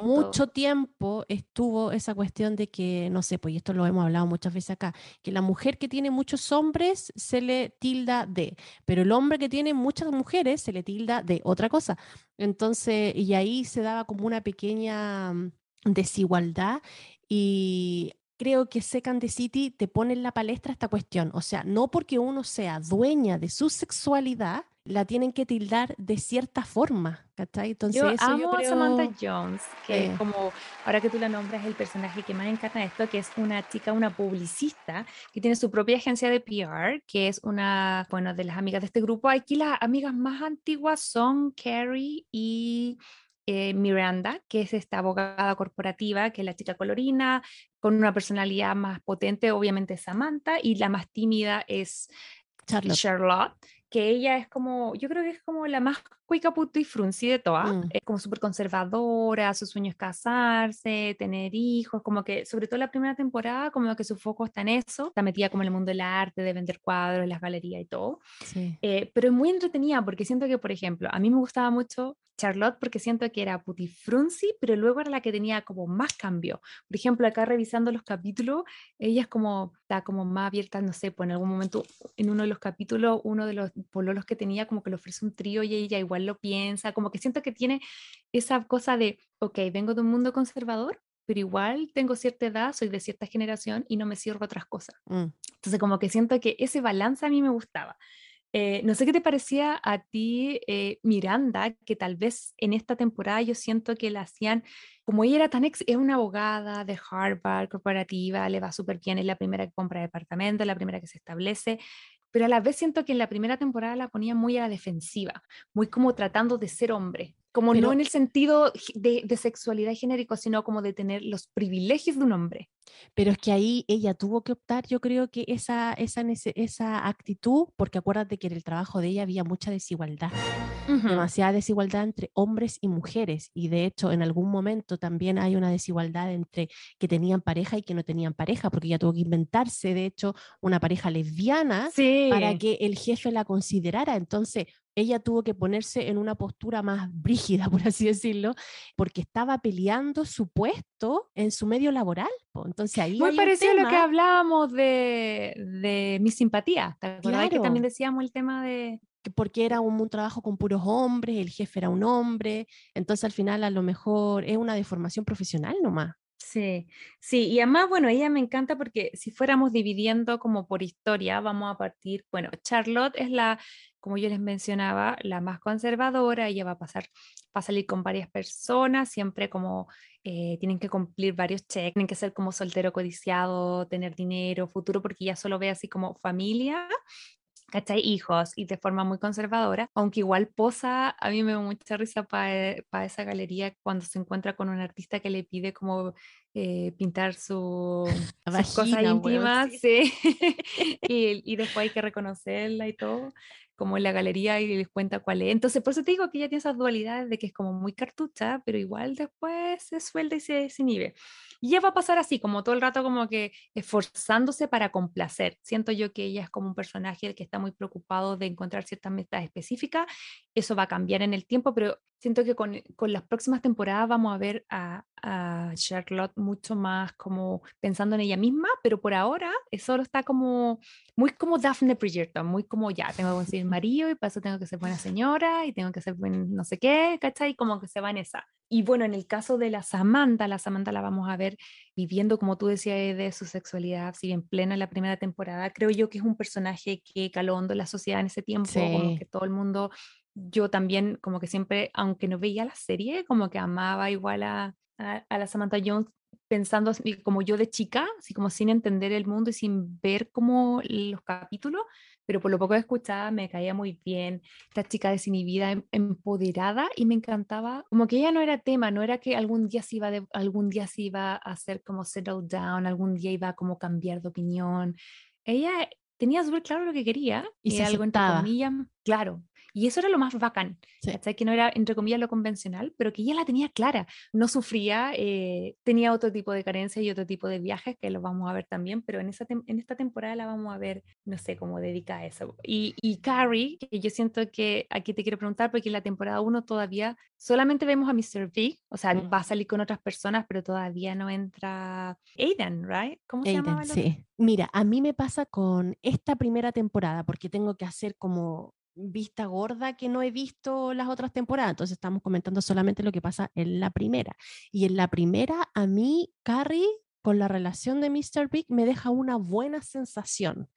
mucho tiempo estuvo esa cuestión de que, no sé, pues esto lo hemos hablado muchas veces acá, que la mujer que tiene muchos hombres se le tilda de, pero el hombre que tiene muchas mujeres se le tilda de otra cosa. Entonces, y ahí se daba como una pequeña mm, desigualdad y creo que Second the City te pone en la palestra esta cuestión. O sea, no porque uno sea dueña de su sexualidad, la tienen que tildar de cierta forma. Entonces, yo amo a Samantha Jones, que es como, ahora que tú la nombras, el personaje que más encanta esto, que es una chica, una publicista, que tiene su propia agencia de PR, que es una, bueno, de las amigas de este grupo. Aquí las amigas más antiguas son Carrie y eh, Miranda, que es esta abogada corporativa, que es la chica colorina, con una personalidad más potente, obviamente Samantha, y la más tímida es Charlotte que ella es como, yo creo que es como la más cuica puto y de todas, mm. es como súper conservadora, su sueño es casarse, tener hijos, como que sobre todo la primera temporada, como que su foco está en eso, está metida como en el mundo del arte, de vender cuadros, las galerías y todo, eh, pero es muy entretenida porque siento que, por ejemplo, a mí me gustaba mucho Charlotte porque siento que era puti frunzi, pero luego era la que tenía como más cambio. Por ejemplo, acá revisando los capítulos, ella es como, está como más abierta, no sé, pues en algún momento, en uno de los capítulos, uno de los pololos que tenía como que le ofrece un trío y ella igual lo piensa, como que siento que tiene esa cosa de, ok, vengo de un mundo conservador, pero igual tengo cierta edad, soy de cierta generación y no me a otras cosas. Mm. Entonces como que siento que ese balance a mí me gustaba. Eh, no sé qué te parecía a ti, eh, Miranda, que tal vez en esta temporada yo siento que la hacían, como ella era tan ex, es una abogada de Harvard, corporativa, le va súper bien, es la primera que compra departamento, la primera que se establece, pero a la vez siento que en la primera temporada la ponía muy a la defensiva, muy como tratando de ser hombre, como no en el sentido de, de, sexualidad genérico, sino como de tener los privilegios de un hombre. Pero es que ahí ella tuvo que optar, yo creo que esa, esa, esa actitud, porque acuérdate que en el trabajo de ella había mucha desigualdad, demasiada desigualdad entre hombres y mujeres, y de hecho en algún momento también hay una desigualdad entre que tenían pareja y que no tenían pareja, porque ella tuvo que inventarse, de hecho, una pareja lesbiana para que el jefe la considerara. Entonces, ella tuvo que ponerse en una postura más brígida, por así decirlo, porque estaba peleando su puesto en su medio laboral. Entonces ahí Muy parecido a lo que hablábamos de, de mi simpatía. ¿Te acuerdas que también decíamos el tema de porque era un, un, trabajo con puros hombres, el jefe era un hombre, entonces al final a lo mejor es una deformación profesional nomás. Sí, sí, y además, bueno, ella me encanta porque si fuéramos dividiendo como por historia, vamos a partir, bueno, Charlotte es la, como yo les mencionaba, la más conservadora, ella va a pasar, va a salir con varias personas, siempre como eh, tienen que cumplir varios checks, tienen que ser como soltero codiciado, tener dinero, futuro, porque ella solo ve así como familia ¿cachai? Hijos y de forma muy conservadora, aunque igual posa, a mí me da mucha risa para esa galería cuando se encuentra con un artista que le pide como eh, pintar su, sus cosas íntimas, sí. y, y, después hay que reconocerla y todo como en la galería y les cuenta cuál es. Entonces, por eso te digo que ella tiene esas dualidades de que es como muy cartucha, pero igual después se suelta y se desinhibe. Y ella va a pasar así, como todo el rato como que esforzándose para complacer. Siento yo que ella es como un personaje que está muy preocupado de encontrar ciertas metas específicas. Eso va a cambiar en el tiempo, pero siento que con, con las próximas temporadas vamos a ver a, a Charlotte mucho más como pensando en ella misma, pero por ahora solo está como muy como Daphne Bridgerton, muy como ya, tengo que conseguir marido y para eso tengo que ser buena señora y tengo que ser buen no sé qué, ¿cachai? Como que se va en esa. Y bueno, en el caso de la Samantha, la Samantha la vamos a ver viviendo, como tú decías, de su sexualidad, si bien plena en la primera temporada, creo yo que es un personaje que caló hondo en la sociedad en ese tiempo, como que todo el mundo yo también como que siempre, aunque no veía la serie, como que amaba igual a, a, la Samantha Jones pensando como yo de chica, así como sin entender el mundo y sin ver como los capítulos, pero por lo poco que escuchaba me caía muy bien, esta chica desinhibida, em, empoderada y me encantaba, como que ella no era tema, no era que algún día se iba, de, algún día se iba a hacer como settle down, algún día iba a como cambiar de opinión, ella tenía súper claro lo que quería y se algo entre comillas, claro, Y eso era lo más bacán, Sí. Que no era, entre comillas, lo convencional, pero que ella la tenía clara, no sufría, eh, tenía otro tipo de carencias y otro tipo de viajes que los vamos a ver también, pero en, esa en esta temporada la vamos a ver, no sé, cómo dedica a eso. Y, y Carrie, que yo siento que aquí te quiero preguntar, porque en la temporada 1 todavía solamente vemos a Mr. Big, o sea, Mm. va a salir con otras personas, pero todavía no entra Aiden, ¿right? ¿Cómo se Aiden, llamaba sí. Mira, a mí me pasa con esta primera temporada, porque tengo que hacer como vista gorda que no he visto las otras temporadas, entonces estamos comentando solamente lo que pasa en la primera. Y en la primera, a mí, Carrie, con la relación de Mr. Big, me deja una buena sensación,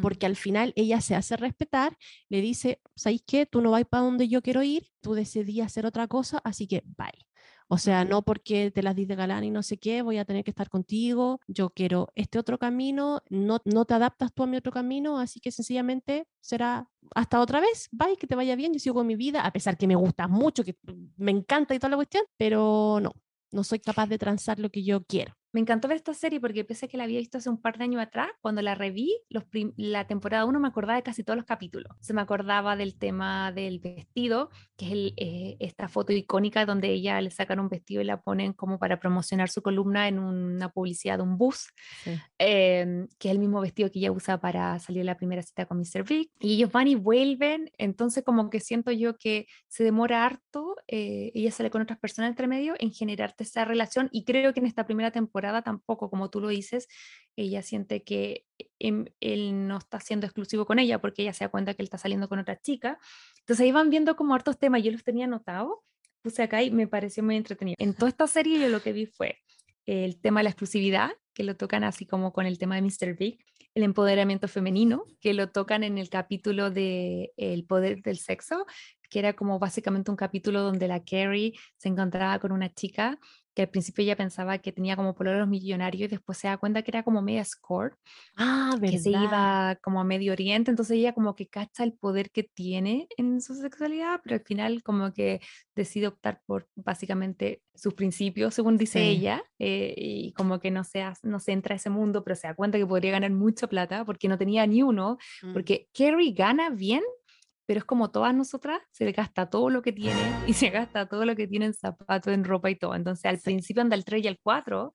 porque al final ella se hace respetar, le dice, ¿sabes qué? Tú no vas para donde yo quiero ir, tú decidí hacer otra cosa, así que bye. O sea, no porque te las di de galán y no sé qué, voy a tener que estar contigo, yo quiero este otro camino, no, no te adaptas tú a mi otro camino, así que sencillamente será hasta otra vez, bye, que te vaya bien, yo sigo con mi vida, a pesar que me gustas mucho, que me encanta y toda la cuestión, pero no, no soy capaz de transar lo que yo quiero. Me encantó ver esta serie porque pese a que la había visto hace un par de años atrás, cuando la reví, los la temporada 1 me acordaba de casi todos los capítulos. Se me acordaba del tema del vestido, que es el, eh, esta foto icónica donde ella le sacan un vestido y la ponen como para promocionar su columna en una publicidad de un bus, em, que es el mismo vestido que ella usa para salir a la primera cita con Mr. Big. Y ellos van y vuelven, entonces como que siento yo que se demora harto, eh, ella sale con otras personas entre medio en generarte esa relación y creo que en esta primera temporada tampoco, como tú lo dices, ella siente que em, él no está siendo exclusivo con ella porque ella se da cuenta que él está saliendo con otra chica. Entonces ahí van viendo como hartos temas, yo los tenía anotados, puse acá y me pareció muy entretenido. En toda esta serie yo lo que vi fue el tema de la exclusividad, que lo tocan así como con el tema de Mr. Big, el empoderamiento femenino, que lo tocan en el capítulo de El poder del sexo, que era como básicamente un capítulo donde la Carrie se encontraba con una chica que al principio ella pensaba que tenía como los millonarios y después se da cuenta que era como media score, Ah, que se verdad. iba como a Medio Oriente, entonces ella como que cacha el poder que tiene en su sexualidad, pero al final como que decide optar por básicamente sus principios, según dice Sí. ella, eh, y como que no se, no se entra a ese mundo, pero se da cuenta que podría ganar mucha plata porque no tenía ni uno, Mm. porque Carrie gana bien, pero es como todas nosotras, se le gasta todo lo que tiene y se gasta todo lo que tiene en zapatos, en ropa y todo. Entonces al principio anda el 3 y el 4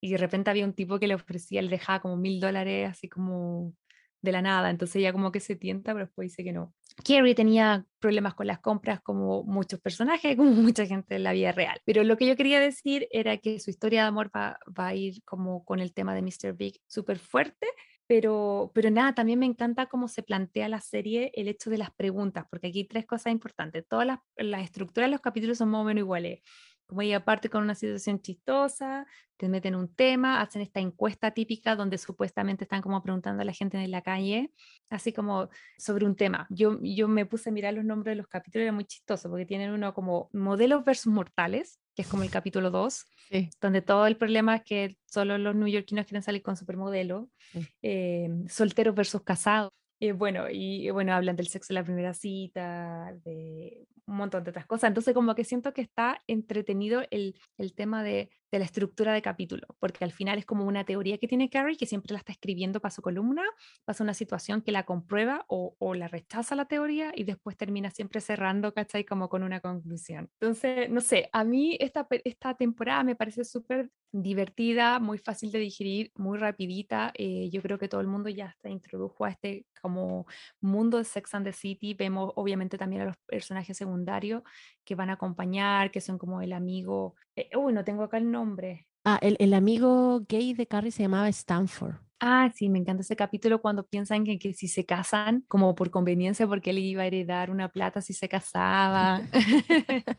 y de repente había un tipo que le ofrecía, le dejaba como mil dólares así como de la nada. Entonces ella como que se tienta, pero después dice que no. Carrie tenía problemas con las compras como muchos personajes, como mucha gente en la vida real. Pero lo que yo quería decir era que su historia de amor va, va a ir como con el tema de Mr. Big súper fuerte. Pero, pero nada, también me encanta cómo se plantea la serie el hecho de las preguntas, porque aquí hay tres cosas importantes. Todas las, estructuras de los capítulos son más o menos iguales. Como ella parte con una situación chistosa, te meten un tema, hacen esta encuesta típica donde supuestamente están como preguntando a la gente en la calle, así como sobre un tema. Yo, yo me puse a mirar los nombres de los capítulos, era muy chistoso, porque tienen uno como modelos versus mortales, que es como el capítulo 2, Sí. donde todo el problema es que solo los neoyorquinos quieren salir con supermodelo, Sí. eh, solteros versus casados. Eh, bueno, y bueno, hablan del sexo en la primera cita, de un montón de otras cosas. Entonces, como que siento que está entretenido el, el tema de, de la estructura de capítulo, porque al final es como una teoría que tiene Carrie, que siempre la está escribiendo para su columna, pasa una situación que la comprueba o, o la rechaza la teoría y después termina siempre cerrando, ¿cachai? Como con una conclusión. Entonces, no sé, a mí esta, esta temporada me parece súper divertida, muy fácil de digerir, muy rapidita. eh, yo creo que todo el mundo ya se introdujo a este como mundo de Sex and the City. Vemos obviamente también a los personajes secundarios que van a acompañar, que son como el amigo. Eh, uy, no tengo acá el nombre. Ah, el, el amigo gay de Carrie se llamaba Stanford. Ah, sí, me encanta ese capítulo cuando piensan que, que si se casan, como por conveniencia, porque él iba a heredar una plata si se casaba.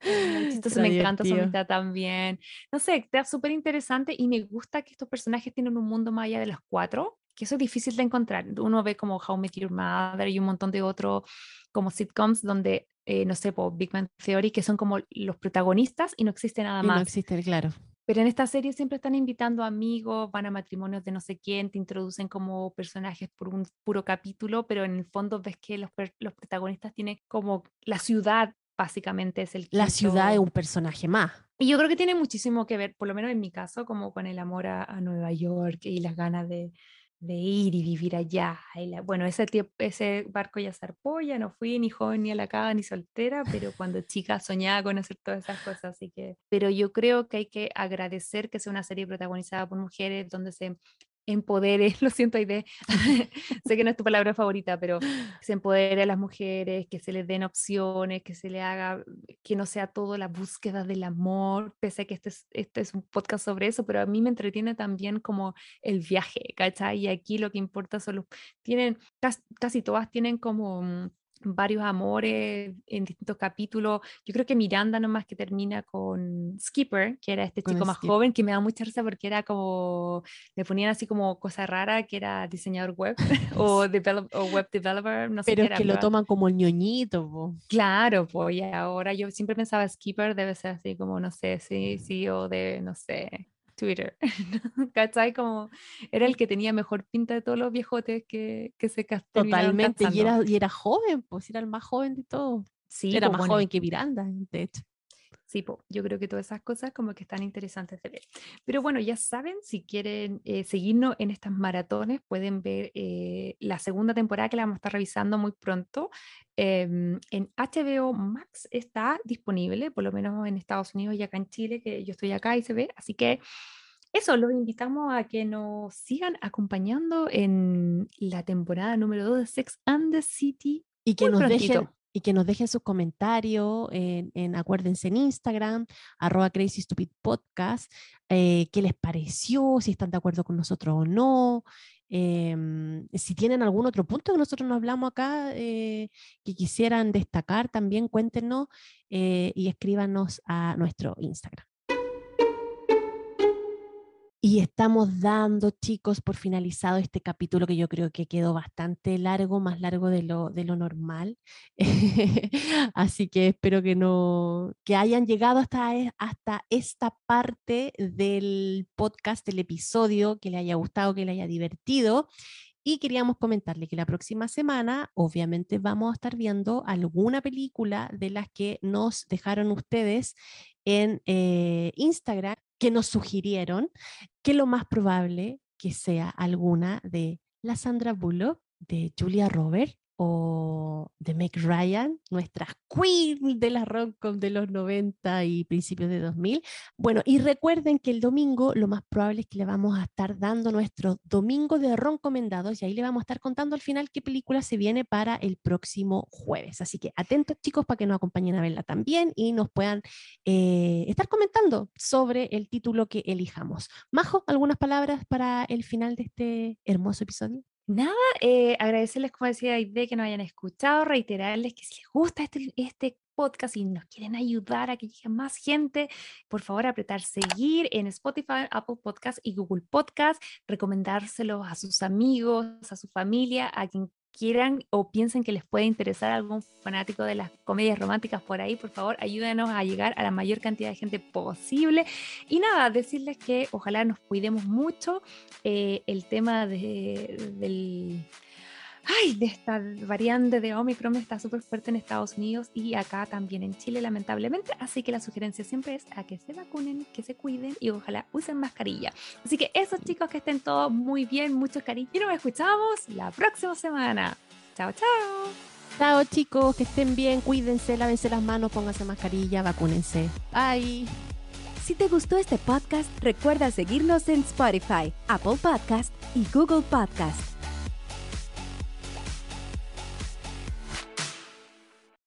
Es muy chistoso, Era me encanta su amistad también. No sé, está súper interesante y me gusta que estos personajes tienen un mundo más allá de los cuatro, que eso es difícil de encontrar. Uno ve como How Met Your Mother y un montón de otros como sitcoms donde, eh, no sé, po, Big Bang Theory, que son como los protagonistas y no existe nada Y no más. existe, claro. Pero en esta serie siempre están invitando amigos, van a matrimonios de no sé quién, te introducen como personajes por un puro capítulo, pero en el fondo ves que los, los protagonistas tienen como la ciudad, básicamente es el La ciudad es quinto- un personaje más. Y yo creo que tiene muchísimo que ver, por lo menos en mi caso, como con el amor a, a Nueva York y las ganas de, de ir y vivir allá. y la- bueno, ese, tiemp- ese barco ya zarpó, ya no fui ni joven ni a la cama ni soltera, pero cuando chica soñaba con hacer todas esas cosas, así que, pero yo creo que hay que agradecer que sea una serie protagonizada por mujeres donde se empodere, lo siento Aide, sé que no es tu palabra favorita, pero que se empodere a las mujeres, que se les den opciones, que se le haga, que no sea todo la búsqueda del amor, pese a que este es, este es un podcast sobre eso, pero a mí me entretiene también como el viaje, ¿cachai? Y aquí lo que importa son los, tienen, cas- casi todas tienen como mm, varios amores en distintos capítulos. Yo creo que Miranda nomás que termina con Skipper, que era este chico más Skip. joven, que me da mucha risa porque era como, le ponían así como cosa rara, que era diseñador web o, develop- o web developer, no sé Pero qué es era, que lo pero- toman como el ñoñito, po. Claro, pues y ahora yo siempre pensaba Skipper debe ser así como, no sé, sí, CEO de, no sé, Twitter. ¿Cachai? Como era el que tenía mejor pinta de todos los viejotes que, que se cas- terminaron Totalmente, y era, y era joven, pues era el más joven de todos. Sí, era po, más bueno, joven que Miranda, de hecho. Sí, po, yo creo que todas esas cosas como que están interesantes de ver. Pero bueno, ya saben, si quieren eh, seguirnos en estas maratones, pueden ver eh, la segunda temporada que la vamos a estar revisando muy pronto. Em, en HBO Max está disponible, por lo menos en Estados Unidos y acá en Chile, que yo estoy acá y se ve. Así que eso, los invitamos a que nos sigan acompañando en la temporada número 2 de Sex and the City. Y que Muy nos prontito. dejen, y que nos dejen sus comentarios en, en- acuérdense en Instagram, arroba Crazy Stupid Podcast, eh, qué les pareció, si están de acuerdo con nosotros o no. em, si tienen algún otro punto que nosotros no hablamos acá eh, que quisieran destacar, también cuéntenos eh, y escríbanos a nuestro Instagram. Y estamos dando, chicos, por finalizado este capítulo que yo creo que quedó bastante largo, más largo de lo, de lo normal. Así que espero que no, que hayan llegado hasta, e- hasta esta parte del podcast, del episodio, que le haya gustado, que le haya divertido. Y queríamos comentarle que la próxima semana, obviamente, vamos a estar viendo alguna película de las que nos dejaron ustedes en eh, Instagram, que nos sugirieron, que lo más probable que sea alguna de la Sandra Bullock, de Julia Roberts o de Meg Ryan, nuestra queen de la rom-com de los 90 y principios de 2000. Bueno, y recuerden que el domingo lo más probable es que le vamos a estar dando nuestro domingo de recomendados y ahí le vamos a estar contando al final qué película se viene para el próximo jueves. Así que atentos chicos para que nos acompañen a verla también y nos puedan eh, estar comentando sobre el título que elijamos. Majo, ¿algunas palabras para el final de este hermoso episodio? Nada, eh, agradecerles, como decía Aide, que nos hayan escuchado, reiterarles que si les gusta este, este podcast y nos quieren ayudar a que llegue más gente, por favor apretar seguir en Spotify, Apple Podcast y Google Podcast, recomendárselo a sus amigos, a su familia, a quien quieran o piensen que les puede interesar algún fanático de las comedias románticas por ahí, por favor, ayúdenos a llegar a la mayor cantidad de gente posible. Y nada, decirles que ojalá nos cuidemos mucho. eh, el tema de, del... Ay, de esta variante de Omicron está súper fuerte en Estados Unidos y acá también en Chile, lamentablemente. Así que la sugerencia siempre es a que se vacunen, que se cuiden y ojalá usen mascarilla. Así que esos chicos que estén todos muy bien, mucho cariño. Y nos escuchamos la próxima semana. Chao, chao. Chao chicos, que estén bien, cuídense, lávense las manos, pónganse mascarilla, vacúnense. Bye. Si te gustó este podcast, recuerda seguirnos en Spotify, Apple Podcast y Google Podcast.